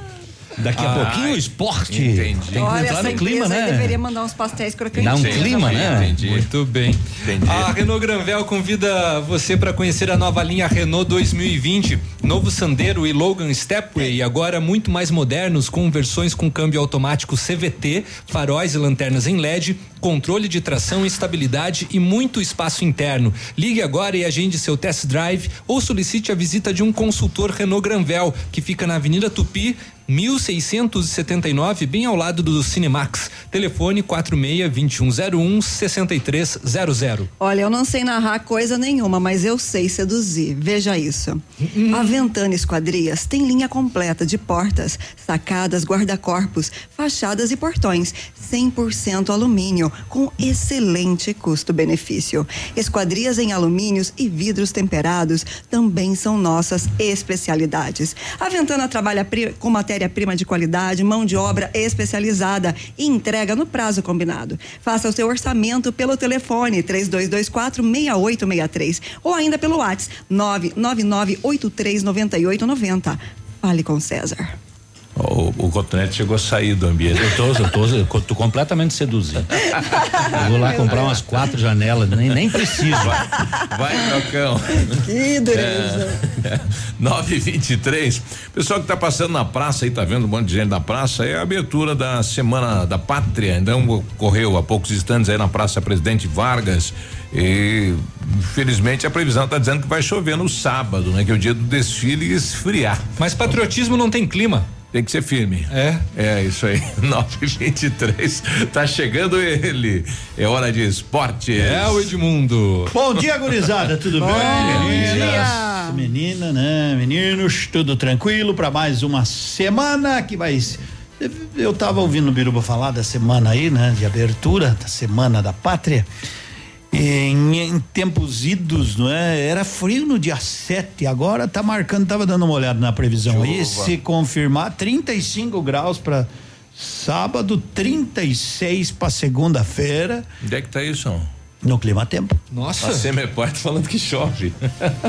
Daqui a Ah, pouquinho o esporte. entendi. Tem que Olha, entrar essa no clima, né? deveria mandar uns pastéis crocantes. Dá um clima, né? Entendi. Muito bem. Entendi. A Renault Granvel convida você para conhecer a nova linha Renault 2020. Novo Sandero e Logan Stepway, agora muito mais modernos, com versões com câmbio automático CVT, faróis e lanternas em LED, controle de tração e estabilidade e muito espaço interno. Ligue agora e agende seu test drive ou solicite a visita de um consultor Renault Granvel, que fica na Avenida Tupi, 1679, bem ao lado do Cinemax. Telefone 46 2101 6300. Olha, eu não sei narrar coisa nenhuma, mas eu sei seduzir. Veja isso. A Ventana Esquadrias tem linha completa de portas, sacadas, guarda-corpos, fachadas e portões. 100% alumínio, com excelente custo-benefício. Esquadrias em alumínios e vidros temperados também são nossas especialidades. A Ventana trabalha com matéria-prima de qualidade, mão de obra especializada e entrega no prazo combinado. Faça o seu orçamento pelo telefone 3224 6863 ou ainda pelo WhatsApp 999 839890. Fale com César. O, o cotonete chegou a sair do ambiente. Eu tô, eu tô, eu tô completamente seduzido. Eu vou lá comprar umas quatro janelas, nem, nem preciso. Vai, Trocão. Que dureza. É, 923. Pessoal que está passando na praça aí, tá vendo um monte de gente na praça, é a abertura da Semana da Pátria. Então ocorreu há poucos instantes aí na Praça Presidente Vargas. E infelizmente a previsão está dizendo que vai chover no sábado, né? Que é o dia do desfile e esfriar. Mas patriotismo não tem clima. Tem que ser firme. É. É isso aí. *laughs* 923. Tá chegando ele. É hora de esporte. É o Edmundo. Bom dia, gurizada, tudo *laughs* bem? Meninas, menina, né? Meninos, tudo tranquilo para mais uma semana que vai. Eu tava ouvindo o Biruba falar da semana aí, né? De abertura da Semana da Pátria. Em, em tempos idos, não é? Era frio no dia 7, agora tá marcando, tava dando uma olhada na previsão aí, Chuva. se confirmar 35 graus para sábado, 36 para segunda-feira. Onde é que tá isso? No clima tempo. Nossa. A Semepar tá falando que chove.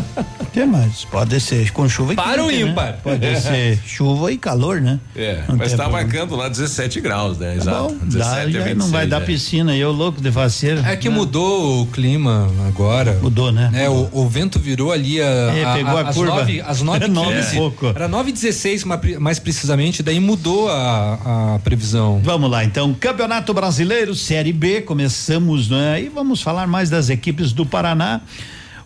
*laughs* Tem mais, pode ser com chuva e Para ou quente, né? ímpar? Pode ser chuva e calor, né? É, Não mas tá problema. marcando lá 17 graus, né? Tá Exato. bom, 17 dá, a já 26, não vai dar é. piscina, eu louco de faceiro. É que né? mudou o clima agora. Mudou, né? É, o, o vento virou ali a, É, a- pegou a às curva. nove, às nove, *laughs* É nove e 15. pouco. Era 9 e 16 ma- mais precisamente, daí mudou a, a previsão. Vamos lá, então, Campeonato Brasileiro, Série B, começamos, né? E vamos falar mais das equipes do Paraná.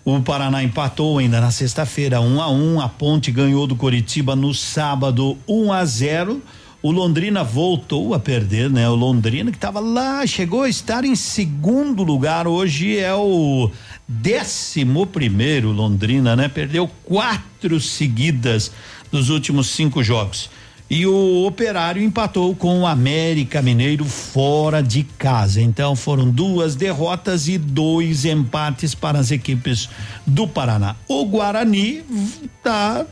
O Paraná empatou ainda na sexta-feira, 1 um a 1 um, a Ponte ganhou do Coritiba no sábado, 1 um a 0 O Londrina voltou a perder, né? O Londrina que estava lá, chegou a estar em segundo lugar, hoje é o décimo primeiro Londrina, né? Perdeu quatro seguidas dos últimos cinco jogos. E o Operário empatou com o América Mineiro fora de casa. Então foram duas derrotas e dois empates para as equipes do Paraná. O Guarani tá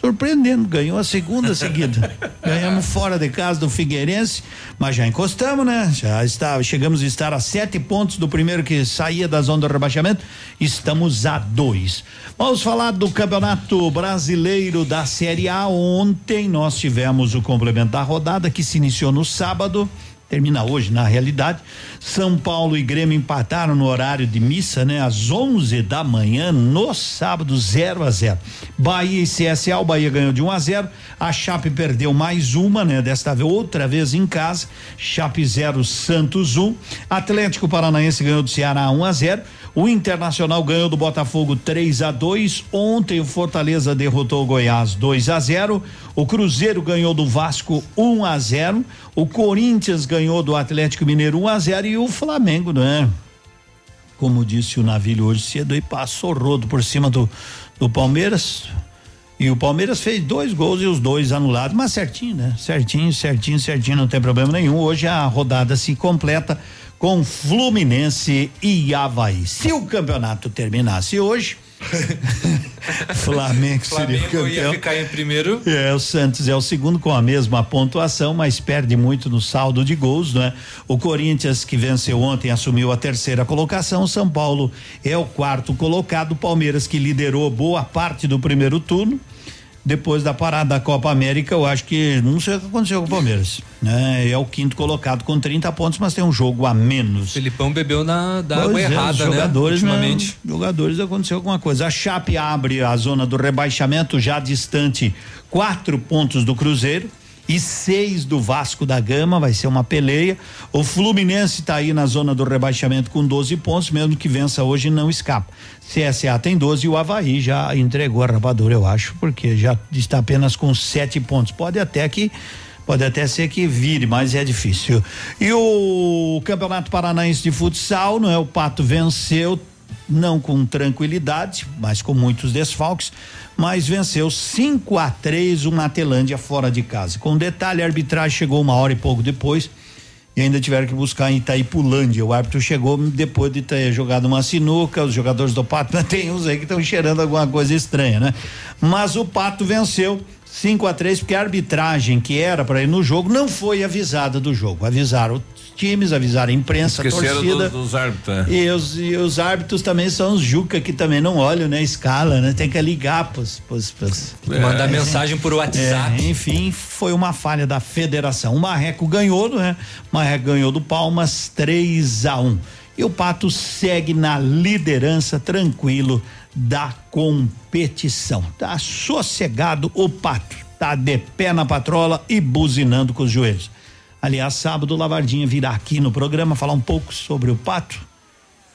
surpreendendo, ganhou a segunda seguida. *laughs* Ganhamos fora de casa do Figueirense, mas já encostamos, né? Já está, chegamos a estar a sete pontos do primeiro que saía da zona do rebaixamento. Estamos a dois. Vamos falar do Campeonato Brasileiro da Série A. Ontem nós tivemos o complemento da rodada que se iniciou no sábado termina hoje na realidade. São Paulo e Grêmio empataram no horário de missa, né? Às 11 da manhã no sábado 0 a 0. Bahia e CSA, o Bahia ganhou de 1 um a 0. A Chape perdeu mais uma, né? Desta vez outra vez em casa. Chape 0 Santos 1. Um. Atlético Paranaense ganhou do Ceará 1 um a 0. O Internacional ganhou do Botafogo 3 a 2. Ontem o Fortaleza derrotou o Goiás 2 a 0. O Cruzeiro ganhou do Vasco 1 a 0. O Corinthians ganhou do Atlético Mineiro 1 a 0 e o Flamengo, né? Como disse o Navilho hoje cedo e passou rodo por cima do do Palmeiras. E o Palmeiras fez dois gols e os dois anulados, mas certinho, né? Certinho, certinho, certinho, não tem problema nenhum. Hoje a rodada se completa com Fluminense e Havaí. Se o campeonato terminasse hoje, *laughs* Flamengo seria Flamengo campeão. ia ficar em primeiro. É, o Santos é o segundo com a mesma pontuação, mas perde muito no saldo de gols, não é? O Corinthians que venceu ontem assumiu a terceira colocação, São Paulo é o quarto colocado, Palmeiras que liderou boa parte do primeiro turno. Depois da parada da Copa América, eu acho que não sei o que aconteceu com o Palmeiras. Né? É o quinto colocado com 30 pontos, mas tem um jogo a menos. Felipão bebeu na da Pois água é, errada, jogadores, né? Ultimamente. Não, jogadores aconteceu alguma coisa. A Chape abre a zona do rebaixamento já distante quatro pontos do Cruzeiro e seis do Vasco da Gama, vai ser uma peleia. O Fluminense está aí na zona do rebaixamento com 12 pontos, mesmo que vença hoje não escapa. CSA tem 12 e o Havaí já entregou a rapadura, eu acho, porque já está apenas com sete pontos. Pode até que Pode até ser que vire, mas é difícil. E o Campeonato Paranaense de Futsal, não é? O Pato venceu, não com tranquilidade, mas com muitos desfalques, mas venceu 5 a 3 o Matelândia fora de casa. Com detalhe, a arbitragem chegou uma hora e pouco depois e ainda tiveram que buscar em Itaipulândia. O árbitro chegou depois de ter jogado uma sinuca, os jogadores do Pato, mas *laughs* tem uns aí que estão cheirando alguma coisa estranha, né? Mas o Pato venceu 5 a 3 porque a arbitragem que era para ir no jogo não foi avisada do jogo. Avisaram times, avisaram a imprensa, a torcida. dos, dos árbitros. né? E os, e os árbitros também são os Juca que também não olham, né? Escala, né? Tem que ligar pros, pros, pros Mandar mensagem por WhatsApp. É, enfim, foi uma falha da federação. O Marreco ganhou, né? O Marreco ganhou do Palmas 3 a 1 E o Pato segue na liderança tranquilo da competição. Tá sossegado o Pato. Tá de pé na patrola e buzinando com os joelhos. Aliás, sábado o Lavardinha virá aqui no programa falar um pouco sobre o Pato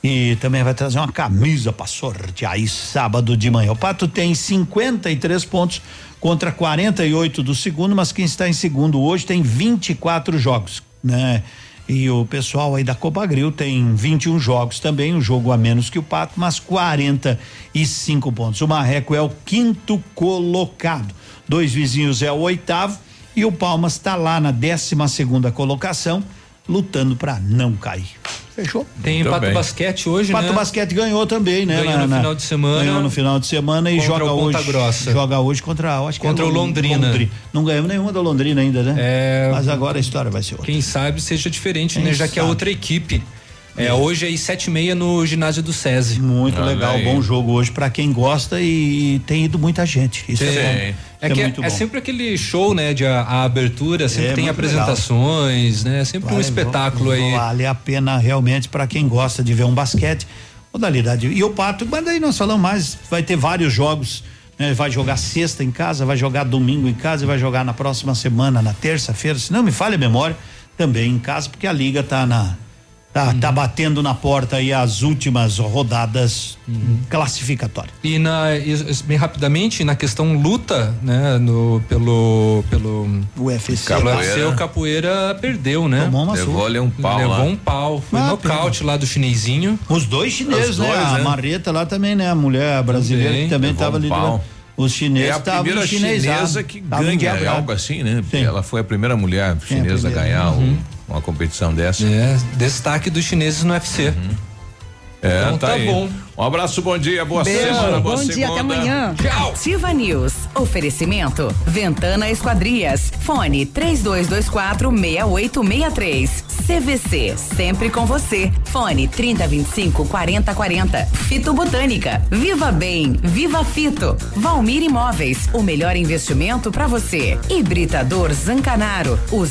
e também vai trazer uma camisa para sortear aí sábado de manhã. O Pato tem 53 pontos contra 48 do segundo, mas quem está em segundo hoje tem 24 jogos, né? E o pessoal aí da Copa Grill tem 21 jogos também, um jogo a menos que o Pato, mas 45 pontos. O Marreco é o quinto colocado. Dois vizinhos é o oitavo e o Palmas está lá na décima segunda colocação, lutando para não cair. Fechou? Tem Pato Basquete hoje, Pato né? Basquete ganhou também, né? Ganhou no final de semana. Ganhou no final de semana e Contra joga hoje. Grossa. Joga hoje contra, acho que Contra é o Londrina. Não ganhamos nenhuma da Londrina ainda, né? É. Mas agora a história vai ser outra. Quem sabe seja diferente, Quem né? Já que é outra equipe. É, hoje aí sete e meia no ginásio do SESI. Muito legal, bom jogo hoje para quem gosta e tem ido muita gente. Isso é, bom. É, é que é, é sempre aquele show, né? De a, a abertura, sempre É tem apresentações, né? Sempre um Vale- espetáculo aí. Vale a pena realmente para quem gosta de ver um basquete. Modalidade. E o Pato, mas daí nós falamos mais, vai ter vários jogos. né? Vai jogar sexta em casa, vai jogar domingo em casa e vai jogar na próxima semana, na terça-feira, se não me falha a memória, também em casa, porque a liga tá na Tá, tá batendo na porta aí as últimas rodadas classificatórias. E na e- bem rapidamente na questão luta, né, no pelo pelo UFC, Capoeira. O capoeira perdeu, né? Tomou uma Levou-lhe um pau Levou lá. um pau, foi Ah, nocaute lá do chinesinho. Os dois chineses, Os né? dois, A né? Marreta lá também, né? A mulher brasileira Também. que também Levou tava um ali. Os É chineses a estavam primeira chinesa que ganha, quebrados. algo assim, né? Sim. Ela foi a primeira mulher chinesa a primeira. ganhar um- Uhum. Uma competição dessa. É, destaque dos chineses no UFC. É, Então tá, tá aí. bom. Um abraço, bom dia, boa Beijo, semana, boa bom dia, até segunda. amanhã. Ativa News. Oferecimento. Ventana Esquadrias. Fone 3224 6863. CVC. Sempre com você. Fone 3025 4040. Fito Botânica. Viva Bem. Viva Fito. Valmir Imóveis. O melhor investimento para você. Hibridador Zancanaro. O